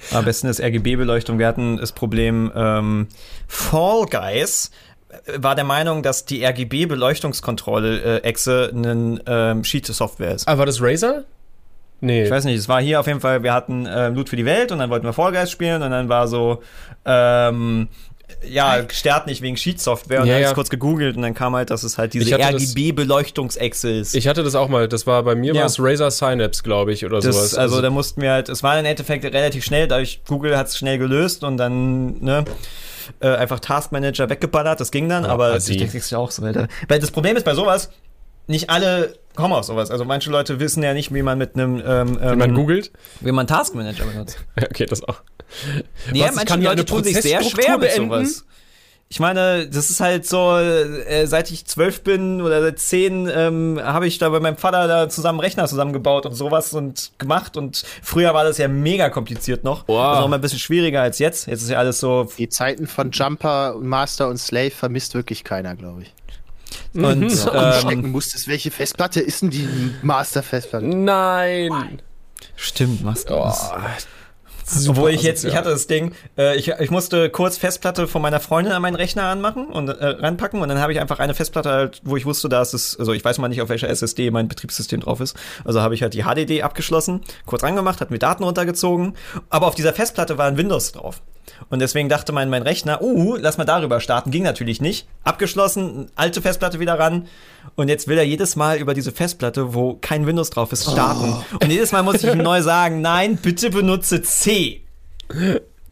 Am besten ist RGB-Beleuchtung. Wir hatten das Problem ähm, Fall Guys war der Meinung, dass die RGB-Beleuchtungskontrolle-Exe äh, eine ähm, Sheet-Software ist. Ah, war das Razer? Nee. Ich weiß nicht, es war hier auf jeden Fall, wir hatten äh, Loot für die Welt und dann wollten wir Fall Guys spielen und dann war so, ähm, ja, stört nicht wegen Sheet-Software und ja, dann habe ich ja. kurz gegoogelt und dann kam halt, dass es halt diese RGB-Beleuchtungsechse ist. Ich hatte das auch mal, das war bei mir ja. war es Razer Synapse, glaube ich, oder das, sowas. Also, also da mussten wir halt, es war im Endeffekt relativ schnell, dadurch Google hat es schnell gelöst und dann, ne, äh, einfach Taskmanager weggeballert, das ging dann, ja, aber ich denke, das ist ja auch so, Alter. Weil das Problem ist bei sowas, nicht alle kommen aus sowas. Also manche Leute wissen ja nicht, wie man mit einem ähm, wie man ähm, googelt, wie man Taskmanager benutzt. okay, das auch. Nee, Was, manche Leute tun sich sehr schwer mit sowas. Ich meine, das ist halt so, äh, seit ich zwölf bin oder seit zehn, ähm, habe ich da bei meinem Vater da zusammen Rechner zusammengebaut und sowas und gemacht. Und früher war das ja mega kompliziert noch. Wow. Also noch mal ein bisschen schwieriger als jetzt. Jetzt ist ja alles so. Die Zeiten von Jumper, Master und Slave vermisst wirklich keiner, glaube ich. Und mhm. ähm, stecken musstest. Welche Festplatte ist denn die Master-Festplatte? Nein. Stimmt, Master. Oh, Obwohl ich jetzt, ich hatte das Ding, äh, ich, ich musste kurz Festplatte von meiner Freundin an meinen Rechner anmachen und äh, reinpacken und dann habe ich einfach eine Festplatte halt, wo ich wusste, da ist es, also ich weiß mal nicht, auf welcher SSD mein Betriebssystem drauf ist. Also habe ich halt die HDD abgeschlossen, kurz angemacht, hat mir Daten runtergezogen, aber auf dieser Festplatte war ein Windows drauf. Und deswegen dachte mein, mein Rechner, uh, lass mal darüber starten. Ging natürlich nicht. Abgeschlossen, alte Festplatte wieder ran. Und jetzt will er jedes Mal über diese Festplatte, wo kein Windows drauf ist, starten. Oh. Und jedes Mal muss ich ihm neu sagen, nein, bitte benutze C.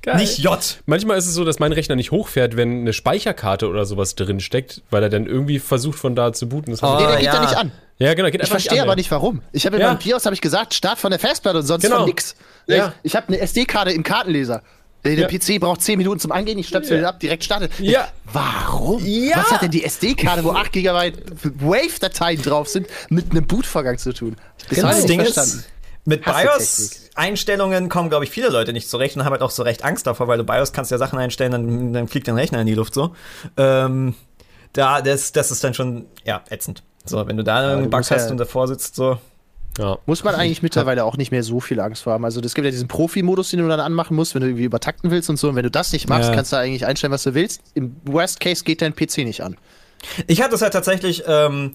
Geil. Nicht J. Manchmal ist es so, dass mein Rechner nicht hochfährt, wenn eine Speicherkarte oder sowas drin steckt, weil er dann irgendwie versucht von da zu booten. Das oh, nee, der geht ja. da nicht an. Ja, genau, geht Ich verstehe aber nicht warum. Ich habe in ja. meinem BIOS habe ich gesagt, Start von der Festplatte und sonst genau. von nix. Ja. Ich, ich habe eine SD-Karte im Kartenleser. Der ja. PC braucht 10 Minuten zum Angehen, ich stöpsel ja. ab, direkt startet. Ja. Warum? Ja. Was hat denn die SD-Karte, wo 8 GB Wave-Dateien drauf sind, mit einem Bootvorgang zu tun? Das genau. das Ding ist, mit BIOS-Einstellungen kommen, glaube ich, viele Leute nicht zurecht und haben halt auch so recht Angst davor, weil du BIOS kannst ja Sachen einstellen, dann, dann fliegt dein Rechner in die Luft so. Ähm, da, das, das ist dann schon, ja, ätzend. So, wenn du da ja, einen Bug hast ja und davor sitzt, so. Ja. Muss man eigentlich mittlerweile auch nicht mehr so viel Angst vor haben. Also es gibt ja diesen Profi-Modus, den du dann anmachen musst, wenn du irgendwie übertakten willst und so. Und wenn du das nicht machst, ja. kannst du eigentlich einstellen, was du willst. Im Worst Case geht dein PC nicht an. Ich hatte es halt tatsächlich, ähm,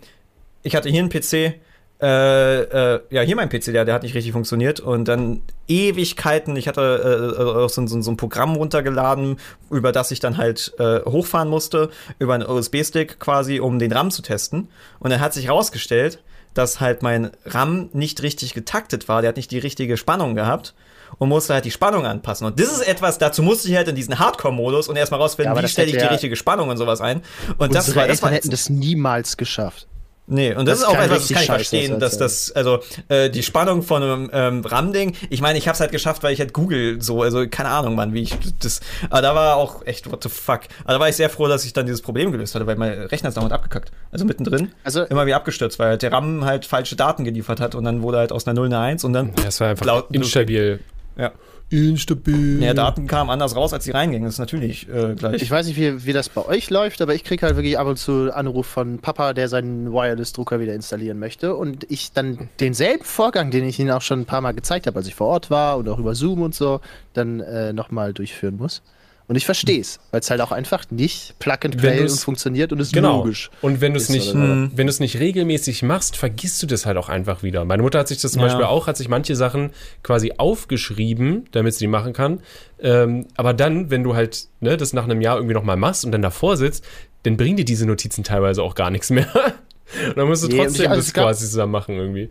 ich hatte hier einen PC, äh, äh, ja, hier mein PC, der, der hat nicht richtig funktioniert und dann Ewigkeiten. Ich hatte äh, äh, auch so, so, so, ein Programm runtergeladen, über das ich dann halt äh, hochfahren musste, über einen USB-Stick quasi, um den RAM zu testen. Und dann hat sich rausgestellt, dass halt mein RAM nicht richtig getaktet war. Der hat nicht die richtige Spannung gehabt und musste halt die Spannung anpassen. Und das ist etwas, dazu musste ich halt in diesen Hardcore-Modus und erstmal rausfinden, ja, wie stelle ich die richtige Spannung und sowas ein. Und das war, das war hätten das niemals geschafft. Nee, und das, das ist auch etwas, das kann ich verstehen, dass das, also äh, die Spannung von einem ähm, RAM-Ding, ich meine, ich hab's halt geschafft, weil ich halt Google so, also keine Ahnung, Mann, wie ich das, aber da war auch echt, what the fuck. Aber da war ich sehr froh, dass ich dann dieses Problem gelöst hatte, weil mein Rechner ist dauernd abgekackt. Also mittendrin, also immer wie abgestürzt, weil der RAM halt falsche Daten geliefert hat und dann wurde halt aus einer 0 eine 1 und dann. Ja, das war einfach instabil. Ja instabil. Ja, Daten kamen anders raus, als sie reingingen. Das ist natürlich äh, gleich. Ich weiß nicht, wie, wie das bei euch läuft, aber ich kriege halt wirklich ab und zu Anruf von Papa, der seinen Wireless-Drucker wieder installieren möchte. Und ich dann denselben Vorgang, den ich Ihnen auch schon ein paar Mal gezeigt habe, als ich vor Ort war und auch über Zoom und so, dann äh, nochmal durchführen muss. Und ich verstehe es, weil es halt auch einfach nicht Plug and Play und funktioniert und ist genau. logisch. Und wenn du es nicht, wenn du es nicht regelmäßig machst, vergisst du das halt auch einfach wieder. Meine Mutter hat sich das zum ja. Beispiel auch, hat sich manche Sachen quasi aufgeschrieben, damit sie die machen kann. Ähm, aber dann, wenn du halt ne, das nach einem Jahr irgendwie nochmal machst und dann davor sitzt, dann bringen dir diese Notizen teilweise auch gar nichts mehr. und dann musst du trotzdem nee, also das quasi zusammen machen irgendwie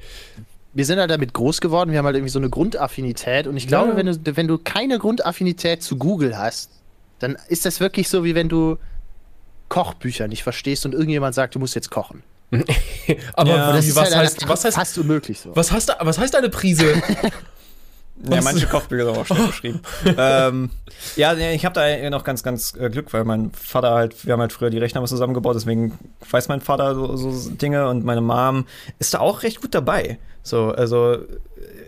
wir sind halt damit groß geworden, wir haben halt irgendwie so eine Grundaffinität und ich glaube, ja. wenn, du, wenn du keine Grundaffinität zu Google hast, dann ist das wirklich so, wie wenn du Kochbücher nicht verstehst und irgendjemand sagt, du musst jetzt kochen. Aber ja. wie, was, halt heißt, was heißt fast unmöglich so. Was heißt, was heißt eine Prise? ja, manche Kochbücher sind auch schnell geschrieben. ähm, ja, ich habe da noch ganz, ganz äh, Glück, weil mein Vater halt, wir haben halt früher die Rechner zusammengebaut, deswegen weiß mein Vater so, so Dinge und meine Mom ist da auch recht gut dabei. So, also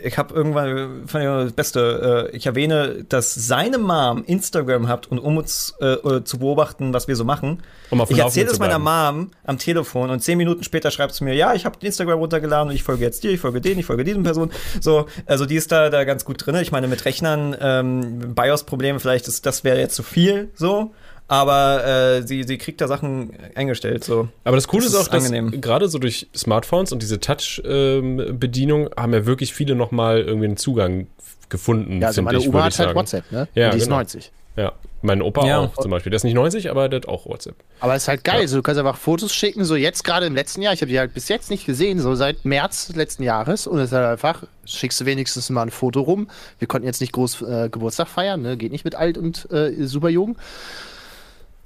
ich habe irgendwann, fand ich das Beste, äh, ich erwähne, dass seine Mom Instagram hat und um uns äh, äh, zu beobachten, was wir so machen. Um ich erzähle es meiner Mom am Telefon und zehn Minuten später schreibt sie mir, ja, ich habe Instagram runtergeladen und ich folge jetzt dir, ich folge denen, ich folge diesen Person. So, also die ist da, da ganz gut drin. Ich meine, mit Rechnern, ähm, BIOS-Probleme vielleicht, ist, das wäre jetzt zu viel, so aber äh, sie, sie kriegt da Sachen eingestellt. So. Aber das Coole das ist auch, dass gerade so durch Smartphones und diese Touch-Bedienung ähm, haben ja wirklich viele nochmal irgendwie einen Zugang gefunden. Ja, also meine ich, Oma hat halt WhatsApp, ne? Ja, die ist genau. 90. Ja, mein Opa ja. auch zum Beispiel. Der ist nicht 90, aber der hat auch WhatsApp. Aber es ist halt geil. Ja. Also, du kannst einfach Fotos schicken, so jetzt gerade im letzten Jahr. Ich habe die halt bis jetzt nicht gesehen, so seit März letzten Jahres. Und es ist halt einfach, schickst du wenigstens mal ein Foto rum. Wir konnten jetzt nicht groß äh, Geburtstag feiern, ne? Geht nicht mit alt und äh, super jung.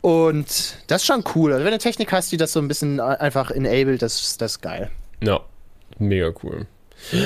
Und das ist schon cool. Also wenn du Technik hast, die das so ein bisschen einfach enabled, das, das ist geil. Ja, mega cool.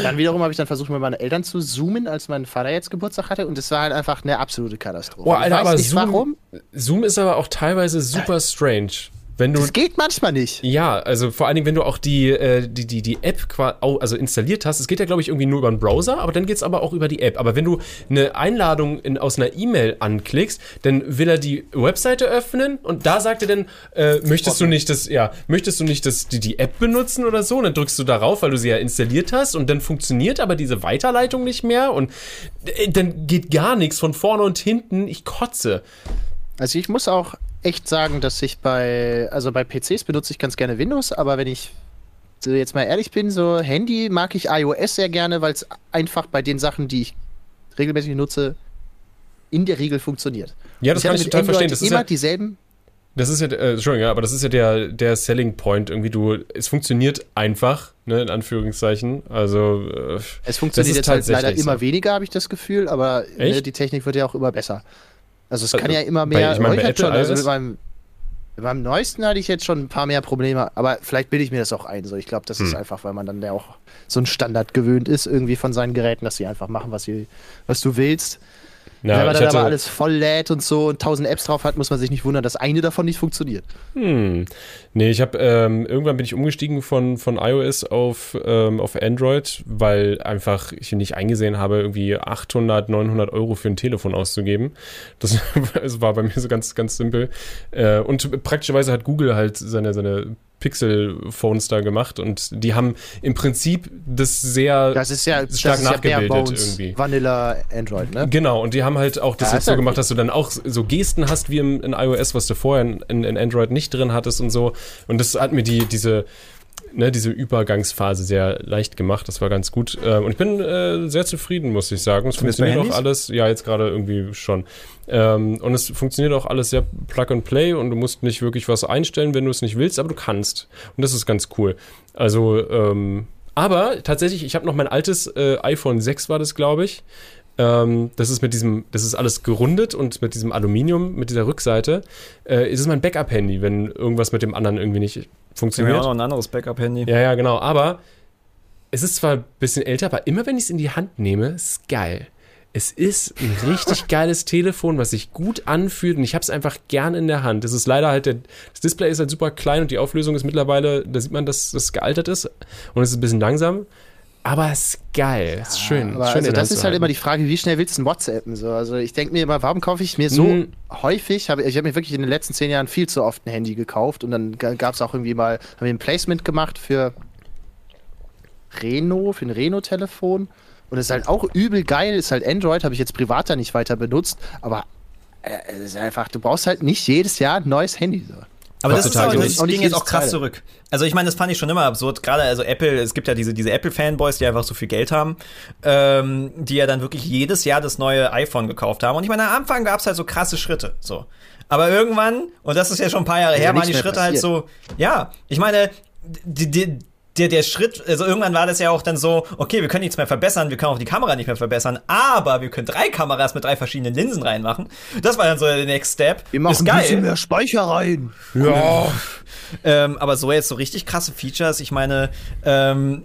Dann wiederum habe ich dann versucht, mit meinen Eltern zu zoomen, als mein Vater jetzt Geburtstag hatte. Und das war halt einfach eine absolute Katastrophe. Boah, Alter, aber Zoom, warum. Zoom ist aber auch teilweise super strange. Wenn du, das geht manchmal nicht. Ja, also vor allen Dingen, wenn du auch die, äh, die, die, die App also installiert hast, es geht ja, glaube ich, irgendwie nur über einen Browser, aber dann geht es aber auch über die App. Aber wenn du eine Einladung in, aus einer E-Mail anklickst, dann will er die Webseite öffnen und da sagt er dann, äh, möchtest du nicht das, ja, möchtest du nicht das, die, die App benutzen oder so? Und dann drückst du darauf, weil du sie ja installiert hast und dann funktioniert aber diese Weiterleitung nicht mehr und äh, dann geht gar nichts von vorne und hinten. Ich kotze. Also ich muss auch echt sagen, dass ich bei, also bei PCs benutze ich ganz gerne Windows, aber wenn ich jetzt mal ehrlich bin, so Handy mag ich iOS sehr gerne, weil es einfach bei den Sachen, die ich regelmäßig nutze, in der Regel funktioniert. Ja, das ich kann ich total Android verstehen. Das immer ist ja, dieselben. Das ist ja, äh, Entschuldigung, ja, aber das ist ja der, der Selling Point. Irgendwie du, es funktioniert einfach, ne, in Anführungszeichen. Also, äh, es funktioniert jetzt halt leider so. immer weniger, habe ich das Gefühl, aber ne, die Technik wird ja auch immer besser. Also es kann ja immer mehr. Bei, ich meine, bei Apple schon, also mit meinem neuesten hatte ich jetzt schon ein paar mehr Probleme, aber vielleicht bilde ich mir das auch ein. So, ich glaube, das hm. ist einfach, weil man dann ja auch so ein Standard gewöhnt ist, irgendwie von seinen Geräten, dass sie einfach machen, was, sie, was du willst. Ja, Wenn man dann aber alles voll lädt und so und tausend Apps drauf hat, muss man sich nicht wundern, dass eine davon nicht funktioniert. Hm. Nee, ich habe ähm, irgendwann bin ich umgestiegen von, von iOS auf, ähm, auf Android, weil einfach ich nicht eingesehen habe, irgendwie 800, 900 Euro für ein Telefon auszugeben. Das, das war bei mir so ganz, ganz simpel. Äh, und praktischerweise hat Google halt seine, seine Pixel-Phones da gemacht und die haben im Prinzip das sehr das ist ja, stark das ist nachgebildet ja irgendwie. Vanilla Android, ne? Genau, und die haben halt auch das ja, jetzt so gemacht, dass du dann auch so Gesten hast wie im, in iOS, was du vorher in, in, Android nicht drin hattest und so. Und das hat mir die, diese ne, diese Übergangsphase sehr leicht gemacht. Das war ganz gut. Ähm, und ich bin äh, sehr zufrieden, muss ich sagen. Es funktioniert auch alles. Ja, jetzt gerade irgendwie schon. Ähm, und es funktioniert auch alles sehr Plug and Play und du musst nicht wirklich was einstellen, wenn du es nicht willst, aber du kannst. Und das ist ganz cool. Also, ähm, aber tatsächlich, ich habe noch mein altes äh, iPhone 6 war das, glaube ich. Ähm, das ist mit diesem, das ist alles gerundet und mit diesem Aluminium, mit dieser Rückseite. Äh, ist es mein Backup-Handy, wenn irgendwas mit dem anderen irgendwie nicht funktioniert. Ja, auch noch ein anderes Backup-Handy. Ja, ja, genau. Aber es ist zwar ein bisschen älter, aber immer wenn ich es in die Hand nehme, ist es geil. Es ist ein richtig geiles Telefon, was sich gut anfühlt und ich habe es einfach gern in der Hand. Es ist leider halt, der, das Display ist halt super klein und die Auflösung ist mittlerweile, da sieht man, dass das gealtert ist und es ist ein bisschen langsam. Aber es ist geil, es ist schön. Schön also das ist halt immer die Frage, wie schnell willst du ein WhatsAppen? So, also ich denke mir immer, warum kaufe ich mir so mm. häufig? Hab, ich habe mir wirklich in den letzten zehn Jahren viel zu oft ein Handy gekauft und dann gab es auch irgendwie mal, haben wir ein Placement gemacht für Reno, für ein Reno-Telefon. Und es ist halt auch übel geil, ist halt Android, habe ich jetzt privater nicht weiter benutzt, aber äh, es ist einfach, du brauchst halt nicht jedes Jahr ein neues Handy. So. Aber das, ist auch, das ging jetzt auch krass zurück. Also ich meine, das fand ich schon immer absurd. Gerade also Apple, es gibt ja diese, diese Apple-Fanboys, die einfach so viel Geld haben, ähm, die ja dann wirklich jedes Jahr das neue iPhone gekauft haben. Und ich meine, am Anfang gab es halt so krasse Schritte. So. Aber irgendwann, und das ist ja schon ein paar Jahre her, waren die Schritte halt passiert. halt so, ja, ich meine, die, die, der, der Schritt, also irgendwann war das ja auch dann so, okay, wir können nichts mehr verbessern, wir können auch die Kamera nicht mehr verbessern, aber wir können drei Kameras mit drei verschiedenen Linsen reinmachen. Das war dann so der Next Step. Wir machen ein bisschen mehr Speicher rein. Ja. ähm, aber so jetzt so richtig krasse Features, ich meine, ähm,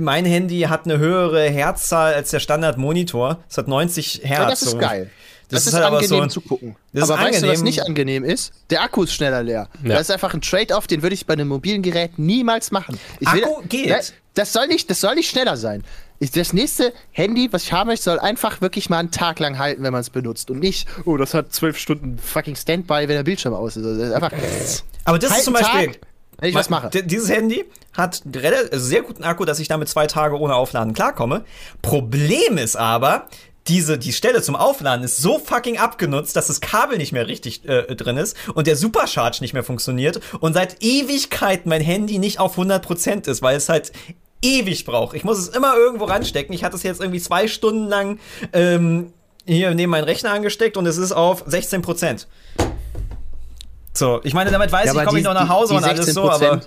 mein Handy hat eine höhere Herzzahl als der Standard-Monitor. Es hat 90 Hertz. Ja, das ist geil. Das, das ist, ist halt angenehm so, zu gucken. aber weißt angenehm. du, was nicht angenehm ist? Der Akku ist schneller leer. Ja. Das ist einfach ein Trade-off, den würde ich bei einem mobilen Gerät niemals machen. Ich Akku will, geht. Das, das, soll nicht, das soll nicht schneller sein. Ich, das nächste Handy, was ich haben möchte, soll einfach wirklich mal einen Tag lang halten, wenn man es benutzt. Und nicht, oh, das hat zwölf Stunden fucking Standby, wenn der Bildschirm aus ist. Also einfach, aber das ist zum Beispiel. Tag, wenn ich was mache. Dieses Handy hat einen also sehr guten Akku, dass ich damit zwei Tage ohne Aufladen klarkomme. Problem ist aber, diese, die Stelle zum Aufladen ist so fucking abgenutzt, dass das Kabel nicht mehr richtig äh, drin ist und der Supercharge nicht mehr funktioniert und seit Ewigkeit mein Handy nicht auf 100% ist, weil es halt ewig braucht. Ich muss es immer irgendwo ranstecken. Ich hatte es jetzt irgendwie zwei Stunden lang ähm, hier neben meinen Rechner angesteckt und es ist auf 16%. So, ich meine, damit weiß ja, ich, komme ich noch nach Hause die, die und alles so, aber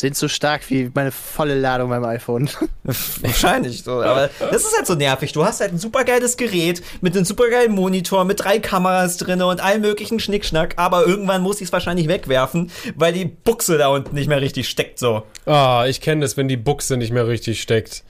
sind so stark wie meine volle Ladung beim iPhone. Wahrscheinlich so, aber das ist halt so nervig. Du hast halt ein supergeiles Gerät mit einem supergeilen Monitor, mit drei Kameras drin und allem möglichen Schnickschnack, aber irgendwann muss ich es wahrscheinlich wegwerfen, weil die Buchse da unten nicht mehr richtig steckt so. Ah, oh, ich kenne das, wenn die Buchse nicht mehr richtig steckt.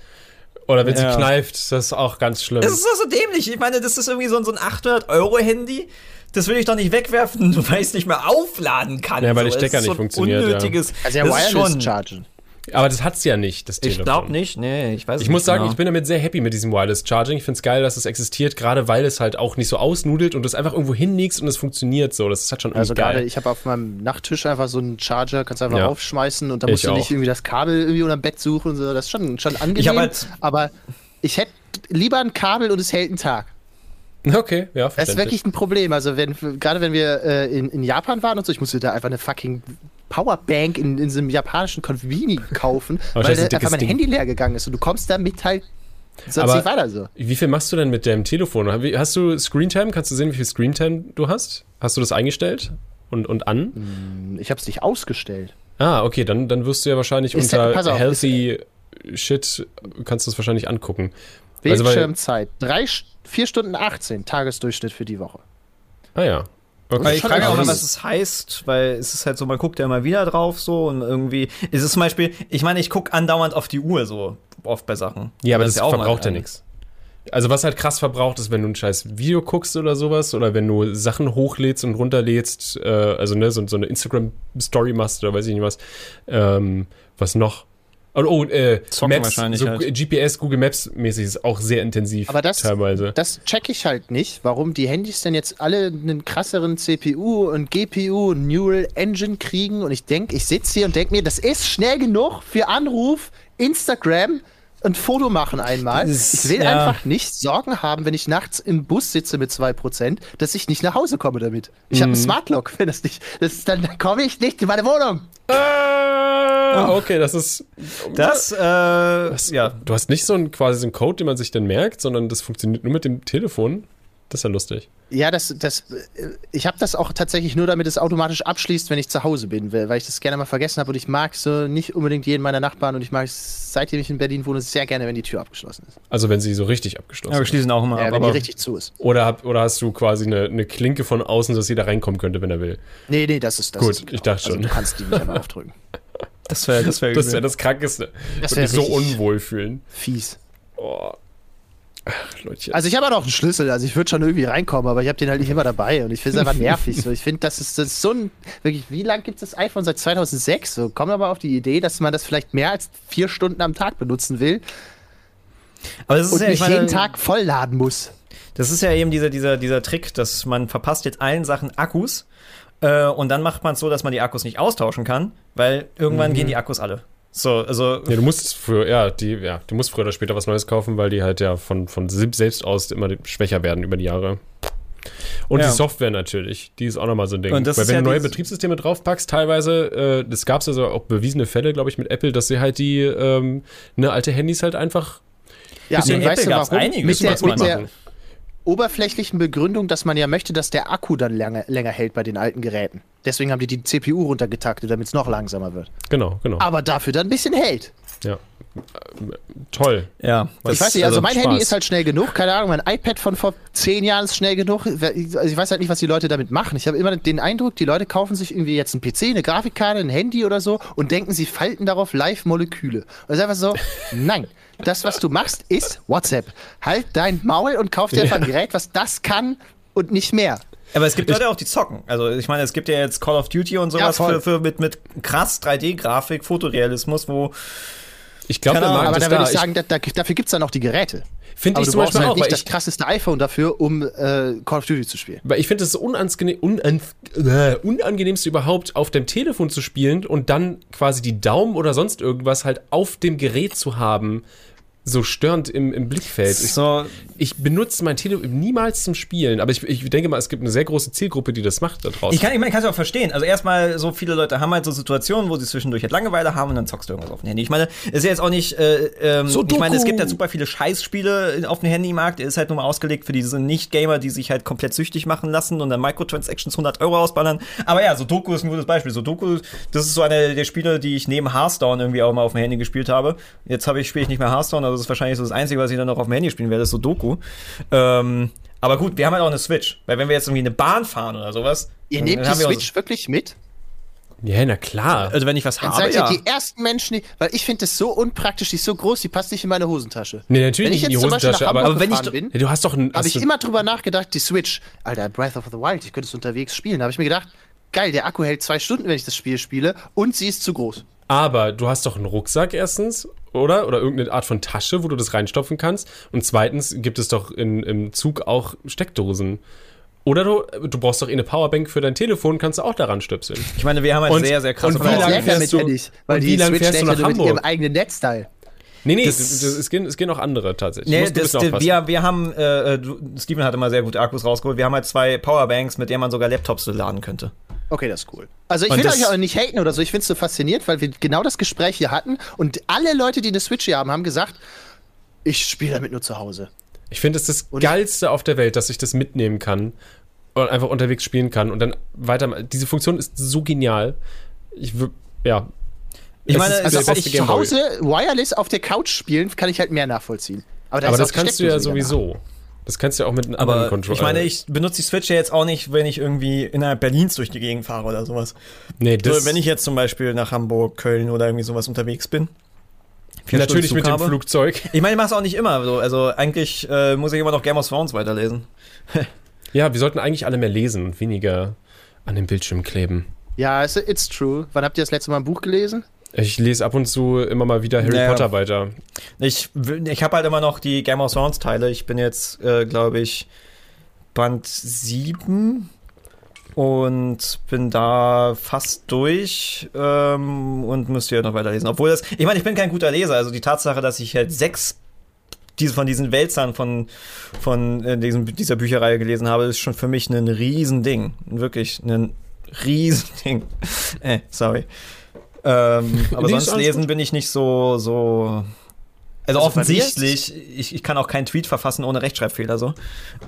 Oder wenn ja. sie kneift, das ist auch ganz schlimm. Das ist doch so dämlich. Ich meine, das ist irgendwie so ein, so ein 800-Euro-Handy das will ich doch nicht wegwerfen, weil ich es nicht mehr aufladen kann. Ja, weil der Stecker nicht so funktioniert. Unnötiges, ja. Also ja, Wireless schon, Chargen. Aber das hat's ja nicht, das Telefon. Ich glaube nicht, nee, ich weiß Ich muss sagen, genau. ich bin damit sehr happy mit diesem Wireless Charging. Ich finde es geil, dass es existiert, gerade weil es halt auch nicht so ausnudelt und es einfach irgendwo hinlegst und es funktioniert so. Das ist halt schon Also gerade, ich habe auf meinem Nachttisch einfach so einen Charger, kannst du einfach ja. aufschmeißen und da musst ich du nicht auch. irgendwie das Kabel irgendwie unter dem Bett suchen und so. Das ist schon, schon angenehm. Ich halt aber ich hätte lieber ein Kabel und es hält einen Tag. Okay, ja, Das ist wirklich ein Problem. Also, wenn, gerade wenn wir äh, in, in Japan waren und so, ich musste da einfach eine fucking Powerbank in, in so einem japanischen Konvini kaufen, weil da einfach mein Ding. Handy leer gegangen ist und du kommst damit halt sonst nicht weiter so. Wie viel machst du denn mit deinem Telefon? Hast du Screentime? Kannst du sehen, wie viel Screentime du hast? Hast du das eingestellt und, und an? Hm, ich habe es nicht ausgestellt. Ah, okay, dann, dann wirst du ja wahrscheinlich ist unter auf, healthy Shit kannst du es wahrscheinlich angucken. Bildschirmzeit. Also, Drei, 4 Stunden 18 Tagesdurchschnitt für die Woche. Ah ja. Okay. Ich frage auch immer, was es heißt, weil es ist halt so, man guckt ja immer wieder drauf so und irgendwie ist es zum Beispiel, ich meine, ich gucke andauernd auf die Uhr so oft bei Sachen. Ja, aber das, das ja verbraucht ja nichts. Also was halt krass verbraucht ist, wenn du ein scheiß Video guckst oder sowas oder wenn du Sachen hochlädst und runterlädst, äh, also ne, so, so eine Instagram-Story machst oder weiß ich nicht was. Ähm, was noch? Oh, oh äh, Maps, so halt. GPS, Google Maps mäßig ist auch sehr intensiv Aber das, teilweise. Das check ich halt nicht, warum die Handys denn jetzt alle einen krasseren CPU und GPU und Neural Engine kriegen und ich denke, ich sitze hier und denke mir, das ist schnell genug für Anruf, Instagram, ein Foto machen einmal. ich will ja. einfach nicht Sorgen haben, wenn ich nachts im Bus sitze mit 2%, dass ich nicht nach Hause komme damit. Ich mhm. habe einen Smart Lock, wenn das nicht, das, dann komme ich nicht in meine Wohnung. Ah, okay, das ist. Das, äh, das, ja. Du hast nicht so ein quasi so einen Code, den man sich dann merkt, sondern das funktioniert nur mit dem Telefon. Das ist ja lustig. Ja, das, das, ich habe das auch tatsächlich nur, damit es automatisch abschließt, wenn ich zu Hause bin, weil ich das gerne mal vergessen habe und ich mag so nicht unbedingt jeden meiner Nachbarn und ich mag es, seitdem ich in Berlin wohne, sehr gerne, wenn die Tür abgeschlossen ist. Also wenn sie so richtig abgeschlossen ist. Ja, wir schließen auch immer ja, ab. wenn die richtig zu ist. Oder, hab, oder hast du quasi eine, eine Klinke von außen, dass jeder reinkommen könnte, wenn er will? Nee, nee, das ist das. Gut, ist ich dachte also schon. Also du kannst die nicht einmal aufdrücken. Das wäre das, wär das, wär das Krankeste. Das wäre so unwohl fühlen. Fies. Oh. Ach, Leute. Also ich habe ja noch einen Schlüssel, also ich würde schon irgendwie reinkommen, aber ich habe den halt nicht immer dabei und ich finde es einfach nervig. So. Ich finde, das ist, das ist so ein, wirklich, wie lange gibt es das iPhone? Seit 2006? So, komm aber auf die Idee, dass man das vielleicht mehr als vier Stunden am Tag benutzen will aber das ist und ja, nicht meine, jeden Tag vollladen muss. Das ist ja eben dieser, dieser, dieser Trick, dass man verpasst jetzt allen Sachen Akkus äh, und dann macht man es so, dass man die Akkus nicht austauschen kann, weil irgendwann mhm. gehen die Akkus alle. So, also. Ja, du musst früher, ja, die, ja, du musst früher oder später was Neues kaufen, weil die halt ja von, von selbst aus immer schwächer werden über die Jahre. Und ja. die Software natürlich, die ist auch nochmal so ein Ding. Und Weil wenn ja du neue Betriebssysteme draufpackst, teilweise, äh, das gab es also auch bewiesene Fälle, glaube ich, mit Apple, dass sie halt die ähm, ne, alte Handys halt einfach. Ja, und weißt du warum? Einiges, mit der, mit der oberflächlichen Begründung, dass man ja möchte, dass der Akku dann länger, länger hält bei den alten Geräten. Deswegen haben die die CPU runtergetaktet, damit es noch langsamer wird. Genau, genau. Aber dafür dann ein bisschen hält. Ja. Toll. Ja. Ich weiß nicht, also, also mein Spaß. Handy ist halt schnell genug. Keine Ahnung, mein iPad von vor zehn Jahren ist schnell genug. Also ich weiß halt nicht, was die Leute damit machen. Ich habe immer den Eindruck, die Leute kaufen sich irgendwie jetzt einen PC, eine Grafikkarte, ein Handy oder so und denken, sie falten darauf Live-Moleküle. Und das ist einfach so, nein. Das, was du machst, ist WhatsApp. Halt dein Maul und kauf dir einfach ein Gerät, was das kann und nicht mehr. Aber es gibt Leute auch, die zocken. Also ich meine, es gibt ja jetzt Call of Duty und sowas ja, für, für mit, mit krass 3D-Grafik, Fotorealismus, wo ich glaube, aber da würde ich sagen, da, da, dafür gibt es dann auch die Geräte. Finde ich zum Beispiel halt auch. nicht das krasseste iPhone dafür, um äh, Call of Duty zu spielen. Weil ich finde es unangenehm, unan, äh, unangenehmste überhaupt, auf dem Telefon zu spielen und dann quasi die Daumen oder sonst irgendwas halt auf dem Gerät zu haben so störend im, im Blickfeld. So. Ich, ich benutze mein Telefon niemals zum Spielen, aber ich, ich denke mal, es gibt eine sehr große Zielgruppe, die das macht da draußen. Ich kann, ich meine, kann es auch verstehen. Also erstmal, so viele Leute haben halt so Situationen, wo sie zwischendurch halt Langeweile haben und dann zockst du irgendwas auf dem Handy. Ich meine, es ist jetzt auch nicht, äh, ähm, so ich meine, es gibt ja super viele Scheißspiele auf dem Handymarkt, der ist halt nur mal ausgelegt für diese Nicht-Gamer, die sich halt komplett süchtig machen lassen und dann Microtransactions 100 Euro ausballern. Aber ja, Sudoku ist ein gutes Beispiel. Sudoku, das ist so eine der Spiele, die ich neben Hearthstone irgendwie auch mal auf dem Handy gespielt habe. Jetzt habe ich, spiele ich nicht mehr Hearthstone, also das ist wahrscheinlich so das Einzige, was ich dann noch auf dem Handy spielen werde, ist Sudoku. Ähm, aber gut, wir haben halt auch eine Switch. Weil wenn wir jetzt irgendwie eine Bahn fahren oder sowas. Ihr nehmt die Switch so wirklich mit? Ja, na klar. Also wenn ich was dann habe, seid ihr ja. die ersten Menschen, die, weil ich finde das so unpraktisch, die ist so groß, die passt nicht in meine Hosentasche. Nee, natürlich nicht in die Hosentasche, aber, aber wenn ich bin, ja, du hast doch habe ich immer drüber nachgedacht, die Switch, Alter, Breath of the Wild, ich könnte es unterwegs spielen, da habe ich mir gedacht, geil, der Akku hält zwei Stunden, wenn ich das Spiel spiele und sie ist zu groß. Aber du hast doch einen Rucksack erstens, oder? Oder irgendeine Art von Tasche, wo du das reinstopfen kannst. Und zweitens gibt es doch in, im Zug auch Steckdosen. Oder du, du brauchst doch eh eine Powerbank für dein Telefon, kannst du auch daran stöpseln. Ich meine, wir haben halt und, sehr, sehr krasse Und wie lange fährst du, nicht, weil wie lange fährst du nach Hamburg? mit ihrem eigenen Netzteil. Nee, nee, das, das, es, gehen, es gehen auch andere tatsächlich. Nee, das, wir, wir haben, äh, äh Steven hatte mal sehr gute Akkus rausgeholt. Wir haben halt zwei Powerbanks, mit denen man sogar Laptops laden könnte. Okay, das ist cool. Also ich will euch auch nicht haten oder so, ich finde es so fasziniert, weil wir genau das Gespräch hier hatten und alle Leute, die eine Switch hier haben, haben gesagt, ich spiele damit nur zu Hause. Ich finde es das und Geilste auf der Welt, dass ich das mitnehmen kann und einfach unterwegs spielen kann und dann weiter. Diese Funktion ist so genial. Ich ja. Ich meine, also ob ich zu Hause wireless auf der Couch spielen, kann ich halt mehr nachvollziehen. Aber, da Aber das kannst du ja sowieso. Nach. Das kannst du ja auch mit einem anderen Controller. Ich meine, ich benutze die Switch ja jetzt auch nicht, wenn ich irgendwie innerhalb Berlins durch die Gegend fahre oder sowas. Nee, das. So, wenn ich jetzt zum Beispiel nach Hamburg, Köln oder irgendwie sowas unterwegs bin. Natürlich mit dem Flugzeug. Ich meine, ich mache es auch nicht immer so. Also eigentlich äh, muss ich immer noch Game of Thrones weiterlesen. ja, wir sollten eigentlich alle mehr lesen und weniger an dem Bildschirm kleben. Ja, it's, it's true. Wann habt ihr das letzte Mal ein Buch gelesen? Ich lese ab und zu immer mal wieder Harry naja. Potter weiter. Ich, ich habe halt immer noch die Game of Thrones Teile. Ich bin jetzt, äh, glaube ich, Band 7 und bin da fast durch ähm, und müsste ja noch weiterlesen. Obwohl das, ich meine, ich bin kein guter Leser. Also die Tatsache, dass ich halt sechs diese, von diesen Wälzern von, von äh, diesem, dieser Bücherreihe gelesen habe, ist schon für mich ein Riesending. Wirklich ein Riesending. äh, sorry. Ähm, aber sonst lesen bin ich nicht so, so also, also offensichtlich, ich, ich kann auch keinen Tweet verfassen ohne Rechtschreibfehler so.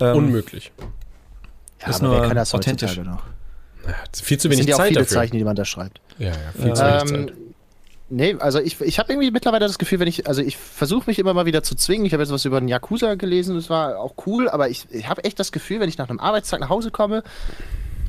Ähm, Unmöglich. Ja, ist nur kann das authentisch. Noch. Ja, viel zu wenig Zeit ja auch viele dafür. Zeichen, die man da schreibt. Ja, ja, viel ähm, zu wenig Zeit. Nee, also ich, ich habe irgendwie mittlerweile das Gefühl, wenn ich, also ich versuche mich immer mal wieder zu zwingen. Ich habe jetzt was über den Yakuza gelesen, das war auch cool, aber ich, ich habe echt das Gefühl, wenn ich nach einem Arbeitstag nach Hause komme,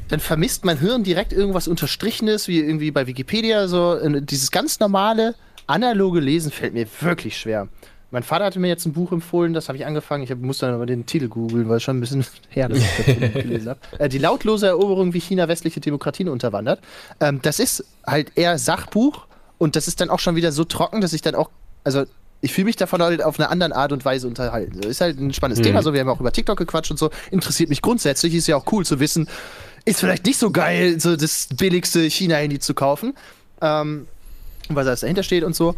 dann vermisst mein Hirn direkt irgendwas Unterstrichenes, wie irgendwie bei Wikipedia, so dieses ganz normale, analoge Lesen fällt mir wirklich schwer. Mein Vater hatte mir jetzt ein Buch empfohlen, das habe ich angefangen. Ich hab, musste dann aber den Titel googeln, weil es schon ein bisschen her, dass ich das gelesen habe. Äh, die lautlose Eroberung, wie China westliche Demokratien unterwandert. Ähm, das ist halt eher Sachbuch und das ist dann auch schon wieder so trocken, dass ich dann auch, also ich fühle mich davon halt auf eine andere Art und Weise unterhalten. Ist halt ein spannendes mhm. Thema, so wir haben auch über TikTok gequatscht und so. Interessiert mich grundsätzlich, ist ja auch cool zu wissen, ist vielleicht nicht so geil, so das billigste China-Handy zu kaufen. Ähm, was alles dahinter steht und so.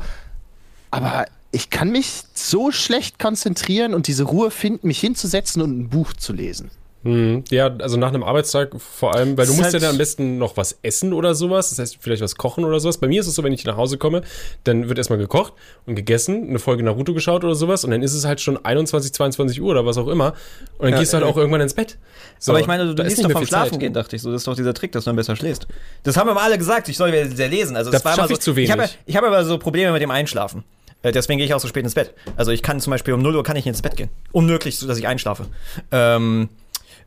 Aber ich kann mich so schlecht konzentrieren und diese Ruhe finden, mich hinzusetzen und ein Buch zu lesen. Hm, ja, also nach einem Arbeitstag vor allem, weil du musst halt ja dann am besten noch was essen oder sowas, das heißt vielleicht was kochen oder sowas. Bei mir ist es so, wenn ich nach Hause komme, dann wird erstmal gekocht und gegessen, eine Folge Naruto geschaut oder sowas und dann ist es halt schon 21, 22 Uhr oder was auch immer und dann ja, gehst du halt äh, auch irgendwann ins Bett. So, aber ich meine, du, du liest doch vom Schlafen Zeit. gehen, dachte ich so. Das ist doch dieser Trick, dass du dann besser schläfst. Das haben wir mal alle gesagt, ich soll sehr lesen. Also das, das war immer so, ich zu wenig. Ich habe ich hab aber so Probleme mit dem Einschlafen. Äh, deswegen gehe ich auch so spät ins Bett. Also ich kann zum Beispiel um 0 Uhr kann ich ins Bett gehen. Unmöglich, dass ich einschlafe. Ähm,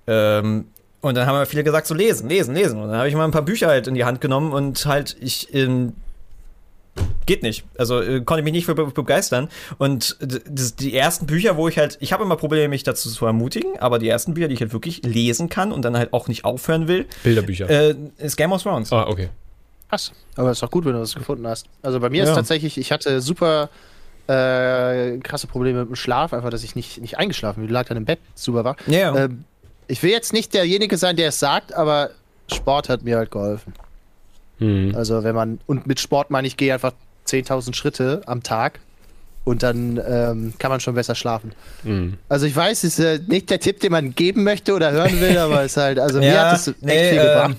ähm, und dann haben wir viele gesagt, so lesen, lesen, lesen. Und dann habe ich mal ein paar Bücher halt in die Hand genommen und halt, ich, ähm, geht nicht. Also äh, konnte mich nicht für begeistern. Und das, die ersten Bücher, wo ich halt, ich habe immer Probleme, mich dazu zu ermutigen, aber die ersten Bücher, die ich halt wirklich lesen kann und dann halt auch nicht aufhören will. Bilderbücher. Äh, ist Game of Thrones. Ah, okay. Krass. Aber ist doch gut, wenn du das gefunden hast. Also bei mir ja. ist tatsächlich, ich hatte super äh, krasse Probleme mit dem Schlaf, einfach, dass ich nicht, nicht eingeschlafen bin. Ich lag dann im Bett, super wach. Ja. Ähm, ich will jetzt nicht derjenige sein, der es sagt, aber Sport hat mir halt geholfen. Mhm. Also wenn man, und mit Sport meine ich, gehe einfach 10.000 Schritte am Tag und dann ähm, kann man schon besser schlafen. Mhm. Also ich weiß, es ist äh, nicht der Tipp, den man geben möchte oder hören will, aber es ist halt, also ja, mir hat es echt nee, viel gebracht.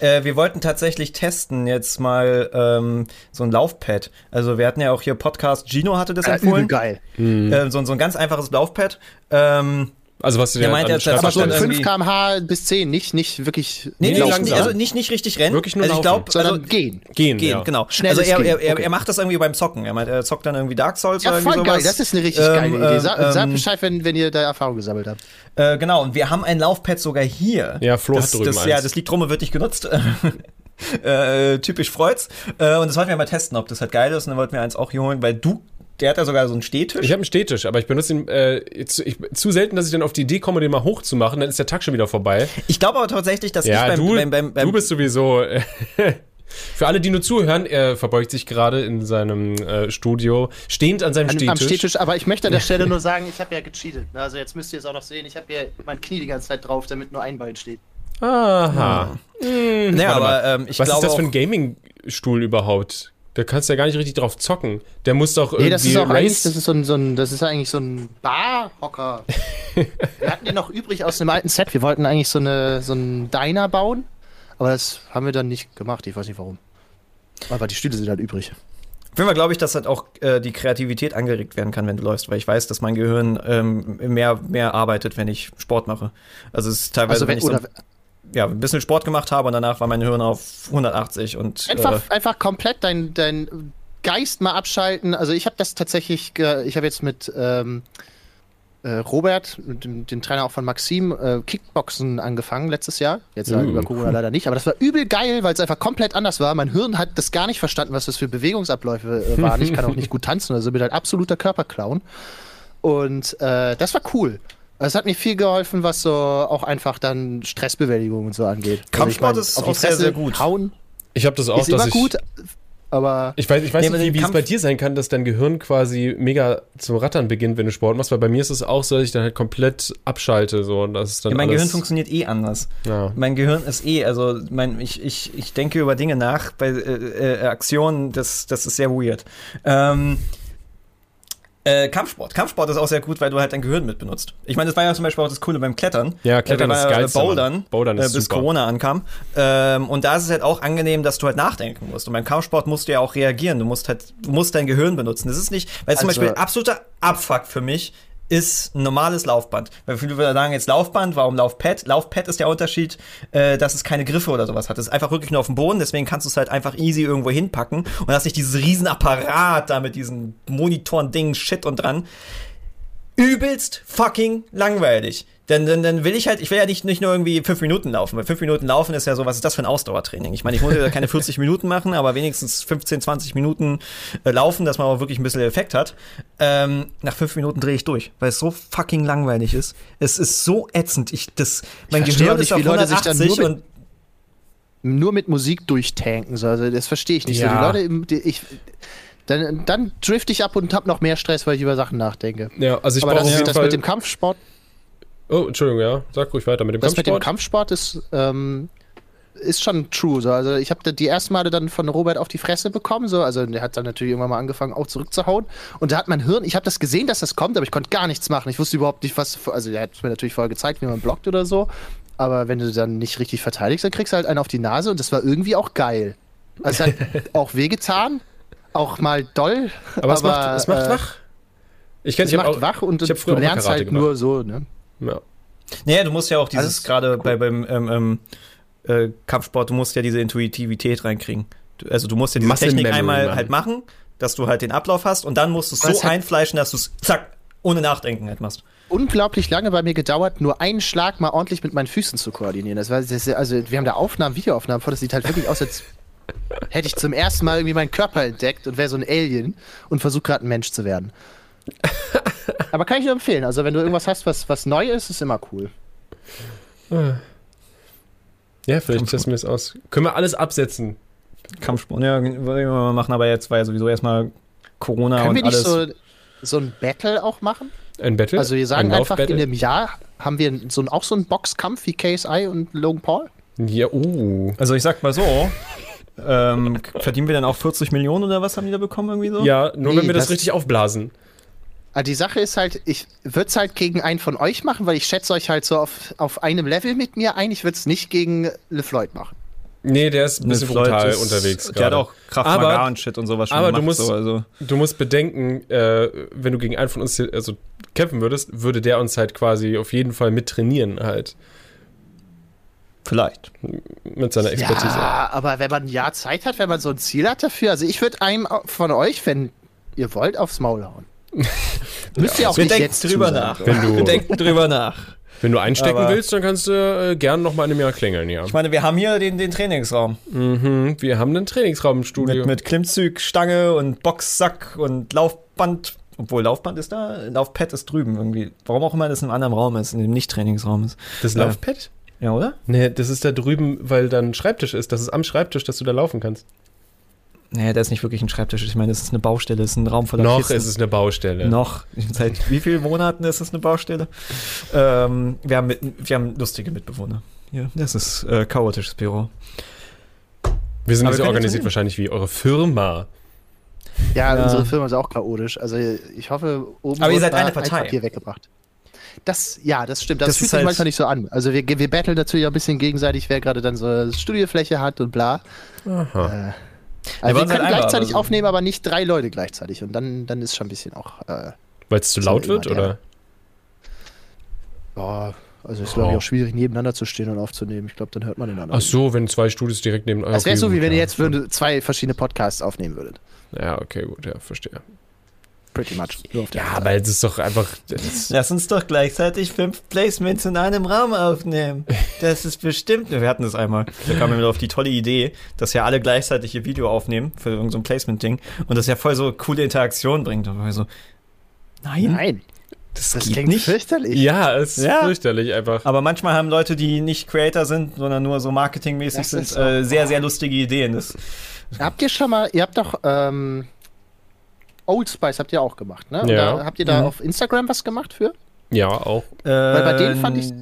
Äh, wir wollten tatsächlich testen jetzt mal ähm, so ein Laufpad. Also wir hatten ja auch hier Podcast, Gino hatte das äh, empfohlen. geil. Mhm. Äh, so, so ein ganz einfaches Laufpad. Ähm, also was du dir meint jetzt, aber schon 5 km/h bis 10, nicht, nicht wirklich nee, nee, nicht, also nicht, nicht richtig rennen. Wirklich nur also ich glaub, sondern also, gehen. Gehen, gehen ja. genau. Schnelles also er, er, er, okay. er, macht das irgendwie beim Zocken. Er, meint, er zockt dann irgendwie Dark Souls ja, oder voll geil. Das ist eine richtig ähm, geile Idee. Sag, ähm, sag Bescheid, wenn, wenn ihr da Erfahrung gesammelt habt. Äh, genau, und wir haben ein Laufpad sogar hier. Ja, Flo das, hat drüben das, eins. Ja, das liegt rum und wird nicht genutzt. Äh, typisch Freud's. Äh, und das wollten wir mal testen, ob das halt geil ist. Und dann wollten wir eins auch hier holen, weil du der hat ja sogar so einen Stehtisch. Ich habe einen Stehtisch, aber ich benutze ihn äh, zu, ich, zu, selten, dass ich dann auf die Idee komme, den mal hochzumachen. Dann ist der Tag schon wieder vorbei. Ich glaube aber tatsächlich, dass ja, ich beim, du, beim, beim, beim, Du bist sowieso. Äh, für alle, die nur zuhören, er verbeugt sich gerade in seinem äh, Studio, stehend an seinem an, Stehtisch. Am Stehtisch, aber ich möchte an der Stelle nur sagen, ich habe ja gecheatet. Also jetzt müsst ihr es auch noch sehen. Ich habe ja mein Knie die ganze Zeit drauf, damit nur ein Bein steht. Aha. Hm. Hm. Naja, aber ähm, ich Was glaube ist das für ein Gaming-Stuhl überhaupt? Da kannst du ja gar nicht richtig drauf zocken. Der muss doch irgendwie. Nee, das ist auch eigentlich, das ist so ein, so ein, das ist eigentlich so ein Barhocker. wir hatten den noch übrig aus einem alten Set. Wir wollten eigentlich so, eine, so einen Diner bauen, aber das haben wir dann nicht gemacht. Ich weiß nicht warum. Aber die Stühle sind halt übrig. Auf jeden Fall glaube ich, dass halt auch äh, die Kreativität angeregt werden kann, wenn du läufst, weil ich weiß, dass mein Gehirn ähm, mehr, mehr arbeitet, wenn ich Sport mache. Also es ist teilweise, also wenn, wenn ich so ja, ein bisschen Sport gemacht habe und danach war mein Hirn auf 180 und einfach, äh, einfach komplett dein, dein Geist mal abschalten. Also ich habe das tatsächlich, ich habe jetzt mit ähm, äh, Robert, den, den, Trainer auch von Maxim, äh, Kickboxen angefangen letztes Jahr. Jetzt uh. über Corona leider nicht, aber das war übel geil, weil es einfach komplett anders war. Mein Hirn hat das gar nicht verstanden, was das für Bewegungsabläufe äh, waren. ich kann auch nicht gut tanzen, also bin halt absoluter Körperclown. Und äh, das war cool. Es hat mir viel geholfen, was so auch einfach dann Stressbewältigung und so angeht. Also Kampfsport also ich mein, ist auch sehr, sehr gut. Hauen ich habe das auch, ist dass immer ich, gut, aber ich weiß, ich weiß nee, nicht, wie, wie es bei dir sein kann, dass dein Gehirn quasi mega zum Rattern beginnt, wenn du Sport machst, weil bei mir ist es auch so, dass ich dann halt komplett abschalte. So, und das ist dann ja, mein Gehirn funktioniert eh anders. Ja. Mein Gehirn ist eh, also mein, ich, ich, ich denke über Dinge nach bei äh, äh, Aktionen, das, das ist sehr weird. Ähm, äh, Kampfsport. Kampfsport ist auch sehr gut, weil du halt dein Gehirn mit benutzt. Ich meine, das war ja zum Beispiel auch das Coole beim Klettern. Ja, Klettern äh, ist geil. Bouldern, Bouldern ist äh, bis super. Corona ankam. Ähm, und da ist es halt auch angenehm, dass du halt nachdenken musst. Und beim Kampfsport musst du ja auch reagieren. Du musst halt, du musst dein Gehirn benutzen. Das ist nicht, weil also, zum Beispiel absoluter Abfuck für mich ist ein normales Laufband. Weil viele würden sagen, jetzt Laufband, warum Laufpad? Laufpad ist der Unterschied, äh, dass es keine Griffe oder sowas hat. Es ist einfach wirklich nur auf dem Boden, deswegen kannst du es halt einfach easy irgendwo hinpacken und hast nicht dieses riesen Apparat da mit diesen Monitoren-Dingen, Shit und dran. Übelst fucking langweilig. Denn, denn, dann will ich halt, ich will ja nicht, nicht nur irgendwie fünf Minuten laufen, weil fünf Minuten laufen ist ja so, was ist das für ein Ausdauertraining? Ich meine, ich muss ja keine 40 Minuten machen, aber wenigstens 15, 20 Minuten äh, laufen, dass man auch wirklich ein bisschen Effekt hat. Ähm, nach fünf Minuten drehe ich durch, weil es so fucking langweilig ist. Es ist so ätzend. Ich, das, mein ich Gehirn ist auf 180 nur und nur mit Musik durchtanken. So. Also das verstehe ich nicht. Ja. So, die Leute, ich, dann, dann drift ich ab und hab noch mehr Stress, weil ich über Sachen nachdenke. Ja, also ich Aber das, das mit dem Kampfsport Oh, Entschuldigung, ja. Sag ruhig weiter. Mit dem das Kampfsport? mit dem Kampfsport ist, ähm, ist schon true. So. Also ich habe die ersten Male dann von Robert auf die Fresse bekommen. So. Also der hat dann natürlich irgendwann mal angefangen, auch zurückzuhauen. Und da hat mein Hirn, ich habe das gesehen, dass das kommt, aber ich konnte gar nichts machen. Ich wusste überhaupt nicht, was. Also er hat mir natürlich vorher gezeigt, wie man blockt oder so. Aber wenn du dann nicht richtig verteidigst, dann kriegst du halt einen auf die Nase und das war irgendwie auch geil. Also es hat auch wehgetan, auch mal doll. Aber, aber es macht, es macht äh, wach. Ich kenn, es ich macht auch, wach und, und du lernst halt gemacht. nur so, ne? Ja. Naja, du musst ja auch dieses, also gerade cool. bei, beim ähm, ähm, äh, Kampfsport, du musst ja diese Intuitivität reinkriegen. Du, also du musst ja diese Muscle Technik Memory einmal machen. halt machen, dass du halt den Ablauf hast und dann musst du es so einfleischen, dass du es zack, ohne Nachdenken halt machst. Unglaublich lange bei mir gedauert, nur einen Schlag mal ordentlich mit meinen Füßen zu koordinieren. Das war, das, also wir haben da Aufnahmen, Videoaufnahmen vor, das sieht halt wirklich aus, als hätte ich zum ersten Mal irgendwie meinen Körper entdeckt und wäre so ein Alien und versuche gerade ein Mensch zu werden. Aber kann ich nur empfehlen. Also, wenn du irgendwas hast, was, was neu ist, ist immer cool. Ja, vielleicht testen wir es aus. Können wir alles absetzen? Kampfsport, ja, wollen wir mal machen, aber jetzt war ja sowieso erstmal Corona Können und wir nicht alles. So, so ein Battle auch machen? Ein Battle? Also, wir sagen einfach, in dem Jahr haben wir so, auch so einen Boxkampf wie KSI und Logan Paul? Ja, uh. Also, ich sag mal so. ähm, verdienen wir dann auch 40 Millionen oder was haben die da bekommen irgendwie so? Ja, nur nee, wenn wir das, das richtig aufblasen. Ah, die Sache ist halt, ich würde es halt gegen einen von euch machen, weil ich schätze euch halt so auf, auf einem Level mit mir ein. Ich würde es nicht gegen LeFloid machen. Nee, der ist ein bisschen brutal ist, unterwegs. Der grade. hat auch Kraft aber, und Shit und sowas schon aber gemacht. Du musst, so, also. du musst bedenken, äh, wenn du gegen einen von uns also, kämpfen würdest, würde der uns halt quasi auf jeden Fall mit trainieren halt. Vielleicht. Mit seiner Expertise. Ja, aber wenn man ein Jahr Zeit hat, wenn man so ein Ziel hat dafür, also ich würde einem von euch, wenn ihr wollt, aufs Maul hauen. Müsst ihr auch wir nicht jetzt drüber nach. Wenn du, wir denken drüber nach. Wenn du einstecken Aber willst, dann kannst du äh, gern noch mal in einem Jahr klingeln, ja. Ich meine, wir haben hier den, den Trainingsraum. Mhm, wir haben einen Trainingsraum im Studio. Mit, mit Klimmzugstange und Boxsack und Laufband. Obwohl, Laufband ist da, Laufpad ist drüben irgendwie. Warum auch immer das in einem anderen Raum ist, in dem Nicht-Trainingsraum ist. Das Laufpad? Ja, oder? Nee, das ist da drüben, weil da ein Schreibtisch ist. Das ist am Schreibtisch, dass du da laufen kannst. Naja, das ist nicht wirklich ein Schreibtisch. Ich meine, das ist eine Baustelle, das ist ein Raum voller Noch Kisten. ist es eine Baustelle. Noch. Seit wie vielen Monaten ist es eine Baustelle? Ähm, wir, haben mit, wir haben lustige Mitbewohner. Hier, das ist äh, chaotisches Büro. Wir sind nicht so organisiert wahrscheinlich wie eure Firma. Ja, ja, unsere Firma ist auch chaotisch. Also ich hoffe, oben Aber ihr seid eine Partei. Papier weggebracht. Das, ja, das stimmt. Das, das fühlt sich halt manchmal nicht so an. Also wir, wir battlen natürlich auch ein bisschen gegenseitig, wer gerade dann so Studiofläche hat und bla. Aha. Äh, also wir können gleichzeitig also aufnehmen, aber nicht drei Leute gleichzeitig. Und dann, dann ist schon ein bisschen auch. Äh, Weil es zu laut wird, oder? Ja, also es ist, glaube ich, auch schwierig, nebeneinander zu stehen und aufzunehmen. Ich glaube, dann hört man den anderen. Ach so, wenn zwei Studios direkt nebeneinander. Das wäre so, wie wenn ihr jetzt zwei verschiedene Podcasts aufnehmen würdet. Ja, okay, gut, ja, verstehe. Pretty much. ja, aber es ist doch einfach. Lass uns doch gleichzeitig fünf Placements in einem Raum aufnehmen. Das ist bestimmt. Wir hatten das einmal. Da kamen wir auf die tolle Idee, dass ja alle gleichzeitig ihr Video aufnehmen für irgendein so Placement-Ding und das ja voll so coole Interaktion bringt. Und wir so, nein. Nein. Das, das klingt nicht. fürchterlich. Ja, es ist ja. fürchterlich einfach. Aber manchmal haben Leute, die nicht Creator sind, sondern nur so marketingmäßig sind, äh, sehr, sehr lustige Ideen. Das habt ihr schon mal, ihr habt doch ähm, Old Spice habt ihr auch gemacht, ne? Ja. Da, habt ihr da mhm. auf Instagram was gemacht für? Ja, auch. Äh, Weil bei denen fand ich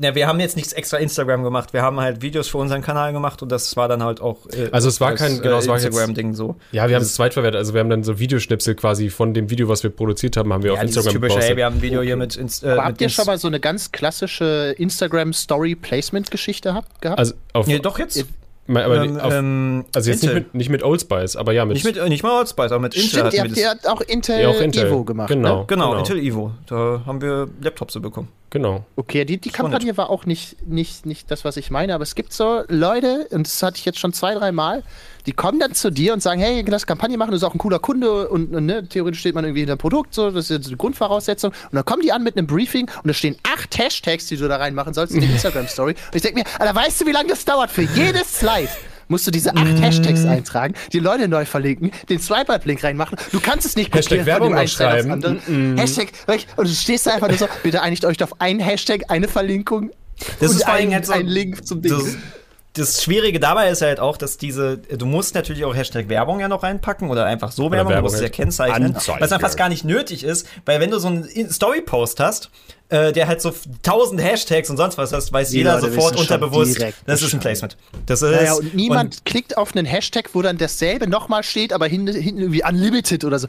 na, wir haben jetzt nichts extra Instagram gemacht. Wir haben halt Videos für unseren Kanal gemacht und das war dann halt auch. Äh, also es war kein genau, es war Instagram-Ding so. Ja, wir haben es zweitverwertet. Also wir haben dann so Videoschnipsel quasi von dem Video, was wir produziert haben, haben wir ja, auf Instagram typische, gepostet. Hey, wir haben ein Video okay. hier mit. Inst äh, Aber habt ihr schon mal so eine ganz klassische Instagram-Story-Placement-Geschichte gehabt? Also auf, nee, doch jetzt. Aber ähm, auf, ähm, also jetzt nicht mit, nicht mit Old Spice, aber ja mit. Nicht, mit, nicht mal Old Spice, aber mit Intel. Stimmt, ihr habt, habt auch Intel, ja, auch Intel Evo gemacht. Genau, ne? genau, genau, Intel Evo. Da haben wir Laptops bekommen. Genau. Okay, die, die Kampagne war auch nicht, nicht, nicht das, was ich meine, aber es gibt so Leute, und das hatte ich jetzt schon zwei, drei Mal, die kommen dann zu dir und sagen, hey, lass Kampagne machen, du bist auch ein cooler Kunde und, und ne, theoretisch steht man irgendwie hinter dem Produkt, so, das ist jetzt eine Grundvoraussetzung. Und dann kommen die an mit einem Briefing und da stehen acht Hashtags, die du da reinmachen sollst in die Instagram-Story. Und ich denke mir, Alter, weißt du, wie lange das dauert für jedes Slide? musst du diese acht Hashtags mm. eintragen, die Leute neu verlinken, den Swipe-Up-Link reinmachen. Du kannst es nicht Hashtag Werbung noch schreiben. Mm. Hashtag, und du stehst da einfach nur so, bitte einigt euch auf einen Hashtag, eine Verlinkung das und ist allem ein, so, ein Link zum Ding. Das, das Schwierige dabei ist halt auch, dass diese, du musst natürlich auch Hashtag Werbung ja noch reinpacken oder einfach so Werbung, Werbung du musst es ja kennzeichnen, was dann fast gar nicht nötig ist, weil wenn du so einen Story-Post hast, äh, der halt so tausend Hashtags und sonst was hast, weiß Die jeder Leute sofort unterbewusst, das ist ein Placement. Das ist, naja, und niemand und klickt auf einen Hashtag, wo dann dasselbe nochmal steht, aber hinten, hinten irgendwie Unlimited oder so.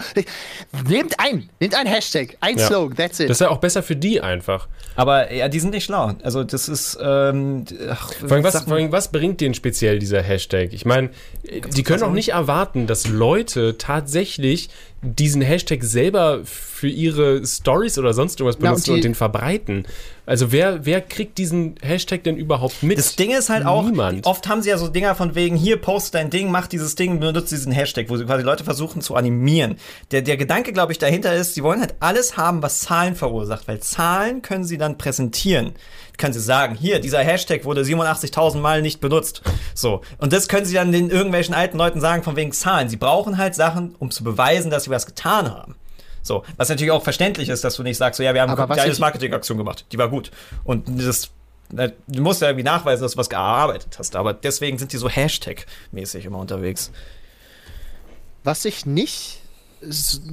Nehmt ein, nehmt ein Hashtag, ein ja. Slogan, that's it. Das ist ja auch besser für die einfach. Aber ja, die sind nicht schlau. Also das ist. Ähm, ach, vor, allem, was, vor allem, was bringt denen speziell dieser Hashtag? Ich meine, die können auch nicht erwarten, dass Leute tatsächlich diesen Hashtag selber für ihre Stories oder sonst irgendwas benutzen ja, und, und, den verbreiten. Also wer, wer kriegt diesen Hashtag denn überhaupt mit? Das Ding ist halt auch, Niemand. oft haben sie ja so Dinger von wegen, hier post dein Ding, mach dieses Ding, benutzt diesen Hashtag, wo sie quasi Leute versuchen zu animieren. Der, der Gedanke, glaube ich, dahinter ist, sie wollen halt alles haben, was Zahlen verursacht, weil Zahlen können sie dann präsentieren können sie sagen, hier, dieser Hashtag wurde 87.000 Mal nicht benutzt. So. Und das können sie dann den irgendwelchen alten Leuten sagen, von wegen Zahlen. Sie brauchen halt Sachen, um zu beweisen, dass sie was getan haben. So. Was natürlich auch verständlich ist, dass du nicht sagst, so, ja, wir haben eine geile Marketingaktion gemacht. Die war gut. Und das Du musst ja irgendwie nachweisen, dass du was gearbeitet hast, aber deswegen sind die so Hashtag-mäßig immer unterwegs. Was ich nicht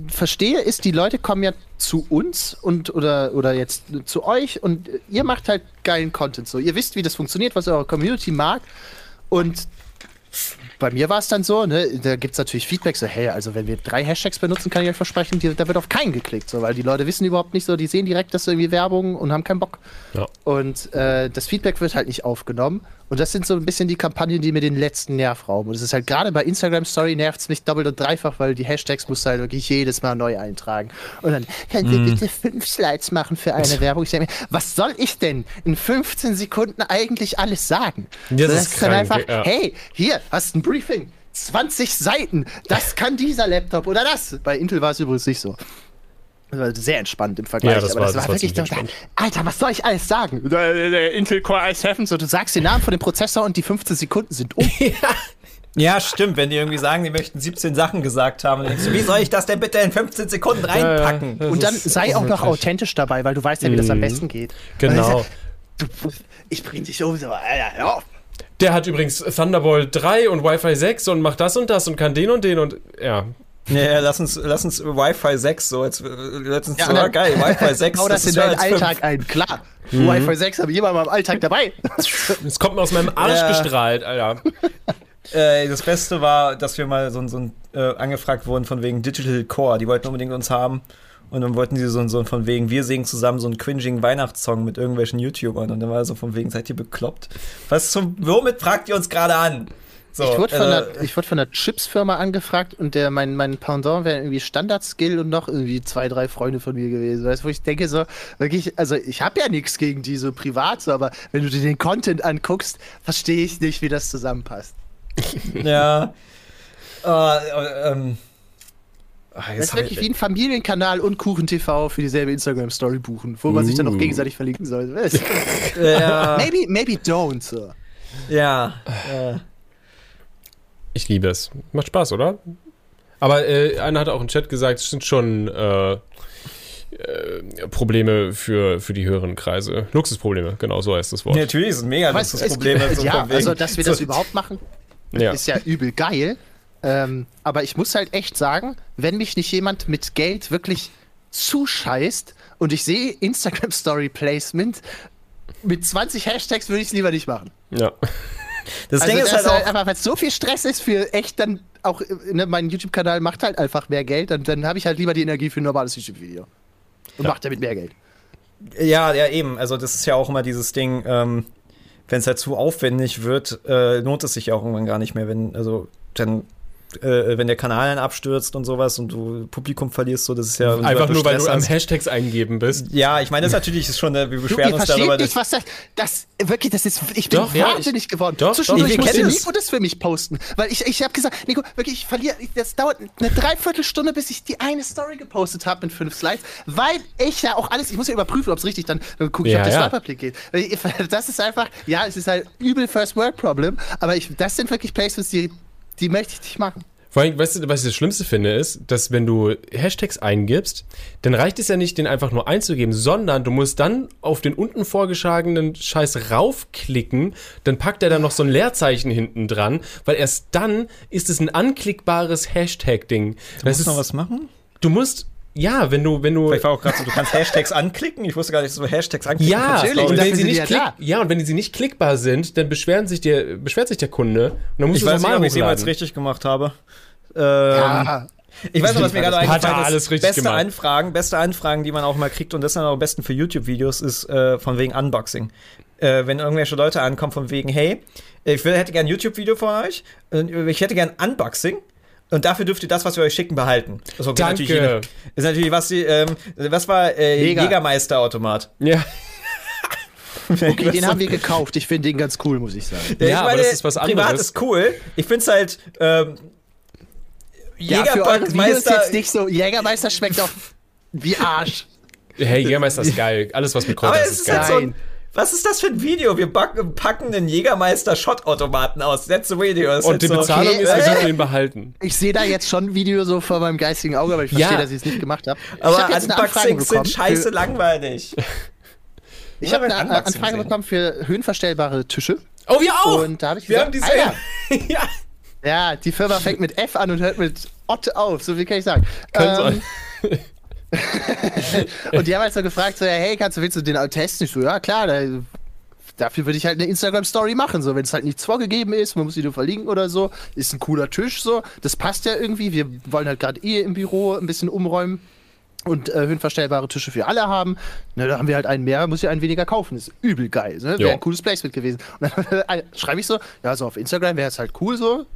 verstehe, ist, die Leute kommen ja zu uns und oder, oder jetzt zu euch und ihr macht halt geilen Content so. Ihr wisst, wie das funktioniert, was eure Community mag. Und bei mir war es dann so, ne, da gibt es natürlich Feedback, so, hey, also wenn wir drei Hashtags benutzen, kann ich euch versprechen, die, da wird auf keinen geklickt, so, weil die Leute wissen überhaupt nicht so, die sehen direkt, dass irgendwie Werbung und haben keinen Bock. Ja. Und äh, das Feedback wird halt nicht aufgenommen. Und das sind so ein bisschen die Kampagnen, die mir den letzten Nerv rauben. Und es ist halt gerade bei Instagram Story nervt es mich doppelt und dreifach, weil die Hashtags musst du halt wirklich jedes Mal neu eintragen. Und dann könnt ihr mm. bitte fünf Slides machen für eine Werbung. Ich denke mir, was soll ich denn in 15 Sekunden eigentlich alles sagen? Das, das ist dann einfach, ja. hey, hier, hast ein Briefing. 20 Seiten. Das kann dieser Laptop oder das. Bei Intel war es übrigens nicht so. Das war sehr entspannt im Vergleich. Ja, das aber war, das, das war, wirklich entspannt. Alter, was soll ich alles sagen? Der, Intel Core i7, so du sagst den Namen von dem Prozessor und die 15 Sekunden sind um. Ja, stimmt. Wenn die irgendwie sagen, die möchten 17 Sachen gesagt haben, dann denkst du, wie soll ich das denn bitte in 15 Sekunden reinpacken? Ja, und dann sei auch noch authentisch dabei, weil du weißt ja, wie das am mhm. besten geht. Genau. Du, ich bring dich um, so, Alter, ja. Der hat übrigens Thunderbolt 3 und Wi-Fi 6 und macht das und das und kann den und den und ja. Ja, ja lass uns, lass uns Wi-Fi 6 so jetzt letztens ja, so, ah, geil, Wi-Fi 6. Hau das, das in deinen Alltag 5. ein, klar. Mhm. Wi-Fi 6 habe ich immer in meinem Alltag dabei. Es kommt mir aus meinem Arsch ja. gestrahlt, Alter. Äh, das Beste war, dass wir mal so, so äh, angefragt wurden von wegen Digital Core. Die wollten unbedingt uns haben. Und dann wollten sie so, so von wegen, wir singen zusammen so einen cringing Weihnachtssong mit irgendwelchen YouTubern. Und dann war so von wegen, seid ihr bekloppt? Was zum, womit fragt ihr uns gerade an? So, ich wurde von, äh, der, von der Chips-Firma angefragt und der, mein, mein Pendant wäre irgendwie Standard-Skill und noch irgendwie zwei, drei Freunde von mir gewesen. Weißt du, wo ich denke so, wirklich, also ich habe ja nichts gegen die so privat, so, aber wenn du dir den Content anguckst, verstehe ich nicht, wie das zusammenpasst. ja. Äh, ähm, Ach, das ist wirklich wie ein Familienkanal und KuchenTV für dieselbe Instagram-Story buchen, wo man uh. sich dann auch uh. gegenseitig verlinken soll. ja. maybe, maybe don't. So. Ja. Ich liebe es. Macht Spaß, oder? Aber äh, einer hat auch im Chat gesagt, es sind schon äh, äh, Probleme für, für die höheren Kreise. Luxusprobleme, genau so heißt das Wort. Ja, natürlich sind mega Luxusprobleme. So ja, also dass wir das überhaupt machen, ja. ist ja übel geil. Ähm, aber ich muss halt echt sagen, wenn mich nicht jemand mit Geld wirklich zuscheißt und ich sehe Instagram Story Placement mit 20 Hashtags, würde ich es lieber nicht machen. Ja. Das also Ding ist halt auch. Einfach, weil es so viel Stress ist für echt dann auch, ne, mein YouTube-Kanal macht halt einfach mehr Geld, dann, dann habe ich halt lieber die Energie für ein normales YouTube-Video. Und ja. macht damit mehr Geld. Ja, ja, eben. Also, das ist ja auch immer dieses Ding, ähm, wenn es halt zu aufwendig wird, äh, lohnt es sich ja auch irgendwann gar nicht mehr, wenn, also, dann äh, wenn der Kanal dann abstürzt und sowas und du Publikum verlierst, so, das ist ja. Einfach nur, weil du am Hashtags eingeben bist. Ja, ich meine, das ist natürlich ist schon, äh, wir beschweren uns darüber. Nicht, was das, das, wirklich, das ist, ich bin doch, wahnsinnig ja, geworden. Doch, Zwischendurch doch, musste Nico das für mich posten, weil ich, ich habe gesagt, Nico, wirklich, ich verliere, das dauert eine Dreiviertelstunde, bis ich die eine Story gepostet habe mit fünf Slides, weil ich ja auch alles, ich muss ja überprüfen, ob es richtig dann, dann gucke ich, ja, ob der ja. Swiper-Blick geht. Das ist einfach, ja, es ist halt übel First World Problem, aber ich, das sind wirklich Placements, die, die möchte ich nicht machen. Vor allem, weißt du, was ich das Schlimmste finde, ist, dass wenn du Hashtags eingibst, dann reicht es ja nicht, den einfach nur einzugeben, sondern du musst dann auf den unten vorgeschlagenen Scheiß raufklicken, dann packt er dann noch so ein Leerzeichen hinten dran, weil erst dann ist es ein anklickbares Hashtag-Ding. Du musst noch was machen? Du musst ja, wenn du, wenn du. Ich war auch gerade so, du kannst Hashtags anklicken. Ich wusste gar nicht, so Hashtags anklicken. Ja, natürlich. Und wenn sie nicht klick, ja, und wenn sie nicht klickbar sind, dann beschweren sich der, beschwert sich der Kunde. Und dann musst ich du weiß nicht, ob ich es jemals richtig gemacht habe. Ähm, ja. Ich weiß noch, was mir gerade eingefallen ist. Alles beste gemacht. Anfragen, beste Anfragen, die man auch mal kriegt, und das sind auch am besten für YouTube-Videos, ist äh, von wegen Unboxing. Äh, wenn irgendwelche Leute ankommen von wegen, hey, ich will, hätte gern ein YouTube-Video von euch, ich hätte gern Unboxing. Und dafür dürft ihr das, was wir euch schicken, behalten. Das ist Danke. Natürlich, ist natürlich was, ähm, was war äh, Jägermeister-Automat? Ja. Okay, den haben wir gekauft. Ich finde den ganz cool, muss ich sagen. Ja, ja aber das ist was anderes. Privat ist cool. Ich finde es halt, ähm, Jägermeister. Ja, jetzt nicht so. Jägermeister schmeckt doch wie Arsch. Hey, Jägermeister ist geil. Alles, was mit Kräutern ist, ist, ist geil. Halt so ein, was ist das für ein Video? Wir backen, packen den Jägermeister-Shot-Automaten aus. That's the video. Das Und die so, Bezahlung okay, ist, wir dürfen ihn behalten. Ich sehe da jetzt schon ein Video so vor meinem geistigen Auge, aber ich verstehe, ja. dass ich es nicht gemacht habe. Aber Unboxings sind scheiße langweilig. Ich habe eine Anfrage sehen. bekommen für höhenverstellbare Tische. Oh, wir auch! Und da habe ich wir gesagt, haben diese, ja. ja, die Firma fängt mit F an und hört mit Ott auf, so viel kann ich sagen. Kann ähm, und die haben halt so gefragt, so, ja, hey, kannst du, willst du den testen? Ich so, ja, klar, da, dafür würde ich halt eine Instagram-Story machen, so, wenn es halt nichts vorgegeben ist, man muss die nur verlinken oder so, ist ein cooler Tisch, so, das passt ja irgendwie, wir wollen halt gerade eh im Büro ein bisschen umräumen und äh, höhenverstellbare Tische für alle haben. Na, da haben wir halt einen mehr, muss ich einen weniger kaufen. Ist übel geil. Ne? Wäre ein cooles Placement gewesen. Und dann äh, schreibe ich so, ja, so auf Instagram wäre es halt cool so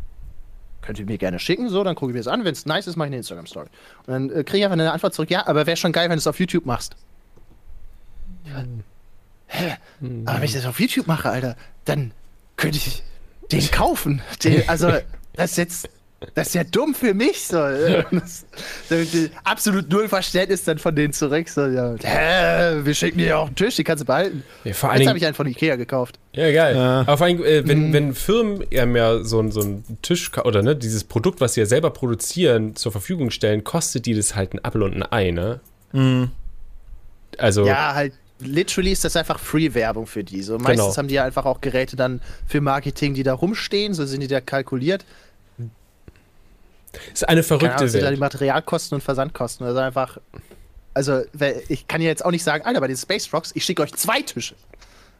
könnt ihr mir gerne schicken, so, dann gucke ich mir das an. Wenn es nice ist, mache ich eine Instagram-Story. Und dann äh, kriege ich einfach eine Antwort zurück, ja, aber wäre schon geil, wenn du es auf YouTube machst. Ja. Hä? Mhm. Aber wenn ich das auf YouTube mache, Alter, dann könnte ich den kaufen. Den, also, das ist jetzt das ist ja dumm für mich. So. Das, absolut null Verständnis dann von denen zurück. So, ja. Hä, wir schicken dir ja auch einen Tisch, den kannst du behalten. Ja, vor Jetzt habe ich einen von Ikea gekauft. Ja, geil. Ja. Aber vor allem, äh, wenn, mhm. wenn Firmen ja mehr so, so einen Tisch oder ne, dieses Produkt, was sie ja selber produzieren, zur Verfügung stellen, kostet die das halt ein Apfel und ein Ei, ne? Mhm. Also. Ja, halt literally ist das einfach Free-Werbung für die. So, meistens genau. haben die ja einfach auch Geräte dann für Marketing, die da rumstehen, so sind die da kalkuliert. Ist eine verrückte Ahnung, Welt. Da die Materialkosten und Versandkosten. Also einfach. Also, ich kann ja jetzt auch nicht sagen, Alter, bei den Space Rocks, ich schicke euch zwei Tische.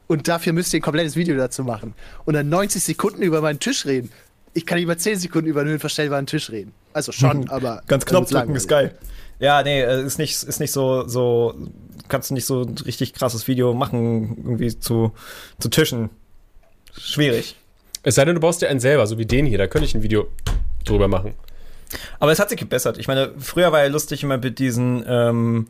Und dafür müsst ihr ein komplettes Video dazu machen. Und dann 90 Sekunden über meinen Tisch reden. Ich kann über 10 Sekunden über einen höhenverstellbaren Tisch reden. Also schon, aber. Ganz Knopfdrücken ist geil. Ja, nee, äh, ist nicht, ist nicht so, so, kannst du nicht so ein richtig krasses Video machen, irgendwie zu, zu Tischen. Schwierig. Es sei denn, du baust dir einen selber, so wie den hier, da könnte ich ein Video drüber machen. Aber es hat sich gebessert. Ich meine, früher war ja lustig immer mit diesen ähm,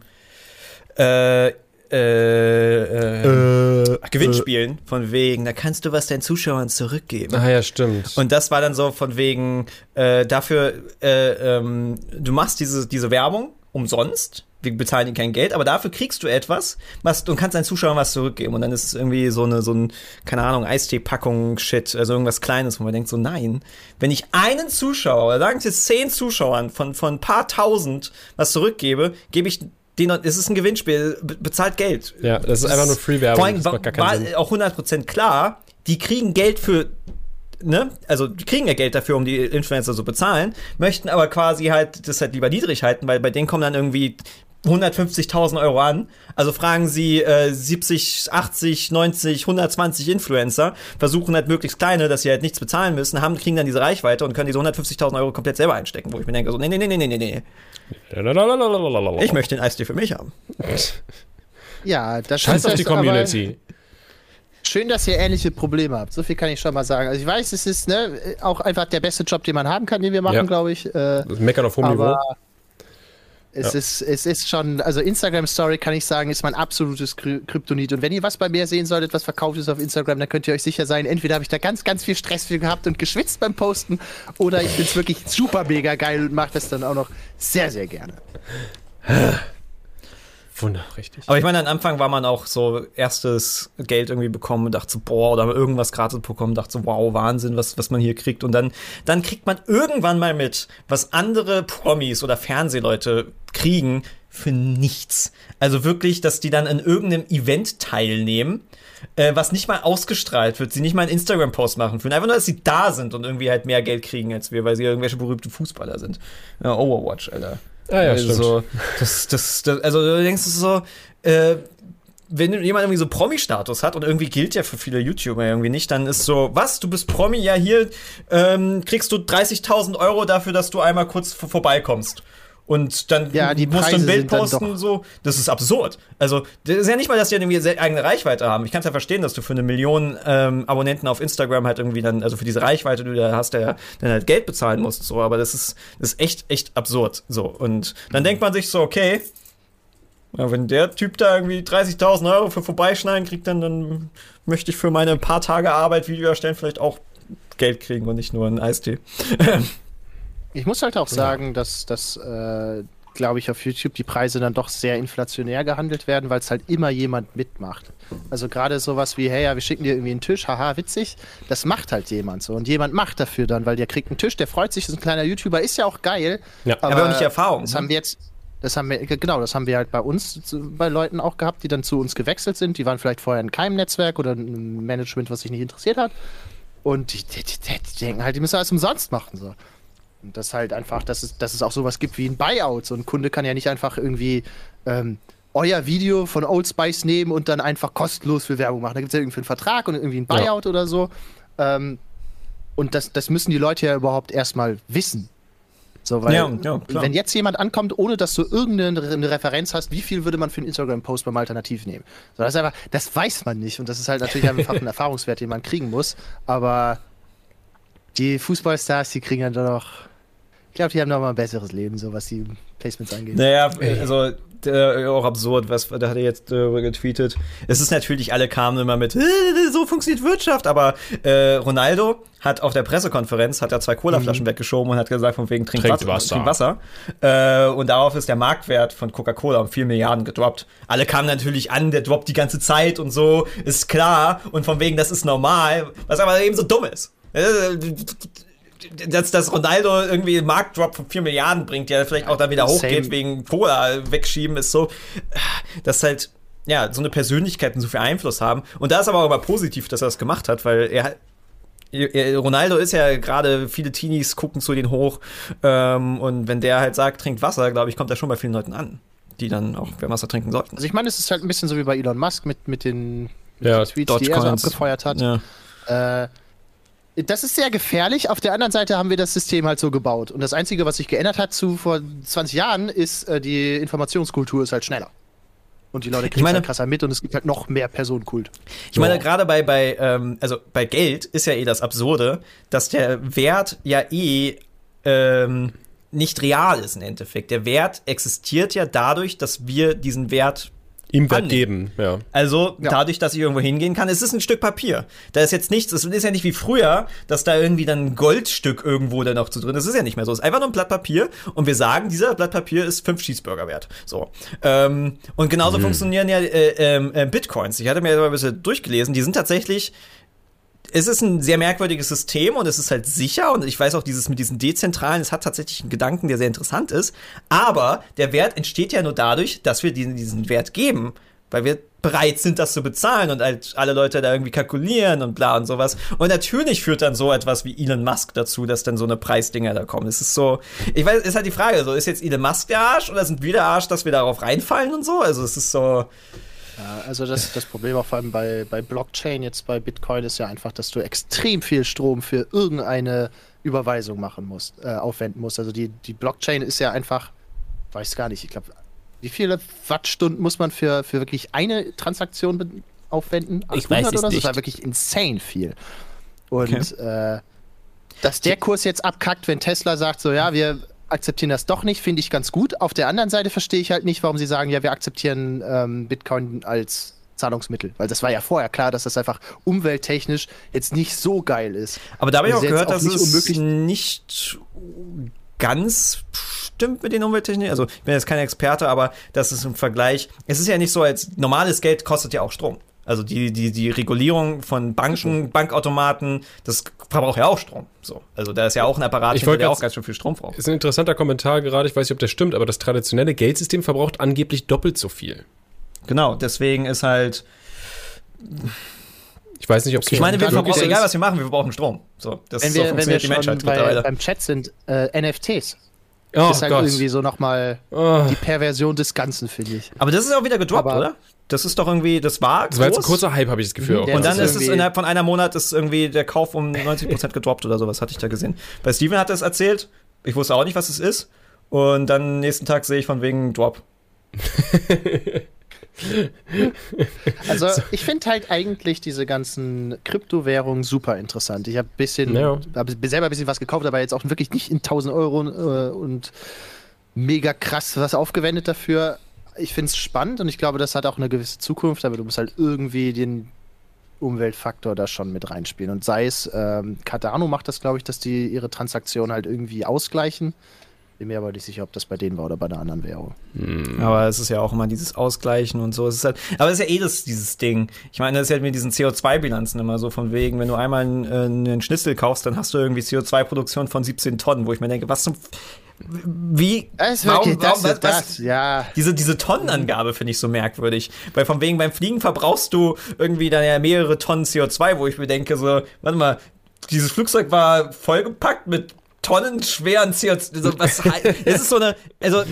äh, äh, äh, äh, Gewinnspielen, von wegen, da kannst du was deinen Zuschauern zurückgeben. Ah ja, stimmt. Und das war dann so von wegen, äh, dafür, äh, ähm, du machst diese, diese Werbung umsonst, wir bezahlen dir kein Geld, aber dafür kriegst du etwas, was und kannst deinen Zuschauern was zurückgeben. Und dann ist es irgendwie so eine, so ein, keine Ahnung, Eistee-Packung, Shit, also irgendwas Kleines, wo man denkt so, nein, wenn ich einen Zuschauer, oder sagen wir zehn Zuschauern von, von ein paar tausend was zurückgebe, gebe ich den, es ist ein Gewinnspiel, bezahlt Geld. Ja, das ist einfach nur Free-Werbung. Vor allem war, war auch 100% klar, die kriegen Geld für ne, also die kriegen ja Geld dafür, um die Influencer zu bezahlen, möchten aber quasi halt das halt lieber niedrig halten, weil bei denen kommen dann irgendwie 150.000 Euro an. Also fragen sie äh, 70, 80, 90, 120 Influencer, versuchen halt möglichst kleine, dass sie halt nichts bezahlen müssen, haben, kriegen dann diese Reichweite und können diese 150.000 Euro komplett selber einstecken, wo ich mir denke, so, nee, nee, nee, nee, nee, nee. Ich möchte den Eistee für mich haben. Ja, das Scheiß auf die Community. Schön, dass ihr ähnliche Probleme habt. So viel kann ich schon mal sagen. Also ich weiß, es ist ne, auch einfach der beste Job, den man haben kann, den wir machen, ja. glaube ich. Äh, das Meckern auf hohem Niveau. Es, ja. ist, es ist schon, also Instagram Story kann ich sagen, ist mein absolutes Kryptonit. Und wenn ihr was bei mir sehen solltet, was verkauft ist auf Instagram, dann könnt ihr euch sicher sein, entweder habe ich da ganz, ganz viel Stress für gehabt und geschwitzt beim Posten, oder ich finde es wirklich super mega geil und mache das dann auch noch sehr, sehr gerne. Wunder, richtig. Aber ich meine, am Anfang war man auch so erstes Geld irgendwie bekommen und dachte so, boah, oder irgendwas gratis bekommen, dachte so, wow, Wahnsinn, was, was man hier kriegt. Und dann, dann kriegt man irgendwann mal mit, was andere Promis oder Fernsehleute kriegen für nichts. Also wirklich, dass die dann in irgendeinem Event teilnehmen, äh, was nicht mal ausgestrahlt wird, sie nicht mal einen Instagram-Post machen für einfach nur, dass sie da sind und irgendwie halt mehr Geld kriegen als wir, weil sie irgendwelche berühmte Fußballer sind. Ja, Overwatch, Alter. Ah, ja, also, das, das, das, also du denkst so, äh, wenn jemand irgendwie so Promi-Status hat und irgendwie gilt ja für viele YouTuber irgendwie nicht, dann ist so, was, du bist Promi, ja hier ähm, kriegst du 30.000 Euro dafür, dass du einmal kurz vorbeikommst und dann ja, musst du ein Bild posten, so. Das ist absurd. Also, das ist ja nicht mal, dass die irgendwie eigene Reichweite haben. Ich kann es ja verstehen, dass du für eine Million ähm, Abonnenten auf Instagram halt irgendwie dann, also für diese Reichweite, die du da hast, der dann halt Geld bezahlen musst, so. Aber das ist, das ist echt, echt absurd, so. Und dann denkt man sich so, okay, ja, wenn der Typ da irgendwie 30.000 Euro für vorbeischneiden kriegt, dann, dann möchte ich für meine paar Tage Arbeit Video erstellen vielleicht auch Geld kriegen und nicht nur einen Eistee. Ich muss halt auch sagen, dass, dass äh, glaube ich, auf YouTube die Preise dann doch sehr inflationär gehandelt werden, weil es halt immer jemand mitmacht. Also gerade sowas wie, hey, ja, wir schicken dir irgendwie einen Tisch, haha, witzig, das macht halt jemand so. Und jemand macht dafür dann, weil der kriegt einen Tisch, der freut sich, ist ein kleiner YouTuber, ist ja auch geil. Ja, aber, aber auch nicht Erfahrung. Das ne? haben wir jetzt, das haben wir, genau, das haben wir halt bei uns, bei Leuten auch gehabt, die dann zu uns gewechselt sind. Die waren vielleicht vorher in keinem Netzwerk oder ein Management, was sich nicht interessiert hat. Und die, die, die, die denken halt, die müssen alles umsonst machen. So. Und das halt einfach, dass es, dass es auch sowas gibt wie ein Buyout. So ein Kunde kann ja nicht einfach irgendwie ähm, euer Video von Old Spice nehmen und dann einfach kostenlos für Werbung machen. Da gibt es ja irgendwie einen Vertrag und irgendwie ein Buyout ja. oder so. Ähm, und das, das müssen die Leute ja überhaupt erstmal wissen. So, weil, ja, ja, wenn jetzt jemand ankommt, ohne dass du irgendeine Referenz hast, wie viel würde man für einen Instagram-Post beim Alternativ nehmen? So, das, einfach, das weiß man nicht. Und das ist halt natürlich einfach ein Erfahrungswert, den man kriegen muss. Aber die Fußballstars, die kriegen dann doch ich glaube, die haben noch mal ein besseres Leben, so was die Placements angeht. Naja, also äh, auch absurd, was da hat er jetzt äh, getweetet. Es ist natürlich, alle kamen immer mit, äh, so funktioniert Wirtschaft, aber äh, Ronaldo hat auf der Pressekonferenz hat er zwei Colaflaschen mhm. weggeschoben und hat gesagt, von wegen trink, Wasser. Wasser. Trink Wasser. Äh, und darauf ist der Marktwert von Coca-Cola um 4 Milliarden gedroppt. Alle kamen natürlich an, der droppt die ganze Zeit und so, ist klar. Und von wegen, das ist normal, was aber eben so dumm ist äh, dass, dass Ronaldo irgendwie einen Marktdrop von 4 Milliarden bringt, der vielleicht auch dann wieder hochgeht Same. wegen Cola wegschieben, ist so, dass halt, ja, so eine Persönlichkeit so viel Einfluss haben. Und da ist aber auch immer positiv, dass er das gemacht hat, weil er Ronaldo ist ja gerade, viele Teenies gucken zu den hoch. Ähm, und wenn der halt sagt, trinkt Wasser, glaube ich, kommt er schon bei vielen Leuten an, die dann auch Wasser trinken sollten. Also ich meine, es ist halt ein bisschen so wie bei Elon Musk mit, mit den, mit ja, den Tweets, die er so abgefeuert hat. Ja. Äh, das ist sehr gefährlich. Auf der anderen Seite haben wir das System halt so gebaut. Und das Einzige, was sich geändert hat zu vor 20 Jahren, ist, äh, die Informationskultur ist halt schneller. Und die Leute kriegen es halt krasser mit und es gibt halt noch mehr Personenkult. Ich meine, gerade bei, bei, ähm, also bei Geld ist ja eh das Absurde, dass der Wert ja eh ähm, nicht real ist im Endeffekt. Der Wert existiert ja dadurch, dass wir diesen Wert Ihm Wert geben, ja. Also ja. dadurch, dass ich irgendwo hingehen kann, ist es ein Stück Papier. Da ist jetzt nichts, es ist ja nicht wie früher, dass da irgendwie dann ein Goldstück irgendwo dann noch zu drin ist. Das ist ja nicht mehr so. Es ist einfach nur ein Blatt Papier und wir sagen, dieser Blatt Papier ist fünf Cheeseburger wert. So. Ähm, und genauso mhm. funktionieren ja äh, ähm, äh, Bitcoins. Ich hatte mir ja ein bisschen durchgelesen, die sind tatsächlich es ist ein sehr merkwürdiges System und es ist halt sicher und ich weiß auch dieses mit diesen dezentralen, es hat tatsächlich einen Gedanken, der sehr interessant ist, aber der Wert entsteht ja nur dadurch, dass wir diesen, diesen Wert geben, weil wir bereit sind, das zu bezahlen und halt alle Leute da irgendwie kalkulieren und bla und sowas. Und natürlich führt dann so etwas wie Elon Musk dazu, dass dann so eine Preisdinger da kommen. Es ist so, ich weiß, ist halt die Frage, so ist jetzt Elon Musk der Arsch oder sind wir der Arsch, dass wir darauf reinfallen und so? Also es ist so, ja, also das, das Problem auch vor allem bei, bei Blockchain, jetzt bei Bitcoin, ist ja einfach, dass du extrem viel Strom für irgendeine Überweisung machen musst, äh, aufwenden musst. Also die, die Blockchain ist ja einfach, weiß gar nicht, ich glaube, wie viele Wattstunden muss man für, für wirklich eine Transaktion aufwenden? Ich weiß es oder so? nicht. Das war wirklich insane viel. Und okay. äh, dass der Kurs jetzt abkackt, wenn Tesla sagt, so ja, wir akzeptieren das doch nicht, finde ich ganz gut. Auf der anderen Seite verstehe ich halt nicht, warum sie sagen, ja, wir akzeptieren ähm, Bitcoin als Zahlungsmittel. Weil das war ja vorher klar, dass das einfach umwelttechnisch jetzt nicht so geil ist. Aber da habe ich auch gehört, auch dass es nicht ganz stimmt mit den Umwelttechniken. Also ich bin jetzt kein Experte, aber das ist im Vergleich. Es ist ja nicht so, als normales Geld kostet ja auch Strom. Also die, die, die Regulierung von Banken, Bankautomaten, das verbraucht ja auch Strom. So. Also da ist ja auch ein Apparat, ich der auch ganz schön viel Strom braucht. Ist ein interessanter Kommentar gerade, ich weiß nicht, ob der stimmt, aber das traditionelle Geldsystem verbraucht angeblich doppelt so viel. Genau, deswegen ist halt. Ich weiß nicht, ob es Ich meine, wir verbrauchen, egal was wir machen, wir verbrauchen Strom. So, das wenn wir, so wenn wir die Menschheit bei, beim Chat sind, äh, NFTs. Oh, ist halt Gott. irgendwie so nochmal oh. die Perversion des Ganzen, finde ich. Aber das ist auch wieder gedroppt, aber, oder? Das ist doch irgendwie, das war. Das war jetzt ein kurzer Hype, habe ich das Gefühl. Mhm, und dann ist es innerhalb von einer Monat ist irgendwie der Kauf um 90% gedroppt oder sowas, hatte ich da gesehen. Bei Steven hat er es erzählt. Ich wusste auch nicht, was es ist. Und dann nächsten Tag sehe ich von wegen Drop. also ich finde halt eigentlich diese ganzen Kryptowährungen super interessant. Ich habe bisschen, ja. hab selber ein bisschen was gekauft, aber jetzt auch wirklich nicht in 1000 Euro äh, und mega krass was aufgewendet dafür ich finde es spannend und ich glaube, das hat auch eine gewisse Zukunft, aber du musst halt irgendwie den Umweltfaktor da schon mit reinspielen. Und sei es, ähm, Cardano macht das, glaube ich, dass die ihre Transaktionen halt irgendwie ausgleichen. Bin mir aber nicht sicher, ob das bei denen war oder bei einer anderen Währung. Hm. Aber es ist ja auch immer dieses Ausgleichen und so. Es ist halt, aber es ist ja eh das, dieses Ding. Ich meine, das ist halt mit diesen CO2-Bilanzen immer so von wegen, wenn du einmal einen, äh, einen Schnitzel kaufst, dann hast du irgendwie CO2-Produktion von 17 Tonnen, wo ich mir denke, was zum wie es warum, warum, das, was, das, ja. diese, diese Tonnenangabe finde ich so merkwürdig. Weil von wegen beim Fliegen verbrauchst du irgendwie dann ja mehrere Tonnen CO2, wo ich mir denke, so, warte mal, dieses Flugzeug war vollgepackt mit tonnenschweren CO2. Also was, das ist so eine, also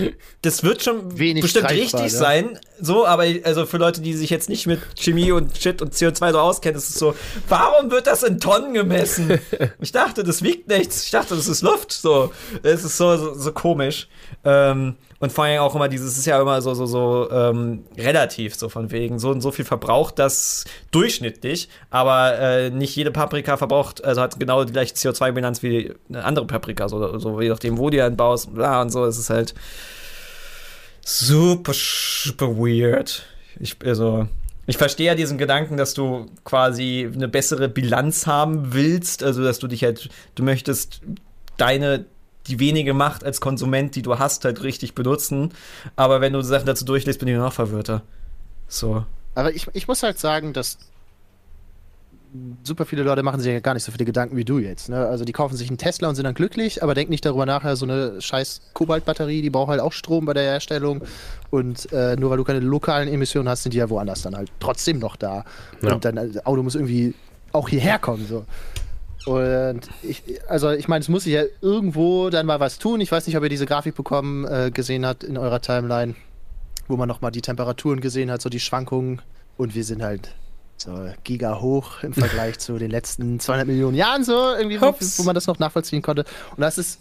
das wird schon Wenig bestimmt richtig ne? sein, so, aber also für Leute, die sich jetzt nicht mit Chemie und Shit und CO2 so auskennen, ist es so, warum wird das in Tonnen gemessen? Ich dachte, das wiegt nichts. Ich dachte, das ist Luft. So, es ist so, so, so komisch. Ähm, und vor allem auch immer dieses, ist ja immer so, so, so ähm, relativ, so von wegen, so und so viel verbraucht das durchschnittlich, aber äh, nicht jede Paprika verbraucht, also hat genau die gleiche CO2-Bilanz wie eine andere Paprika, so, so je nachdem, wo die anbaust, bla und so, es ist halt super, super weird. Ich, also, ich verstehe ja diesen Gedanken, dass du quasi eine bessere Bilanz haben willst, also dass du dich halt, du möchtest deine die wenige Macht als Konsument, die du hast, halt richtig benutzen. Aber wenn du Sachen dazu durchliest, bin ich noch verwirrter. So. Aber ich, ich muss halt sagen, dass super viele Leute machen sich ja gar nicht so viele Gedanken wie du jetzt. Ne? Also die kaufen sich einen Tesla und sind dann glücklich, aber denken nicht darüber nachher, so eine scheiß Kobaltbatterie, die braucht halt auch Strom bei der Herstellung. Und äh, nur weil du keine lokalen Emissionen hast, sind die ja woanders dann halt trotzdem noch da. Ja. Und dein äh, Auto muss irgendwie auch hierher kommen. So. Und ich, also ich meine, es muss sich ja irgendwo dann mal was tun. Ich weiß nicht, ob ihr diese Grafik bekommen, äh, gesehen habt in eurer Timeline, wo man nochmal die Temperaturen gesehen hat, so die Schwankungen. Und wir sind halt so giga hoch im Vergleich zu den letzten 200 Millionen Jahren, so irgendwie, wo, wo, man das noch nachvollziehen konnte. Und das ist,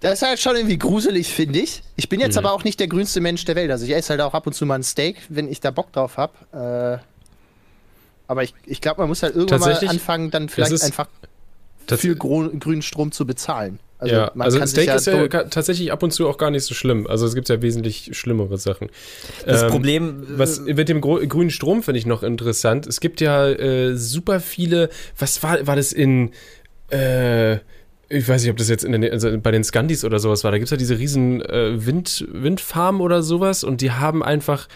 das ist halt schon irgendwie gruselig, finde ich. Ich bin jetzt mhm. aber auch nicht der grünste Mensch der Welt. Also ich esse halt auch ab und zu mal ein Steak, wenn ich da Bock drauf habe. Äh, aber ich, ich glaube, man muss halt irgendwann mal anfangen, dann vielleicht einfach viel grünen Strom zu bezahlen. Also, ja, also Steak ja ist ja tatsächlich ab und zu auch gar nicht so schlimm. Also es gibt ja wesentlich schlimmere Sachen. Das ähm, Problem. Was äh, mit dem grünen Strom finde ich noch interessant. Es gibt ja äh, super viele. Was war, war das in. Äh, ich weiß nicht, ob das jetzt in den, also bei den Scandis oder sowas war. Da gibt es ja diese riesen äh, Wind, Windfarmen oder sowas und die haben einfach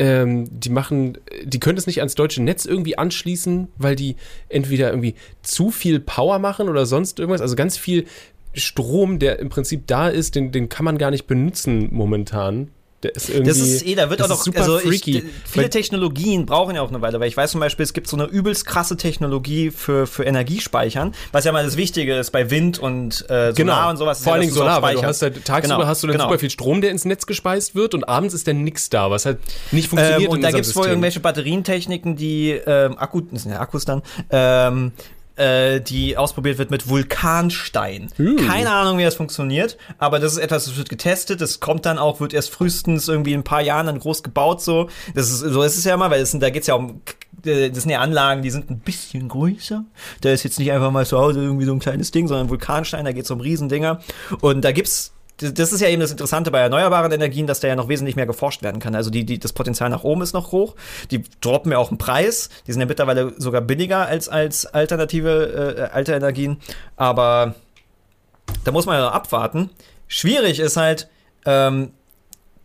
ähm, die machen, die können es nicht ans deutsche Netz irgendwie anschließen, weil die entweder irgendwie zu viel Power machen oder sonst irgendwas. Also ganz viel Strom, der im Prinzip da ist, den, den kann man gar nicht benutzen momentan. Der ist irgendwie, das ist eh, da wird auch noch, super also freaky. Ich, viele Technologien brauchen ja auch eine Weile, weil ich weiß zum Beispiel, es gibt so eine übelst krasse Technologie für, für Energiespeichern, was ja mal das Wichtige ist bei Wind und äh, Solar genau. und sowas. Vor allen Dingen Solar, weil du hast halt, tagsüber genau. hast du dann genau. super viel Strom, der ins Netz gespeist wird und abends ist dann nichts da, was halt nicht funktioniert. Ähm, und da gibt es wohl irgendwelche Batterientechniken, die ähm, Akku, das sind ja Akkus dann, ähm, äh, die ausprobiert wird mit Vulkanstein. Uh. Keine Ahnung, wie das funktioniert, aber das ist etwas, das wird getestet. Das kommt dann auch, wird erst frühestens irgendwie in ein paar Jahren dann groß gebaut. So, das ist so ist es ja immer, weil es, da geht's ja um äh, das sind ja Anlagen, die sind ein bisschen größer. Da ist jetzt nicht einfach mal zu Hause irgendwie so ein kleines Ding, sondern Vulkanstein, da geht es um Riesendinger. Und da gibt's das ist ja eben das Interessante bei erneuerbaren Energien, dass da ja noch wesentlich mehr geforscht werden kann. Also die, die, das Potenzial nach oben ist noch hoch. Die droppen ja auch einen Preis. Die sind ja mittlerweile sogar billiger als, als alternative äh, alte Energien. Aber da muss man ja abwarten. Schwierig ist halt, ähm,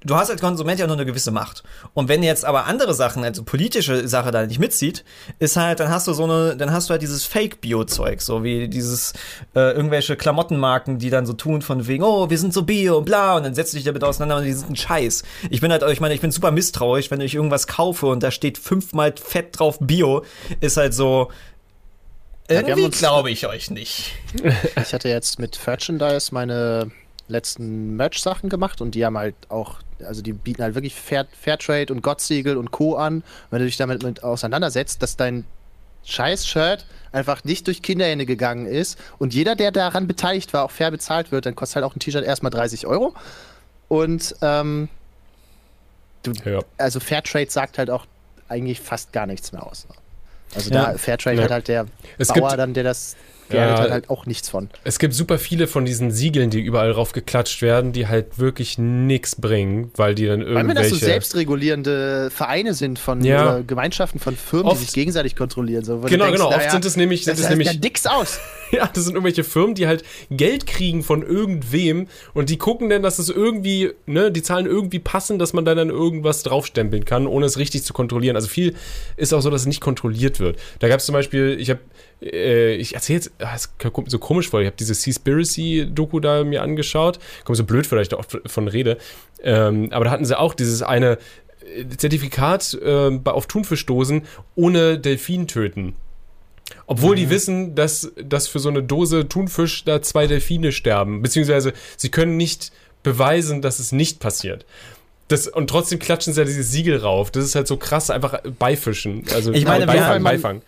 du hast als Konsument ja nur eine gewisse Macht. Und wenn jetzt aber andere Sachen, also politische Sache da nicht mitzieht, ist halt, dann hast du so eine, dann hast du halt dieses Fake-Bio-Zeug, so wie dieses äh, irgendwelche Klamottenmarken, die dann so tun von wegen, oh, wir sind so Bio und bla, und dann setzt du dich damit auseinander und die sind ein Scheiß. Ich bin halt, ich meine, ich bin super misstrauisch, wenn ich irgendwas kaufe und da steht fünfmal fett drauf Bio, ist halt so, irgendwie ja, glaube ich euch nicht. Ich hatte jetzt mit Merchandise meine letzten Merch-Sachen gemacht und die haben halt auch also die bieten halt wirklich Fair, Fairtrade und Gottsiegel und Co. an. Wenn du dich damit mit auseinandersetzt, dass dein Scheiß-Shirt einfach nicht durch Kinderhände gegangen ist und jeder, der daran beteiligt war, auch fair bezahlt wird, dann kostet halt auch ein T-Shirt erstmal 30 Euro. Und ähm, du, ja. also Fairtrade sagt halt auch eigentlich fast gar nichts mehr aus. Also ja. da Fairtrade ja. hat halt der es Bauer dann, der das ja, hat halt auch nichts von. Es gibt super viele von diesen Siegeln, die überall drauf geklatscht werden, die halt wirklich nichts bringen, weil die dann irgendwelche... Weil das so selbstregulierende Vereine sind von ja. Gemeinschaften von Firmen, oft, die sich gegenseitig kontrollieren. So, genau, denkst, genau. Oft ja, sind es nämlich... Sind das, das nämlich ja nix aus. ja, das sind irgendwelche Firmen, die halt Geld kriegen von irgendwem und die gucken dann, dass es irgendwie, ne, die Zahlen irgendwie passen, dass man da dann irgendwas draufstempeln kann, ohne es richtig zu kontrollieren. Also viel ist auch so, dass es nicht kontrolliert wird. Da gab es zum Beispiel, ich habe äh, ich erzähle jetzt, ah, es kommt so komisch vor, ich habe diese Seaspiracy-Doku da mir angeschaut, kommt so blöd vielleicht auch von Rede, ähm, aber da hatten sie auch dieses eine Zertifikat äh, auf Thunfischdosen ohne Delfin töten. Obwohl mhm. die wissen, dass, dass für so eine Dose Thunfisch da zwei Delfine sterben. Beziehungsweise sie können nicht beweisen, dass es nicht passiert. Das, und trotzdem klatschen sie ja dieses Siegel rauf. Das ist halt so krass, einfach beifischen. Also ich meine, Beifang, Beifang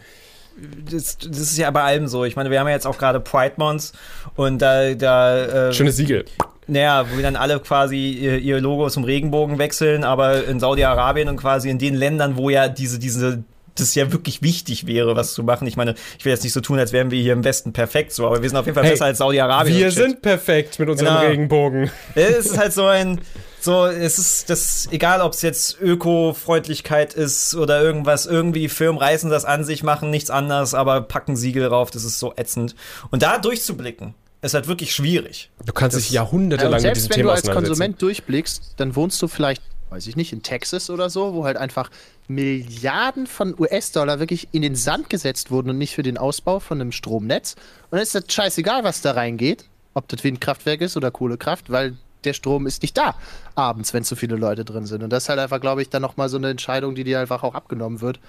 das, das ist ja bei allem so. Ich meine, wir haben ja jetzt auch gerade Pride Months und da. da äh, Schönes Siegel. Naja, wo dann alle quasi ihr, ihr Logo zum Regenbogen wechseln, aber in Saudi-Arabien und quasi in den Ländern, wo ja diese, diese das ja wirklich wichtig wäre, was zu machen. Ich meine, ich will jetzt nicht so tun, als wären wir hier im Westen perfekt, so, aber wir sind auf jeden Fall hey, besser als Saudi-Arabien. Wir sind perfekt mit unserem genau. Regenbogen. Es ist halt so ein, so, es ist das, egal ob es jetzt Öko-Freundlichkeit ist oder irgendwas, irgendwie Firmen reißen das an sich, machen nichts anderes, aber packen Siegel rauf, das ist so ätzend. Und da durchzublicken, ist halt wirklich schwierig. Du kannst das, dich jahrhundertelang ja, mit diesem Thema auseinandersetzen. Wenn du als Konsument durchblickst, dann wohnst du vielleicht, weiß ich nicht, in Texas oder so, wo halt einfach Milliarden von US-Dollar wirklich in den Sand gesetzt wurden und nicht für den Ausbau von einem Stromnetz. Und dann ist das scheißegal, was da reingeht, ob das Windkraftwerk ist oder Kohlekraft, weil der Strom ist nicht da abends, wenn zu viele Leute drin sind. Und das ist halt einfach, glaube ich, dann nochmal so eine Entscheidung, die dir einfach auch abgenommen wird.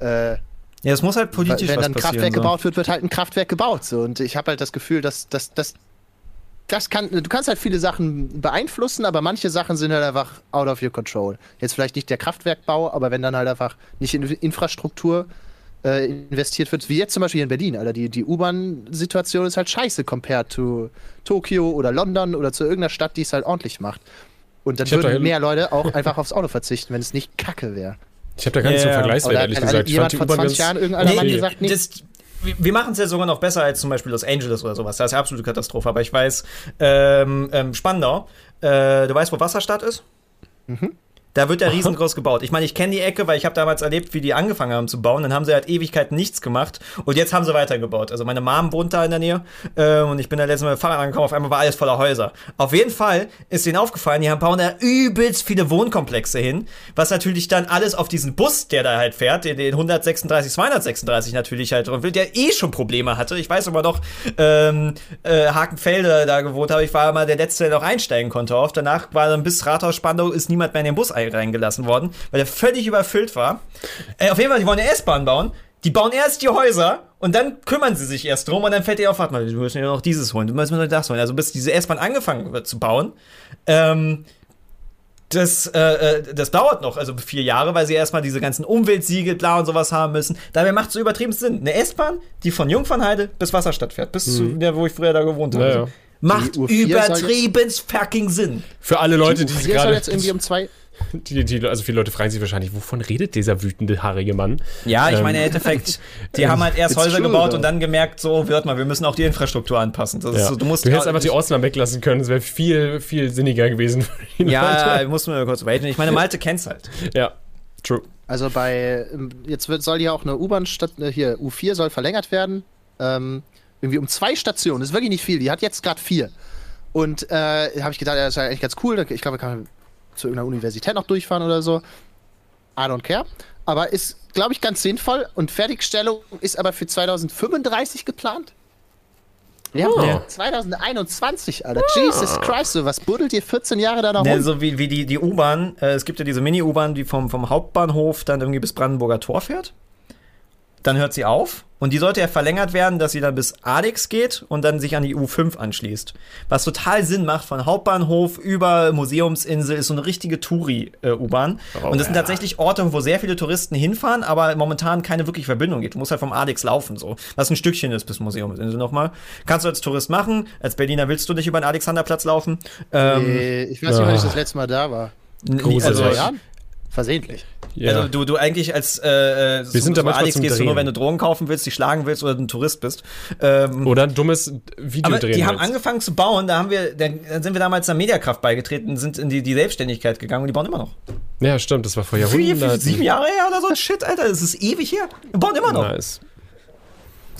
Äh, ja, es muss halt politisch Wenn dann ein Kraftwerk so. gebaut wird, wird halt ein Kraftwerk gebaut. So. Und ich habe halt das Gefühl, dass, dass, dass das kann, du kannst halt viele Sachen beeinflussen, aber manche Sachen sind halt einfach out of your control. Jetzt vielleicht nicht der Kraftwerkbau, aber wenn dann halt einfach nicht in Infrastruktur äh, investiert wird, wie jetzt zum Beispiel hier in Berlin, Alter. Die, die U-Bahn-Situation ist halt scheiße compared to Tokio oder London oder zu irgendeiner Stadt, die es halt ordentlich macht. Und dann würden mehr Leute auch einfach aufs Auto verzichten, wenn es nicht kacke wäre. Ich habe da gar nicht yeah. so einen Vergleichswert, ehrlich gesagt. Jemand vor 20 Jahren irgendeiner nee, Mann gesagt, nee. Das, wir, machen es ja sogar noch besser als zum Beispiel Los Angeles oder sowas. Das ist ja absolute Katastrophe. Aber ich weiß, ähm, ähm, Spandau, äh, du weißt, wo Wasserstadt ist? Mhm. Da wird der riesengroß gebaut. Ich meine, ich kenne die Ecke, weil ich habe damals erlebt, wie die angefangen haben zu bauen. Dann haben sie halt Ewigkeiten nichts gemacht und jetzt haben sie weitergebaut. Also meine Mom wohnt da in der Nähe äh, und ich bin da letztes Mal mit dem Fahrrad angekommen. Auf einmal war alles voller Häuser. Auf jeden Fall ist denen aufgefallen, die haben bauen da übelst viele Wohnkomplexe hin, was natürlich dann alles auf diesen Bus, der da halt fährt, den, den 136, 236 natürlich halt will, der eh schon Probleme hatte. Ich weiß aber noch, ähm, äh, Hakenfelde da gewohnt habe. Ich war immer der Letzte, der noch einsteigen konnte oft. Danach war dann bis Rathaus Spandau ist niemand mehr in den Bus reingelassen worden, weil der völlig überfüllt war. Äh, auf jeden Fall, die wollen eine S-Bahn bauen. Die bauen erst die Häuser und dann kümmern sie sich erst drum und dann fällt ihr auf, warte mal, wir müssen ja noch dieses holen, du musst noch das holen. Also bis diese S-Bahn angefangen wird zu bauen, ähm, das, äh, äh, das dauert noch, also vier Jahre, weil sie erstmal diese ganzen Umweltsiegel, bla und sowas haben müssen. Dabei macht es so übertrieben Sinn. Eine S-Bahn, die von Jungfernheide bis Wasserstadt fährt, bis mhm. zu der, wo ich früher da gewohnt habe. Ja, ja. Macht übertrieben fucking Sinn. Für alle Leute, die, die sich gerade. jetzt irgendwie um zwei die, die, also viele Leute fragen sich wahrscheinlich, wovon redet dieser wütende, haarige Mann? Ja, ich ähm, meine, im Endeffekt, die haben halt erst Häuser true, gebaut und dann gemerkt, so, wird mal, wir müssen auch die Infrastruktur anpassen. Ja. So, du, musst du hättest einfach die Ausnahmen weglassen können, das wäre viel, viel sinniger gewesen. ja, muss man kurz warten. Ich meine, Malte kennt's halt. Ja, true. Also bei, jetzt wird, soll ja auch eine U-Bahn, äh, hier, U4 soll verlängert werden. Ähm, irgendwie um zwei Stationen, das ist wirklich nicht viel. Die hat jetzt gerade vier. Und äh, habe ich gedacht, das ist ja eigentlich ganz cool. Ich glaube, kann zu irgendeiner Universität noch durchfahren oder so. I don't care. Aber ist, glaube ich, ganz sinnvoll. Und Fertigstellung ist aber für 2035 geplant. Ja, oh. 2021, Alter. Oh. Jesus Christ, so was buddelt ihr 14 Jahre da noch rum? so wie, wie die, die U-Bahn. Äh, es gibt ja diese Mini-U-Bahn, die vom, vom Hauptbahnhof dann irgendwie bis Brandenburger Tor fährt dann hört sie auf und die sollte ja verlängert werden, dass sie dann bis Adix geht und dann sich an die U5 anschließt. Was total Sinn macht, von Hauptbahnhof über Museumsinsel ist so eine richtige Touri-U-Bahn. Oh, und das sind tatsächlich Orte, wo sehr viele Touristen hinfahren, aber momentan keine wirkliche Verbindung geht. Du musst halt vom Adix laufen, so. Was ein Stückchen ist bis Museumsinsel nochmal. Kannst du als Tourist machen. Als Berliner willst du nicht über den Alexanderplatz laufen. Ähm, nee, ich weiß nicht, wann ich das letzte Mal da war. Also, ja? Versehentlich. Ja. Also du, du eigentlich als äh, Wir sind da manchmal Alex gehst du nur, wenn du Drogen kaufen willst, die schlagen willst oder ein Tourist bist. Ähm, oder ein dummes Video aber drehen Die haben willst. angefangen zu bauen, da haben wir, dann sind wir damals der Mediakraft beigetreten, sind in die, die Selbstständigkeit gegangen und die bauen immer noch. Ja, stimmt, das war vor Jahrhunderten. Sieben Jahre her oder so ein Shit, Alter, das ist ewig her. Wir bauen immer noch. Nice.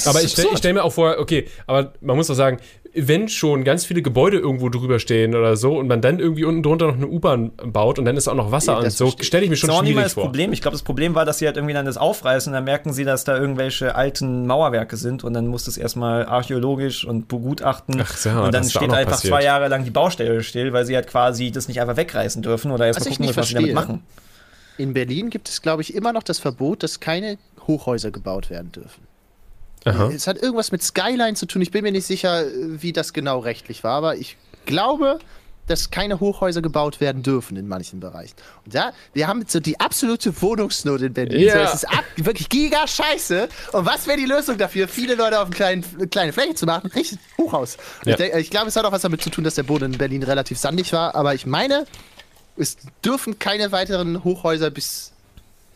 Aber ich stelle stell mir auch vor, okay, aber man muss doch sagen, wenn schon ganz viele Gebäude irgendwo drüber stehen oder so und man dann irgendwie unten drunter noch eine U-Bahn baut und dann ist auch noch Wasser ja, an, so stelle ich mir schon das mal das vor. Problem. Ich glaube, das Problem war, dass sie halt irgendwie dann das aufreißen und dann merken sie, dass da irgendwelche alten Mauerwerke sind und dann muss das erstmal archäologisch und begutachten Ach ja, und dann steht einfach passiert. zwei Jahre lang die Baustelle still, weil sie halt quasi das nicht einfach wegreißen dürfen oder erstmal gucken, was verstehe. sie damit machen. In Berlin gibt es, glaube ich, immer noch das Verbot, dass keine Hochhäuser gebaut werden dürfen. Aha. Es hat irgendwas mit Skyline zu tun. Ich bin mir nicht sicher, wie das genau rechtlich war, aber ich glaube, dass keine Hochhäuser gebaut werden dürfen in manchen Bereichen. Und da, wir haben so die absolute Wohnungsnot in Berlin. Ja. So, es ist ab, wirklich giga scheiße. Und was wäre die Lösung dafür, viele Leute auf eine kleine, kleine Fläche zu machen? Richtig, Hochhaus. Ja. Ich, ich glaube, es hat auch was damit zu tun, dass der Boden in Berlin relativ sandig war. Aber ich meine, es dürfen keine weiteren Hochhäuser bis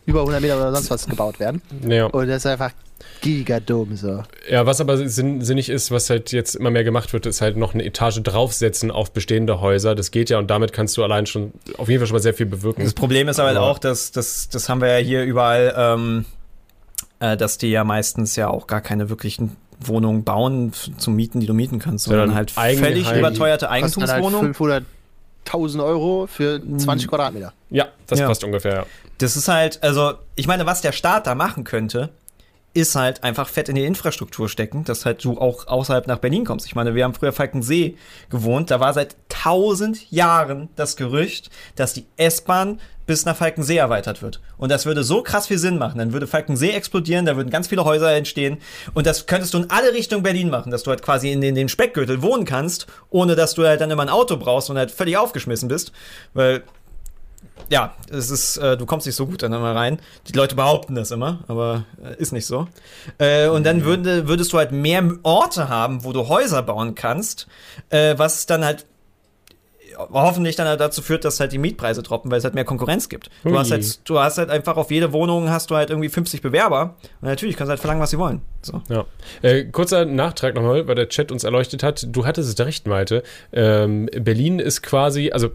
über 100 Meter oder sonst was gebaut werden. Ja. Und das ist einfach gigadom so. Ja, was aber sinn, sinnig ist, was halt jetzt immer mehr gemacht wird, ist halt noch eine Etage draufsetzen auf bestehende Häuser. Das geht ja und damit kannst du allein schon auf jeden Fall schon mal sehr viel bewirken. Das Problem ist aber halt auch, dass das, das haben wir ja hier überall, ähm, äh, dass die ja meistens ja auch gar keine wirklichen Wohnungen bauen zum Mieten, die du mieten kannst, sondern halt völlig überteuerte Eigentumswohnungen. Halt 500.000 Euro für 20 Quadratmeter. Ja, das ja. passt ungefähr, ja. Das ist halt, also, ich meine, was der Staat da machen könnte, ist halt einfach fett in die Infrastruktur stecken, dass halt du auch außerhalb nach Berlin kommst. Ich meine, wir haben früher Falkensee gewohnt, da war seit tausend Jahren das Gerücht, dass die S-Bahn bis nach Falkensee erweitert wird. Und das würde so krass viel Sinn machen. Dann würde Falkensee explodieren, da würden ganz viele Häuser entstehen. Und das könntest du in alle Richtungen Berlin machen, dass du halt quasi in den, den Speckgürtel wohnen kannst, ohne dass du halt dann immer ein Auto brauchst und halt völlig aufgeschmissen bist. Weil ja, es ist, äh, du kommst nicht so gut dann immer rein. Die Leute behaupten das immer, aber äh, ist nicht so. Äh, und dann würde, würdest du halt mehr Orte haben, wo du Häuser bauen kannst, äh, was dann halt hoffentlich dann halt dazu führt, dass halt die Mietpreise droppen, weil es halt mehr Konkurrenz gibt. Du hast halt, du hast halt einfach auf jede Wohnung hast du halt irgendwie 50 Bewerber und natürlich kannst du halt verlangen, was sie wollen. So. Ja. Äh, kurzer Nachtrag nochmal, weil der Chat uns erleuchtet hat. Du hattest es recht, Malte. Ähm, Berlin ist quasi, also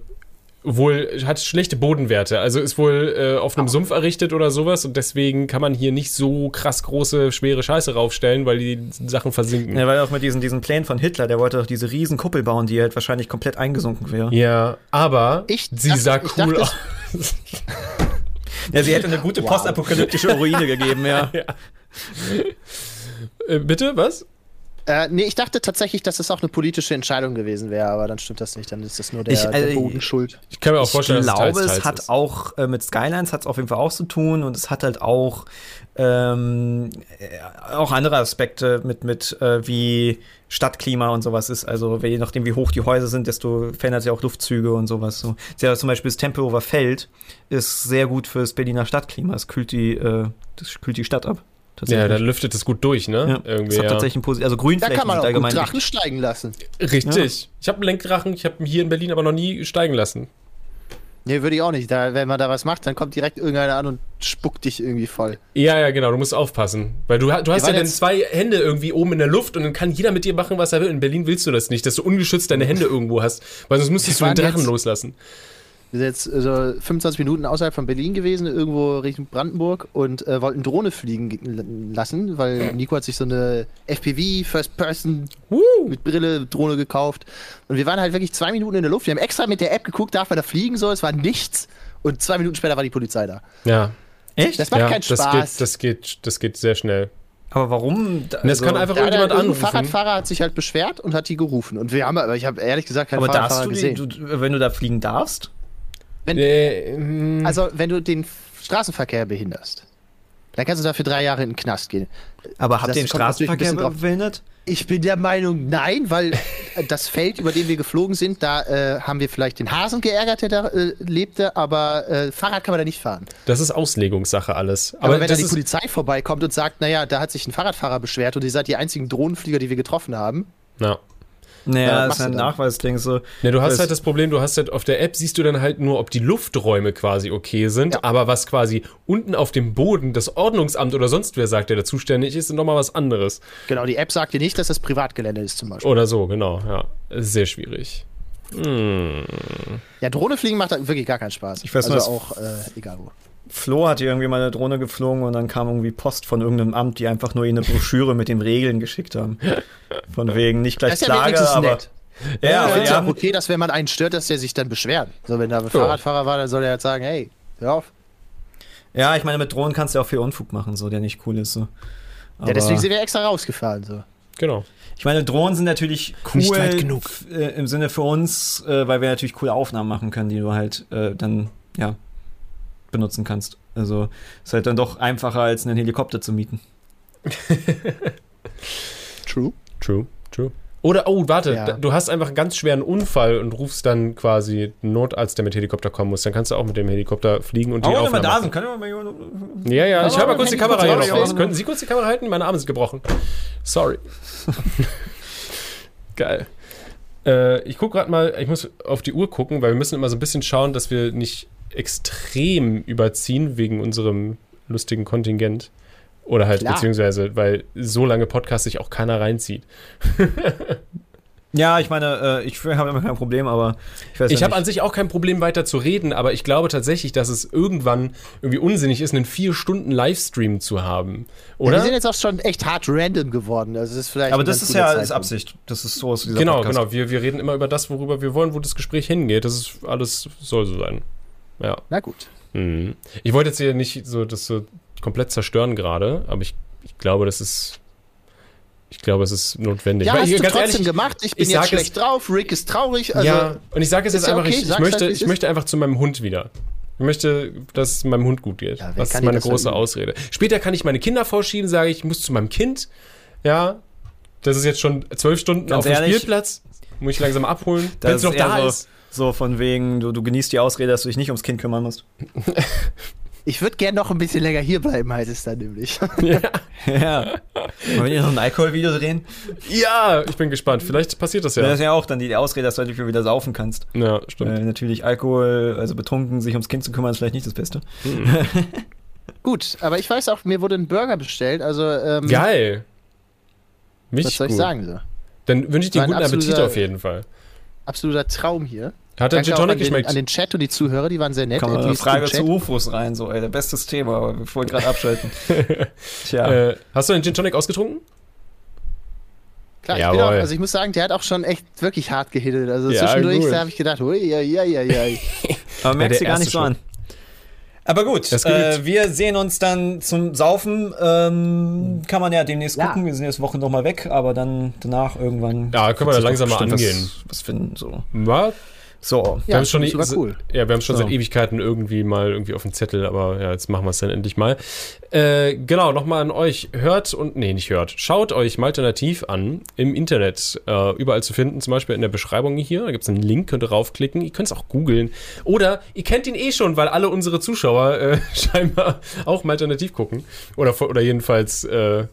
wohl hat schlechte Bodenwerte, also ist wohl äh, auf einem Sumpf errichtet oder sowas und deswegen kann man hier nicht so krass große, schwere Scheiße raufstellen, weil die Sachen versinken. Ja, weil auch mit diesen, diesen Plänen von Hitler, der wollte doch diese riesen Kuppel bauen, die halt wahrscheinlich komplett eingesunken wäre. Ja, aber ich sie dachte, sah cool aus. ja, sie hätte eine gute wow. postapokalyptische Ruine gegeben, ja. ja. Äh, bitte, was? Äh, nee, ich dachte tatsächlich, dass es auch eine politische Entscheidung gewesen wäre, aber dann stimmt das nicht. Dann ist das nur der, ich, äh, der Boden schuld. Ich kann mir auch vorstellen, ich glaube, dass es, es hat ist. auch äh, mit Skylines hat es auf jeden Fall auch zu tun und es hat halt auch ähm, äh, auch andere Aspekte mit mit äh, wie Stadtklima und sowas ist. Also je nachdem, wie hoch die Häuser sind, desto verändert sich auch Luftzüge und sowas. So. Ja, zum Beispiel das Tempelhofer Feld ist sehr gut fürs Berliner Stadtklima. Es kühlt die, äh, das kühlt die Stadt ab. Ja, dann lüftet es gut durch, ne? Ja, Irgendwie, das hat ja. tatsächlich ein Posi also Grünflächen da kann man auch allgemein Drachen richtig. steigen lassen. Richtig. Ja. Ich habe einen Lenkdrachen, ich habe ihn hier in Berlin aber noch nie steigen lassen. Nee, würde ich auch nicht. Da, wenn man da was macht, dann kommt direkt irgendeiner an und spuckt dich irgendwie voll. Ja, ja, genau. Du musst aufpassen. Weil du, du hast ja dann zwei Hände irgendwie oben in der Luft und dann kann jeder mit dir machen, was er will. In Berlin willst du das nicht, dass du ungeschützt deine Hände irgendwo hast. Weil sonst müsstest du den Drachen loslassen. Wir sind jetzt also 25 Minuten außerhalb von Berlin gewesen, irgendwo Richtung Brandenburg und äh, wollten Drohne fliegen lassen, weil Nico hat sich so eine FPV First Person mit Brille Drohne gekauft und wir waren halt wirklich zwei Minuten in der Luft. Wir haben extra mit der App geguckt, darf man da fliegen so, es war nichts und zwei Minuten später war die Polizei da. Ja. Echt? Das macht ja, keinen Spaß. Das geht, das geht, das geht sehr schnell. Aber warum? Also, das kann einfach irgendjemand anrufen. Ein Fahrradfahrer hat sich halt beschwert und hat die gerufen. Und wir haben, aber ich habe ehrlich gesagt keinen aber Fahrradfahrer du gesehen. Die, du, wenn du da fliegen darfst? Wenn, äh, also, wenn du den Straßenverkehr behinderst, dann kannst du dafür drei Jahre in den Knast gehen. Aber habt ihr den Straßenverkehr behindert? Ich bin der Meinung, nein, weil das Feld, über dem wir geflogen sind, da äh, haben wir vielleicht den Hasen geärgert, der da äh, lebte, aber äh, Fahrrad kann man da nicht fahren. Das ist Auslegungssache alles. Aber, aber wenn da die Polizei vorbeikommt und sagt, naja, da hat sich ein Fahrradfahrer beschwert und ihr seid die einzigen Drohnenflieger, die wir getroffen haben. Ja. Naja, das ist ein Nachweisding so. Ja, du hast halt das Problem, du hast halt auf der App siehst du dann halt nur, ob die Lufträume quasi okay sind, ja. aber was quasi unten auf dem Boden das Ordnungsamt oder sonst wer sagt, der da zuständig ist, ist nochmal was anderes. Genau, die App sagt dir nicht, dass das Privatgelände ist zum Beispiel. Oder so, genau, ja. Sehr schwierig. Hm. Ja, Drohne fliegen macht wirklich gar keinen Spaß. Ich weiß also auch, äh, egal wo. Flo hat hier irgendwie mal eine Drohne geflogen und dann kam irgendwie Post von irgendeinem Amt, die einfach nur eine Broschüre mit den Regeln geschickt haben. Von wegen nicht gleich Klage, ja aber. Nett. Ja, ja, aber ja auch okay, dass wenn man einen stört, dass der sich dann beschwert. So, wenn da ein ja. Fahrradfahrer war, dann soll er halt sagen, hey, hör auf. Ja, ich meine, mit Drohnen kannst du auch viel Unfug machen, so, der nicht cool ist. So. ja, deswegen sind wir extra rausgefahren. So. Genau. Ich meine, Drohnen sind natürlich cool nicht weit genug. Äh, im Sinne für uns, äh, weil wir natürlich coole Aufnahmen machen können, die du halt äh, dann, ja, benutzen kannst. Also ist halt dann doch einfacher, als einen Helikopter zu mieten. True. True. True. Oder, oh, warte, ja. du hast einfach einen ganz schweren Unfall und rufst dann quasi einen Notarzt, der mit Helikopter kommen muss. Dann kannst du auch mit dem Helikopter fliegen und die oh, Aufnahme da sind. Können wir mal ja, ja, ich habe mal kurz die Kamera hier noch. Könnten Sie kurz die Kamera halten? Meine Arme sind gebrochen. Sorry. Geil. Äh, ich gucke gerade mal, ich muss auf die Uhr gucken, weil wir müssen immer so ein bisschen schauen, dass wir nicht extrem überziehen wegen unserem lustigen Kontingent. Oder halt, Klar. beziehungsweise, weil so lange Podcasts sich auch keiner reinzieht. Ja, ich meine, äh, ich habe immer kein Problem, aber ich weiß Ich habe an sich auch kein Problem, weiter zu reden, aber ich glaube tatsächlich, dass es irgendwann irgendwie unsinnig ist, einen vier Stunden Livestream zu haben. Oder? Ja, wir sind jetzt auch schon echt hart random geworden. Also das ist vielleicht aber das ist ja als Absicht. Das ist so aus dieser Genau, Podcast. genau. Wir, wir reden immer über das, worüber wir wollen, wo das Gespräch hingeht. Das ist alles, soll so sein. Ja. Na gut. Mhm. Ich wollte jetzt hier nicht so das so komplett zerstören gerade, aber ich, ich glaube, das ist. Ich glaube, es ist notwendig. Ja, Weil, hast du trotzdem ehrlich, gemacht. Ich bin ich jetzt schlecht es, drauf. Rick ist traurig. Also ja, und ich sage es jetzt einfach, okay, ich, ich möchte, halt, ich möchte einfach zu meinem Hund wieder. Ich möchte, dass es meinem Hund gut geht. Ja, das ist meine große finden? Ausrede. Später kann ich meine Kinder vorschieben, sage ich, ich muss zu meinem Kind. Ja, das ist jetzt schon zwölf Stunden Ganz auf dem Spielplatz. Muss ich langsam abholen, wenn es noch da so, ist. So von wegen, du, du genießt die Ausrede, dass du dich nicht ums Kind kümmern musst. Ich würde gerne noch ein bisschen länger hier bleiben, heißt es dann nämlich. Ja. ja. Wollen wir noch ein Alkoholvideo drehen? Ja, ich bin gespannt. Vielleicht passiert das ja. Das ist ja auch dann die Ausrede, dass du endlich wieder saufen kannst. Ja, stimmt. Äh, natürlich Alkohol, also betrunken, sich ums Kind zu kümmern, ist vielleicht nicht das Beste. Mhm. Gut, aber ich weiß auch, mir wurde ein Burger bestellt, also. Ähm, Geil. Mich was soll gut. ich sagen? So? Dann wünsche ich dir guten Appetit auf jeden Fall. Absoluter Traum hier. Hat der Gin Tonic geschmeckt? An den Chat und die Zuhörer, die waren sehr nett. Kommt eine Frage zu UFOs rein, so, ey, der bestes Thema, aber bevor wir gerade abschalten. Tja. Äh, hast du den Gin Tonic ausgetrunken? Klar, ich auch, also ich muss sagen, der hat auch schon echt wirklich hart gehittet. Also ja, zwischendurch habe ich gedacht, ui, ui, ui, ui. aber merkst du gar nicht so an. Aber gut, äh, wir sehen uns dann zum Saufen. Ähm, kann man ja demnächst ja. gucken. Wir sind jetzt Woche nochmal weg, aber dann danach irgendwann. Ja, können wir langsam mal angehen. Was, was finden, so. Was? So, wir haben schon, cool. ja, wir haben schon so. seit Ewigkeiten irgendwie mal irgendwie auf dem Zettel, aber ja, jetzt machen wir es dann endlich mal. Äh, genau, nochmal an euch. Hört und, nee, nicht hört. Schaut euch Malternativ an im Internet. Äh, überall zu finden, zum Beispiel in der Beschreibung hier. Da gibt es einen Link, könnt ihr raufklicken. Ihr könnt es auch googeln. Oder ihr kennt ihn eh schon, weil alle unsere Zuschauer äh, scheinbar auch Malternativ gucken. Oder, oder jedenfalls äh,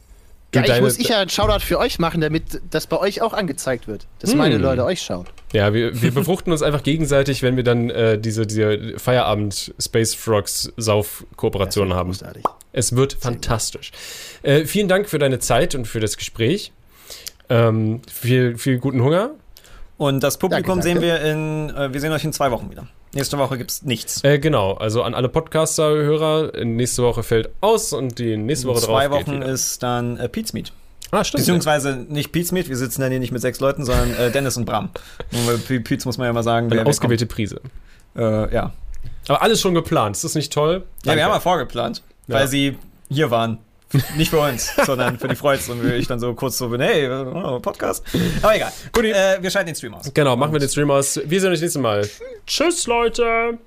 ja, ich muss ich ja einen Shoutout für euch machen, damit das bei euch auch angezeigt wird, dass hm. meine Leute euch schauen. Ja, wir, wir befruchten uns einfach gegenseitig, wenn wir dann äh, diese, diese Feierabend Space Frogs Sauf Kooperation haben. Großartig. Es wird Sehr fantastisch. Äh, vielen Dank für deine Zeit und für das Gespräch. Ähm, viel, viel guten Hunger. Und das Publikum danke, danke. sehen wir in, äh, wir sehen euch in zwei Wochen wieder. Nächste Woche gibt es nichts. Äh, genau, also an alle Podcaster-Hörer, nächste Woche fällt aus und die nächste Woche in drauf. Zwei Wochen ist dann äh, Pete's Meet. Ah, stimmt. Beziehungsweise ja. nicht Pete's Meet, wir sitzen dann hier nicht mit sechs Leuten, sondern äh, Dennis und Bram. Pete's muss man ja mal sagen, Eine ausgewählte Prise. Äh, ja. Aber alles schon geplant, ist das nicht toll? Ja, Danke. wir haben ja vorgeplant, weil ja. sie hier waren. Nicht für uns, sondern für die Freuds. Und ich dann so kurz so bin, hey, oh, Podcast. Aber egal. Gut, äh, wir schalten den Stream aus. Genau, machen wir den Stream aus. Wir sehen uns nächstes Mal. Tschüss, Leute.